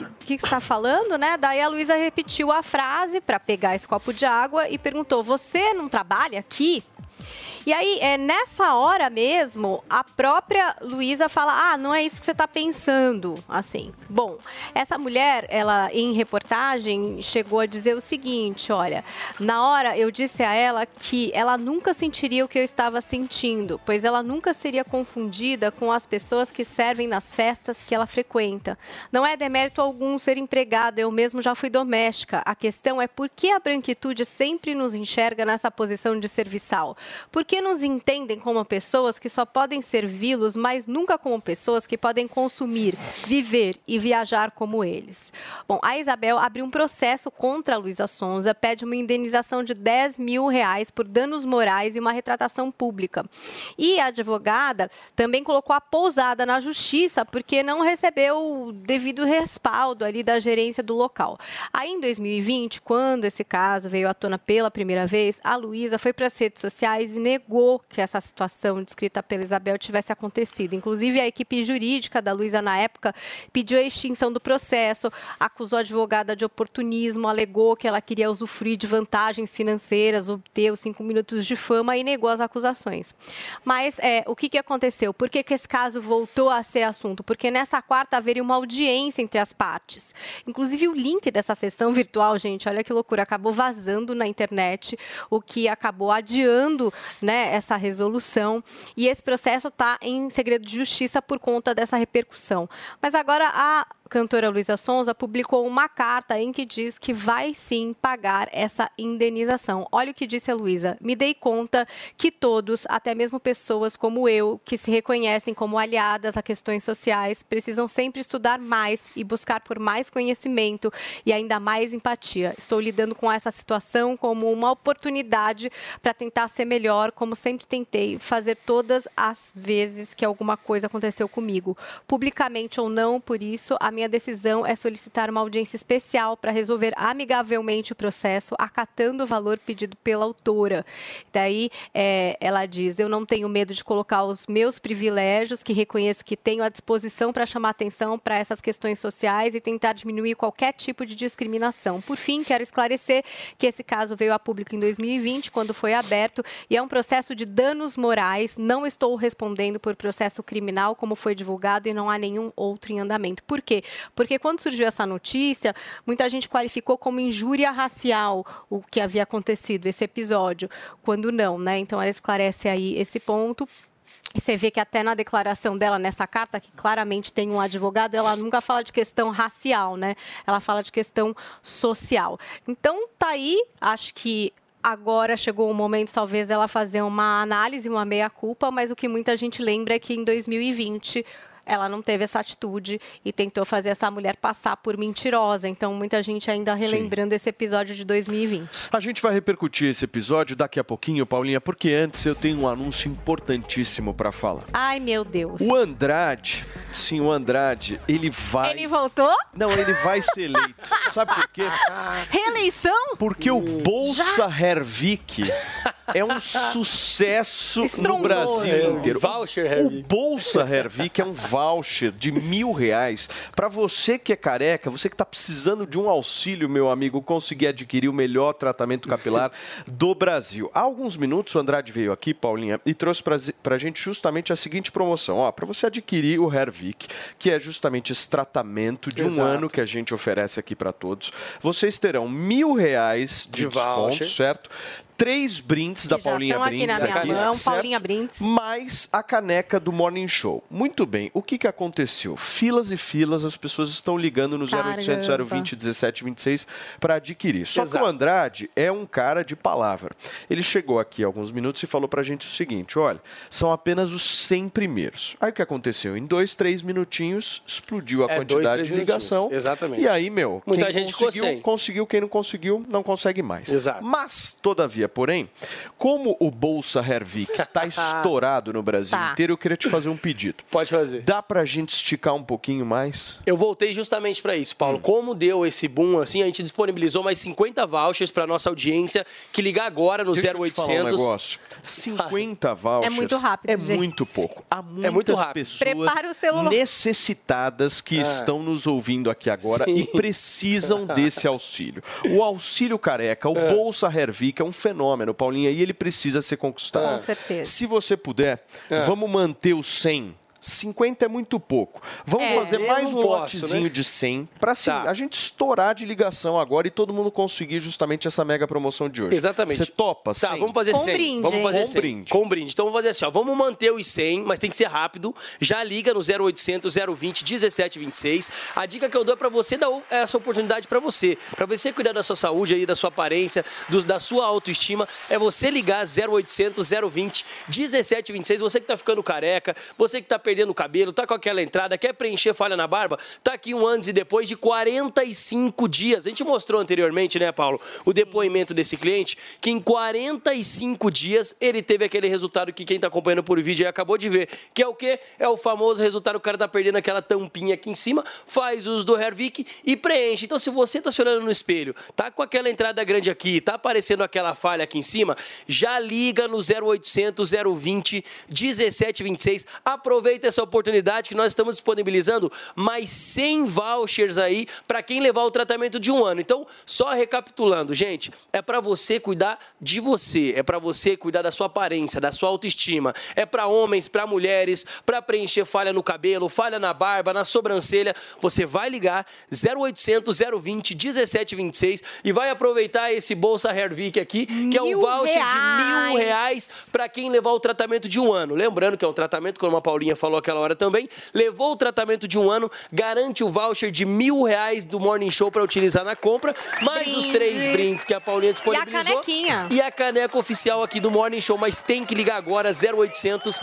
o que, que está falando, né? Daí a Luísa repetiu a frase para pegar esse copo de água e perguntou: Você não trabalha aqui? E aí, é, nessa hora mesmo, a própria Luísa fala: Ah, não é isso que você está pensando. Assim, bom, essa mulher, ela em reportagem chegou a dizer o seguinte: olha, na hora eu disse a ela que ela nunca sentiria o que eu estava sentindo, pois ela nunca seria confundida com as pessoas que servem nas festas que ela frequenta. Não é demérito algum ser empregada, eu mesmo já fui doméstica. A questão é por que a branquitude sempre nos enxerga nessa posição de serviçal? Por que nos entendem como pessoas que só podem servi-los, mas nunca como pessoas que podem consumir, viver e viajar como eles? Bom, a Isabel abriu um processo contra a Luísa Sonza, pede uma indenização de 10 mil reais por danos morais e uma retratação pública. E a advogada também colocou a pousada na justiça porque não recebeu o devido respaldo ali da gerência do local. Aí em 2020, quando esse caso veio à tona pela primeira vez, a Luísa foi para as redes sociais e negou que essa situação descrita pela Isabel tivesse acontecido. Inclusive, a equipe jurídica da Luísa, na época, pediu a extinção do processo, acusou a advogada de oportunismo, alegou que ela queria usufruir de vantagens financeiras, obter os cinco minutos de fama e negou as acusações. Mas é, o que, que aconteceu? Por que, que esse caso voltou a ser assunto? Porque nessa quarta haveria uma audiência entre as partes. Inclusive, o link dessa sessão virtual, gente, olha que loucura, acabou vazando na internet, o que acabou adiando né, essa resolução. E esse processo está em segredo de justiça por conta dessa repercussão. Mas agora a cantora Luísa Sonza publicou uma carta em que diz que vai sim pagar essa indenização. Olha o que disse a Luísa. Me dei conta que todos, até mesmo pessoas como eu, que se reconhecem como aliadas a questões sociais, precisam sempre estudar mais e buscar por mais conhecimento e ainda mais empatia. Estou lidando com essa situação como uma oportunidade para tentar ser melhor, como sempre tentei fazer todas as vezes que alguma coisa aconteceu comigo. Publicamente ou não, por isso, a minha decisão é solicitar uma audiência especial para resolver amigavelmente o processo, acatando o valor pedido pela autora. Daí é, ela diz: Eu não tenho medo de colocar os meus privilégios, que reconheço que tenho à disposição para chamar atenção para essas questões sociais e tentar diminuir qualquer tipo de discriminação. Por fim, quero esclarecer que esse caso veio a público em 2020, quando foi aberto, e é um processo de danos morais. Não estou respondendo por processo criminal, como foi divulgado, e não há nenhum outro em andamento. Por quê? Porque quando surgiu essa notícia, muita gente qualificou como injúria racial o que havia acontecido, esse episódio, quando não, né? Então ela esclarece aí esse ponto. Você vê que até na declaração dela, nessa carta, que claramente tem um advogado, ela nunca fala de questão racial, né? Ela fala de questão social. Então, tá aí, acho que agora chegou o momento, talvez, dela fazer uma análise, uma meia-culpa, mas o que muita gente lembra é que em 2020 ela não teve essa atitude e tentou fazer essa mulher passar por mentirosa. Então, muita gente ainda relembrando Sim. esse episódio de 2020. A gente vai repercutir esse episódio daqui a pouquinho, Paulinha, porque antes eu tenho um anúncio importantíssimo para falar. Ai, meu Deus. O Andrade, sim, o Andrade, ele vai. Ele voltou? Não, ele vai ser eleito. [LAUGHS] Sabe por quê? Reeleição? Porque o Bolsa Já? Hervik é um sucesso Estrongou, no Brasil é. inteiro. Voucher Hervik. O Bolsa Hervik é um voucher de mil reais para você que é careca, você que está precisando de um auxílio, meu amigo, conseguir adquirir o melhor tratamento capilar [LAUGHS] do Brasil. Há alguns minutos o Andrade veio aqui, Paulinha, e trouxe para a gente justamente a seguinte promoção. Ó, para você adquirir o Hervik, que é justamente esse tratamento de Exato. um ano que a gente oferece aqui para todos, vocês terão mil reais de, de desconto, voucher. certo? Três brindes que da Paulinha Brindes aqui, na minha mão, Paulinha Brindes. mais a caneca do Morning Show. Muito bem, o que, que aconteceu? Filas e filas, as pessoas estão ligando no 0800 020 1726 para adquirir. Só Exato. que o Andrade é um cara de palavra. Ele chegou aqui há alguns minutos e falou para a gente o seguinte, olha, são apenas os 100 primeiros. Aí o que aconteceu? Em dois, três minutinhos, explodiu a é, quantidade dois, de ligação. Exatamente. E aí, meu, Muita gente conseguiu, conseguiu, quem não conseguiu, não consegue mais. Exato. Mas, todavia, porém, como o Bolsa Hervik tá [LAUGHS] estourado no Brasil Tá. inteiro, eu queria te fazer um pedido. Pode fazer. Dá pra gente esticar um pouquinho mais? Eu voltei justamente para isso, Hum. Paulo. Como deu esse boom assim, a gente disponibilizou mais 50 vouchers para nossa audiência que ligar agora no Deixa eu te falar um 0800. negócio. 50 vouchers É muito rápido, É gente. muito pouco. Há muitas muito rápido. pessoas o necessitadas que É. estão nos ouvindo aqui agora Sim. e precisam [LAUGHS] desse auxílio. O auxílio careca, o Bolsa Hervik é um fenômeno, Paulinha, e ele precisa ser conquistado. Com certeza. Se você puder, É. vamos manter os 100. 50 é muito pouco. Vamos É. fazer mais um posso, lotezinho né? de 100 para assim, Tá. a gente estourar de ligação agora e todo mundo conseguir justamente essa mega promoção de hoje. Exatamente. Você topa? Tá, 100? vamos fazer Com 100. brinde, vamos fazer Com 100. brinde. Com brinde. Então vamos fazer assim, ó. Vamos manter os 100, mas tem que ser rápido. Já liga no 0800 020 1726. A dica que eu dou é pra você dar essa oportunidade pra você. Pra você cuidar da sua saúde aí, da sua aparência, do- da sua autoestima, é você ligar 0800 020 1726. Você que tá ficando careca, você que tá perdendo o cabelo, tá com aquela entrada, quer preencher falha na barba, tá aqui um antes e depois de 45 dias. A gente mostrou anteriormente, né, Paulo, o depoimento desse cliente, que em 45 dias ele teve aquele resultado que quem tá acompanhando por vídeo aí acabou de ver, que é o quê? É o famoso resultado, o cara tá perdendo aquela tampinha aqui em cima, faz uso do Hervik e preenche. Então, se você tá se olhando no espelho, tá com aquela entrada grande aqui, tá aparecendo aquela falha aqui em cima, já liga no 0800 020 1726. Aproveita essa oportunidade que nós estamos disponibilizando mais 100 vouchers aí para quem levar o tratamento de um ano. Então, só recapitulando, gente, é para você cuidar de você, é para você cuidar da sua aparência, da sua autoestima, é para homens, para mulheres, para preencher falha no cabelo, falha na barba, na sobrancelha. Você vai ligar 0800 020 1726 e vai aproveitar esse Bolsa Hervik aqui, que é um Mil voucher de reais. mil reais para quem levar o tratamento de um ano. Lembrando que é um tratamento, como a Paulinha falou aquela hora também, levou o tratamento de um ano, garante o voucher de mil reais do Morning Show para utilizar na compra, mais os três Brindes. brindes que a Paulinha disponibilizou. canequinha. E a caneca oficial aqui do Morning Show, mas tem que ligar agora 0800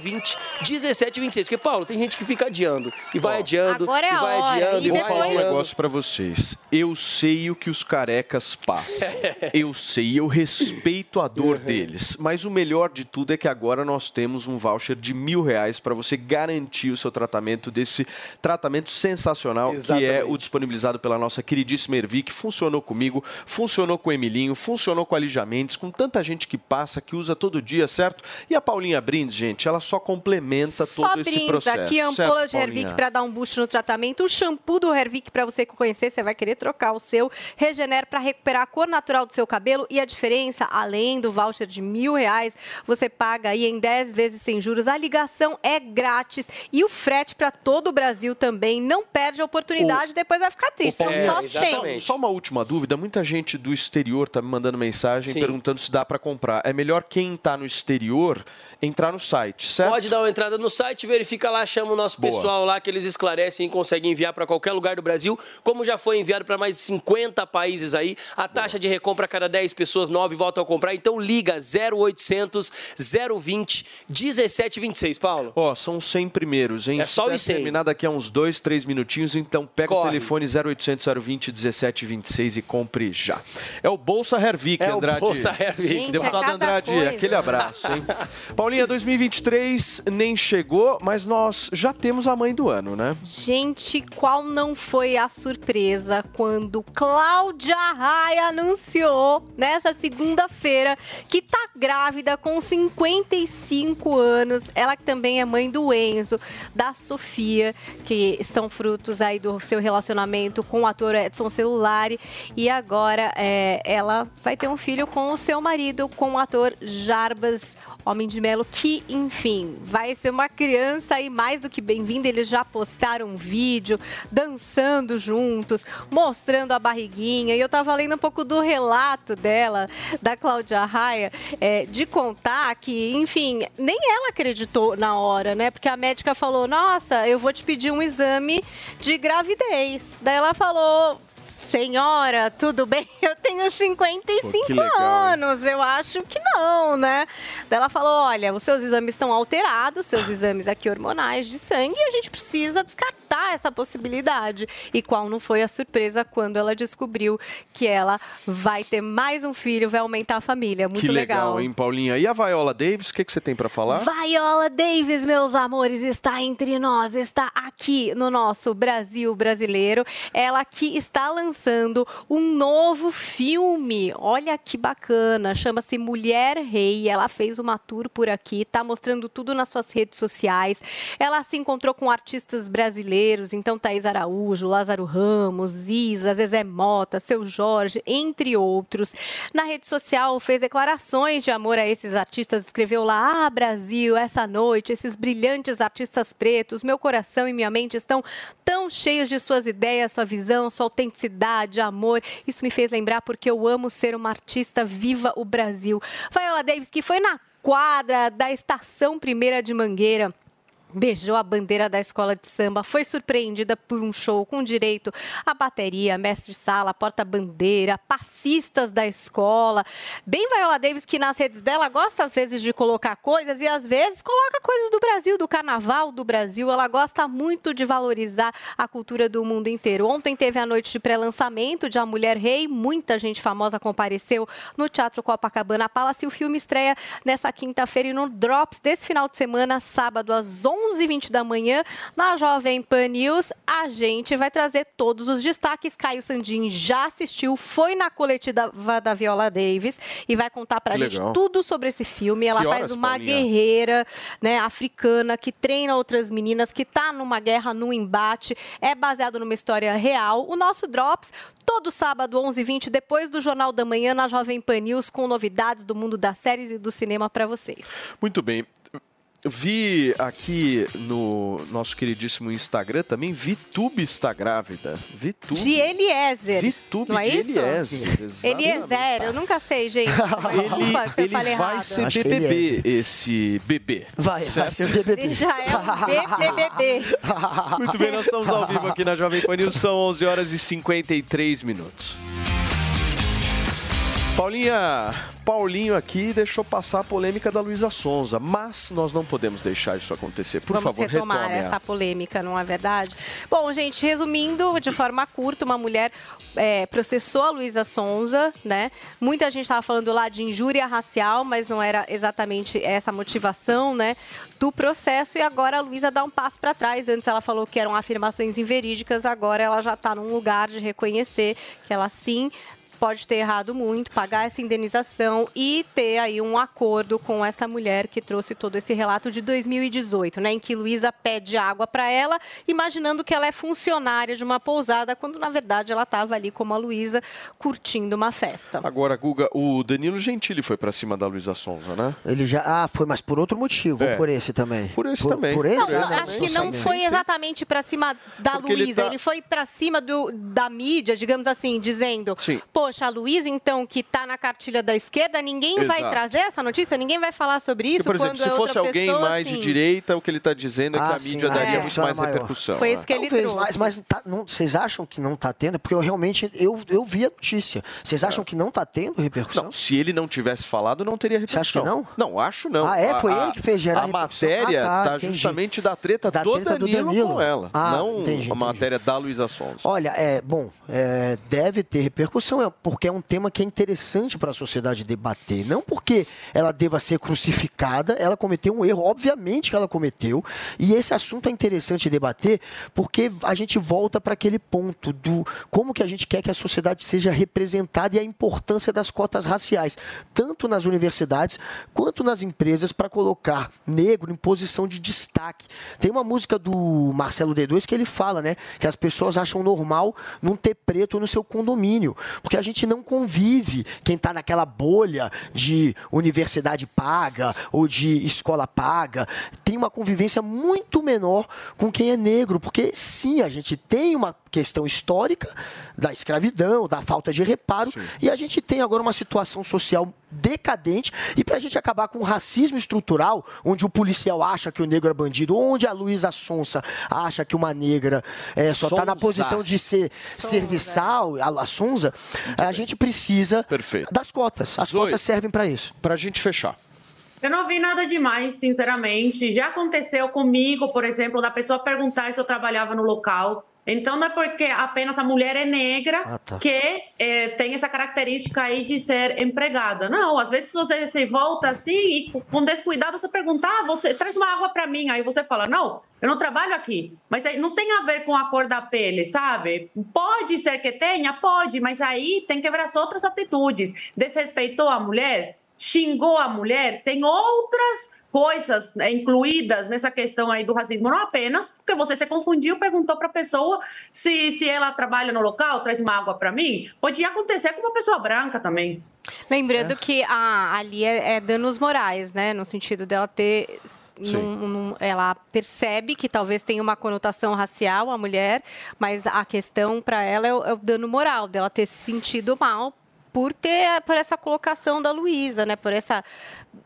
020 1726. Porque, Paulo, tem gente que fica adiando. E vai adiando. agora é e a vai hora. adiando. E E Vou falar um negócio pra vocês. Eu sei o que os carecas passam. [LAUGHS] Eu sei, eu respeito a dor [LAUGHS] deles. Mas o melhor de tudo é que agora nós temos um voucher de mil reais para você garantir o seu tratamento desse tratamento sensacional que é Exatamente. o disponibilizado pela nossa queridíssima Ervi, que funcionou comigo, funcionou com o Emilinho, funcionou com a Lígia Mendes, com tanta gente que passa, que usa todo dia, certo? E a Paulinha Brindes, gente, ela só complementa Só todo esse processo. aqui, ampola certo, de Paulinha? para dar um boost no tratamento, o shampoo do Hervik para você conhecer, você vai querer trocar o seu, Regenera para recuperar a cor natural do seu cabelo e a diferença, além do voucher de mil reais, você paga aí em 10 vezes sem juros, a ligação é grátis e o frete para todo o Brasil também, não perde a oportunidade, depois vai ficar triste, são É, só exatamente. 100. Só uma última dúvida, muita gente do exterior tá me mandando mensagem Sim. perguntando se dá para comprar. É melhor quem tá no exterior entrar no site, certo? Pode dar uma entrada no site, verifica lá, chama o nosso Boa. pessoal lá que eles esclarecem e conseguem enviar para qualquer lugar do Brasil, como já foi enviado para mais de 50 países aí. A taxa de recompra a cada 10 pessoas, 9 voltam a comprar. Então liga 0800 020 1726, Paulo. Ó, são os 100 primeiros, hein? É só os der 100. terminar daqui a uns 2, 3 minutinhos, então pega o Corre. telefone 0800 020 1726 e compre já. É o Bolsa Hervik, É o Andrade. Bolsa Hervik. Gente, Deputado é Andrade, coisa. aquele abraço, hein? [LAUGHS] Paulinha, 2023 nem chegou, mas nós já temos a mãe do ano, né? Gente, qual não foi a surpresa quando Cláudia Raia anunciou nessa segunda-feira que tá grávida com 55 anos. Ela que também é mãe do Enzo, da Sofia, que são frutos aí do seu relacionamento com o ator Edson Celulari. E agora é, ela vai ter um filho com o seu marido, com o ator Jarbas Homem de Melo, que, enfim, vai ser uma criança aí mais do que bem-vinda. Eles já postaram um vídeo dançando juntos, mostrando a barriguinha. E eu tava lendo um pouco do relato dela, da Cláudia Raia, é, de contar que, enfim, nem ela acreditou na hora, né? Porque a médica falou: Nossa, eu vou te pedir um exame de gravidez. Daí ela falou. Senhora, tudo bem? [LAUGHS] Eu tenho 55 Pô, legal, hein? anos, eu acho que não, né? Daí ela falou: olha, os seus exames estão alterados, seus exames aqui hormonais de sangue, e a gente precisa descartar essa possibilidade. E qual não foi a surpresa quando ela descobriu que ela vai ter mais um filho, vai aumentar a família. Muito que legal, hein, Paulinha? E a Viola Davis, o que, que você tem para falar? Viola Davis, meus amores, está entre nós, está aqui no nosso Brasil brasileiro. Ela que está lançando um novo filme. Olha que bacana, chama-se Mulher Rei. Ela fez uma tour por aqui, está mostrando tudo nas suas redes sociais. Ela se encontrou com artistas brasileiros, então Thaís Araújo, Lázaro Ramos, Isa, Zezé Mota, Seu Jorge, entre outros. Na rede social fez declarações de amor a esses artistas, escreveu lá: "Ah, Brasil, essa noite, esses brilhantes artistas pretos, meu coração e minha mente estão tão cheios de suas ideias, sua visão, sua autenticidade, amor. Isso me fez lembrar porque eu amo ser uma artista viva o Brasil." Viola Davis que foi na quadra da Estação Primeira de Mangueira beijou a bandeira da escola de samba, foi surpreendida por um show com direito à bateria, mestre-sala, porta-bandeira, passistas da escola. Bem Viola Davis, que nas redes dela gosta às vezes de colocar coisas e às vezes coloca coisas do Brasil, do carnaval do Brasil. Ela gosta muito de valorizar a cultura do mundo inteiro. Ontem teve a noite de pré-lançamento de A Mulher Rei, muita gente famosa compareceu no Teatro Copacabana Palace. O filme estreia nessa quinta-feira e no Drops desse final de semana, sábado às 11 11h20 da manhã, na Jovem Pan News, a gente vai trazer todos os destaques. Caio Sandin já assistiu, foi na coletiva da Viola Davis e vai contar pra Que gente legal. tudo sobre esse filme. Ela faz uma Paulinha? guerreira né, africana que treina outras meninas, que tá numa guerra, num embate. É baseado numa história real. O nosso Drops, todo sábado, 11h20, depois do Jornal da Manhã, na Jovem Pan News, com novidades do mundo das séries e do cinema pra vocês. Muito bem. Vi aqui no nosso queridíssimo Instagram também, Vitube está grávida. Vitube. De Eliezer. Vitube não é de isso? Eliezer. exatamente. Eliezer, eu nunca sei, gente. [LAUGHS] Desculpa se eu Ele falei vai errado. ser Acho BBB, esse bebê. Vai, vai certo? ser o BBB. Ele já é um BBB. [LAUGHS] Muito bem, nós estamos ao vivo aqui na Jovem Pan News, são 11 horas e 53 minutos. Paulinha, Paulinho aqui deixou passar a polêmica da Luísa Sonza, mas nós não podemos deixar isso acontecer. Por Vamos favor, retomar retome. essa polêmica, não é verdade? Bom, gente, resumindo de forma curta, uma mulher é, processou a Luísa Sonza, né? Muita gente estava falando lá de injúria racial, mas não era exatamente essa a motivação, né? Do processo e agora a Luísa dá um passo para trás. Antes ela falou que eram afirmações inverídicas, agora ela já está num lugar de reconhecer que ela sim pode ter errado muito, pagar essa indenização e ter aí um acordo com essa mulher que trouxe todo esse relato de 2018, né, em que Luísa pede água para ela, imaginando que ela é funcionária de uma pousada, quando na verdade ela estava ali como a Luísa curtindo uma festa. Agora, Guga, o Danilo Gentili foi pra cima da Luísa Sonza, né? Ele já. Ah, foi, mas por outro motivo, É. ou por esse também? Por esse também. Por esse? Não, Por esse acho também. que não foi exatamente para cima da Porque ele Luísa, tá- ele, foi para cima do, da mídia, digamos assim, dizendo: Sim. Poxa, a Luísa, então, que tá na cartilha da esquerda, ninguém vai Exato. trazer essa notícia, ninguém vai falar sobre isso. Porque, por exemplo, quando se é fosse alguém pessoa, mais de assim. direita, o que ele está dizendo é que Ah, a sim, mídia a daria é. muito mais maior. repercussão. Foi né? isso que ele Talvez, trouxe. mas, mas tá- não- vocês acham que não está tendo? Porque eu realmente eu, eu vi a notícia. Vocês acham que não está tendo repercussão? Não, se ele não tivesse falado, não teria repercussão. acha que não? Não, acho não. Ah, é? Foi A- ele que fez gerar A repercussão? matéria Ah, tá, tá, justamente da treta Da do, treta do Danilo com ela. Ah, não entendi, a entendi. matéria da Luísa Sonza. Olha, é bom, é, deve ter repercussão, é, porque é um tema que é interessante para a sociedade debater. Não porque ela deva ser crucificada, ela cometeu um erro, obviamente que ela cometeu. E esse assunto é interessante debater, porque a gente volta para aquele ponto do como que a gente quer que a sociedade seja representada e a importância das cotas raciais, tanto nas universidades quanto nas empresas, para colocar negro em posição de destaque. Tem uma música do Marcelo D2 que ele fala, né, que as pessoas acham normal não ter preto no seu condomínio, porque a gente não convive. Quem está naquela bolha de universidade paga ou de escola paga, tem uma convivência muito menor com quem é negro, porque sim, a gente tem uma questão histórica da escravidão, da falta de reparo, e a gente tem agora uma situação social decadente, e para a gente acabar com o racismo estrutural, onde o policial acha que o negro é bandido, onde a Luísa Sonsa acha que uma negra eh, só está na Sonza. posição de ser serviçal, a, a Sonza, a gente precisa Perfeito. das cotas. As Zoe. cotas servem para isso. Pra gente fechar. Eu não vi nada demais, sinceramente. Já aconteceu comigo, por exemplo, da pessoa perguntar se eu trabalhava no local. Então não é porque apenas a mulher é negra Ah, tá. que eh, tem essa característica aí de ser empregada. Não, às vezes você se volta assim e com descuidado você pergunta, ah, você traz uma água para mim, aí você fala, não, eu não trabalho aqui. Mas aí não tem a ver com a cor da pele, sabe? Pode ser que tenha, pode, mas aí tem que ver as outras atitudes. Desrespeitou a mulher, xingou a mulher, tem outras coisas né, incluídas nessa questão aí do racismo, não apenas porque você se confundiu, perguntou para a pessoa se, se ela trabalha no local, traz uma água para mim. Podia acontecer com uma pessoa branca também. Lembrando que a, ali é, é danos morais, né? No sentido dela ter. Num- num- ela percebe que talvez tenha uma conotação racial a mulher, mas a questão para ela é o, é o dano moral, dela ter se sentido mal por ter por essa colocação da Luísa, né? Por essa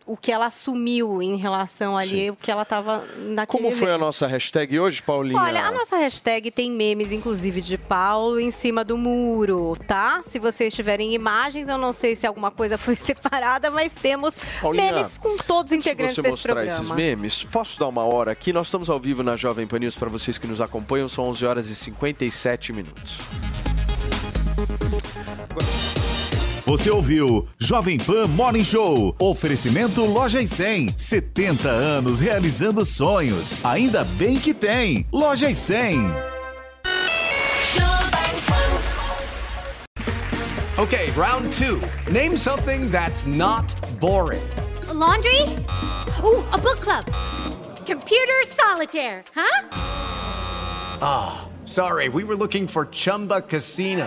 o que ela assumiu em relação ali, o que ela estava naquele Como foi a nossa hashtag hoje, Paulinha? Olha, a nossa hashtag tem memes, inclusive, de Paulo em cima do muro, tá? Se vocês tiverem imagens, eu não sei se alguma coisa foi [LAUGHS] separada, mas temos Paulinha, memes com todos os integrantes você desse mostrar programa. esses memes, posso dar uma hora aqui? Nós estamos ao vivo na Jovem Pan News para vocês que nos acompanham, são 11 horas e 57 minutos. Você ouviu Jovem Pan Morning Show. Oferecimento Loja e 100. 70 anos realizando sonhos. Ainda bem que tem. Loja e 100. Okay, round two. Name something that's not boring. laundry? Ooh, a book club. Computer solitaire, huh? Ah, sorry, we were looking for Chumba Casino.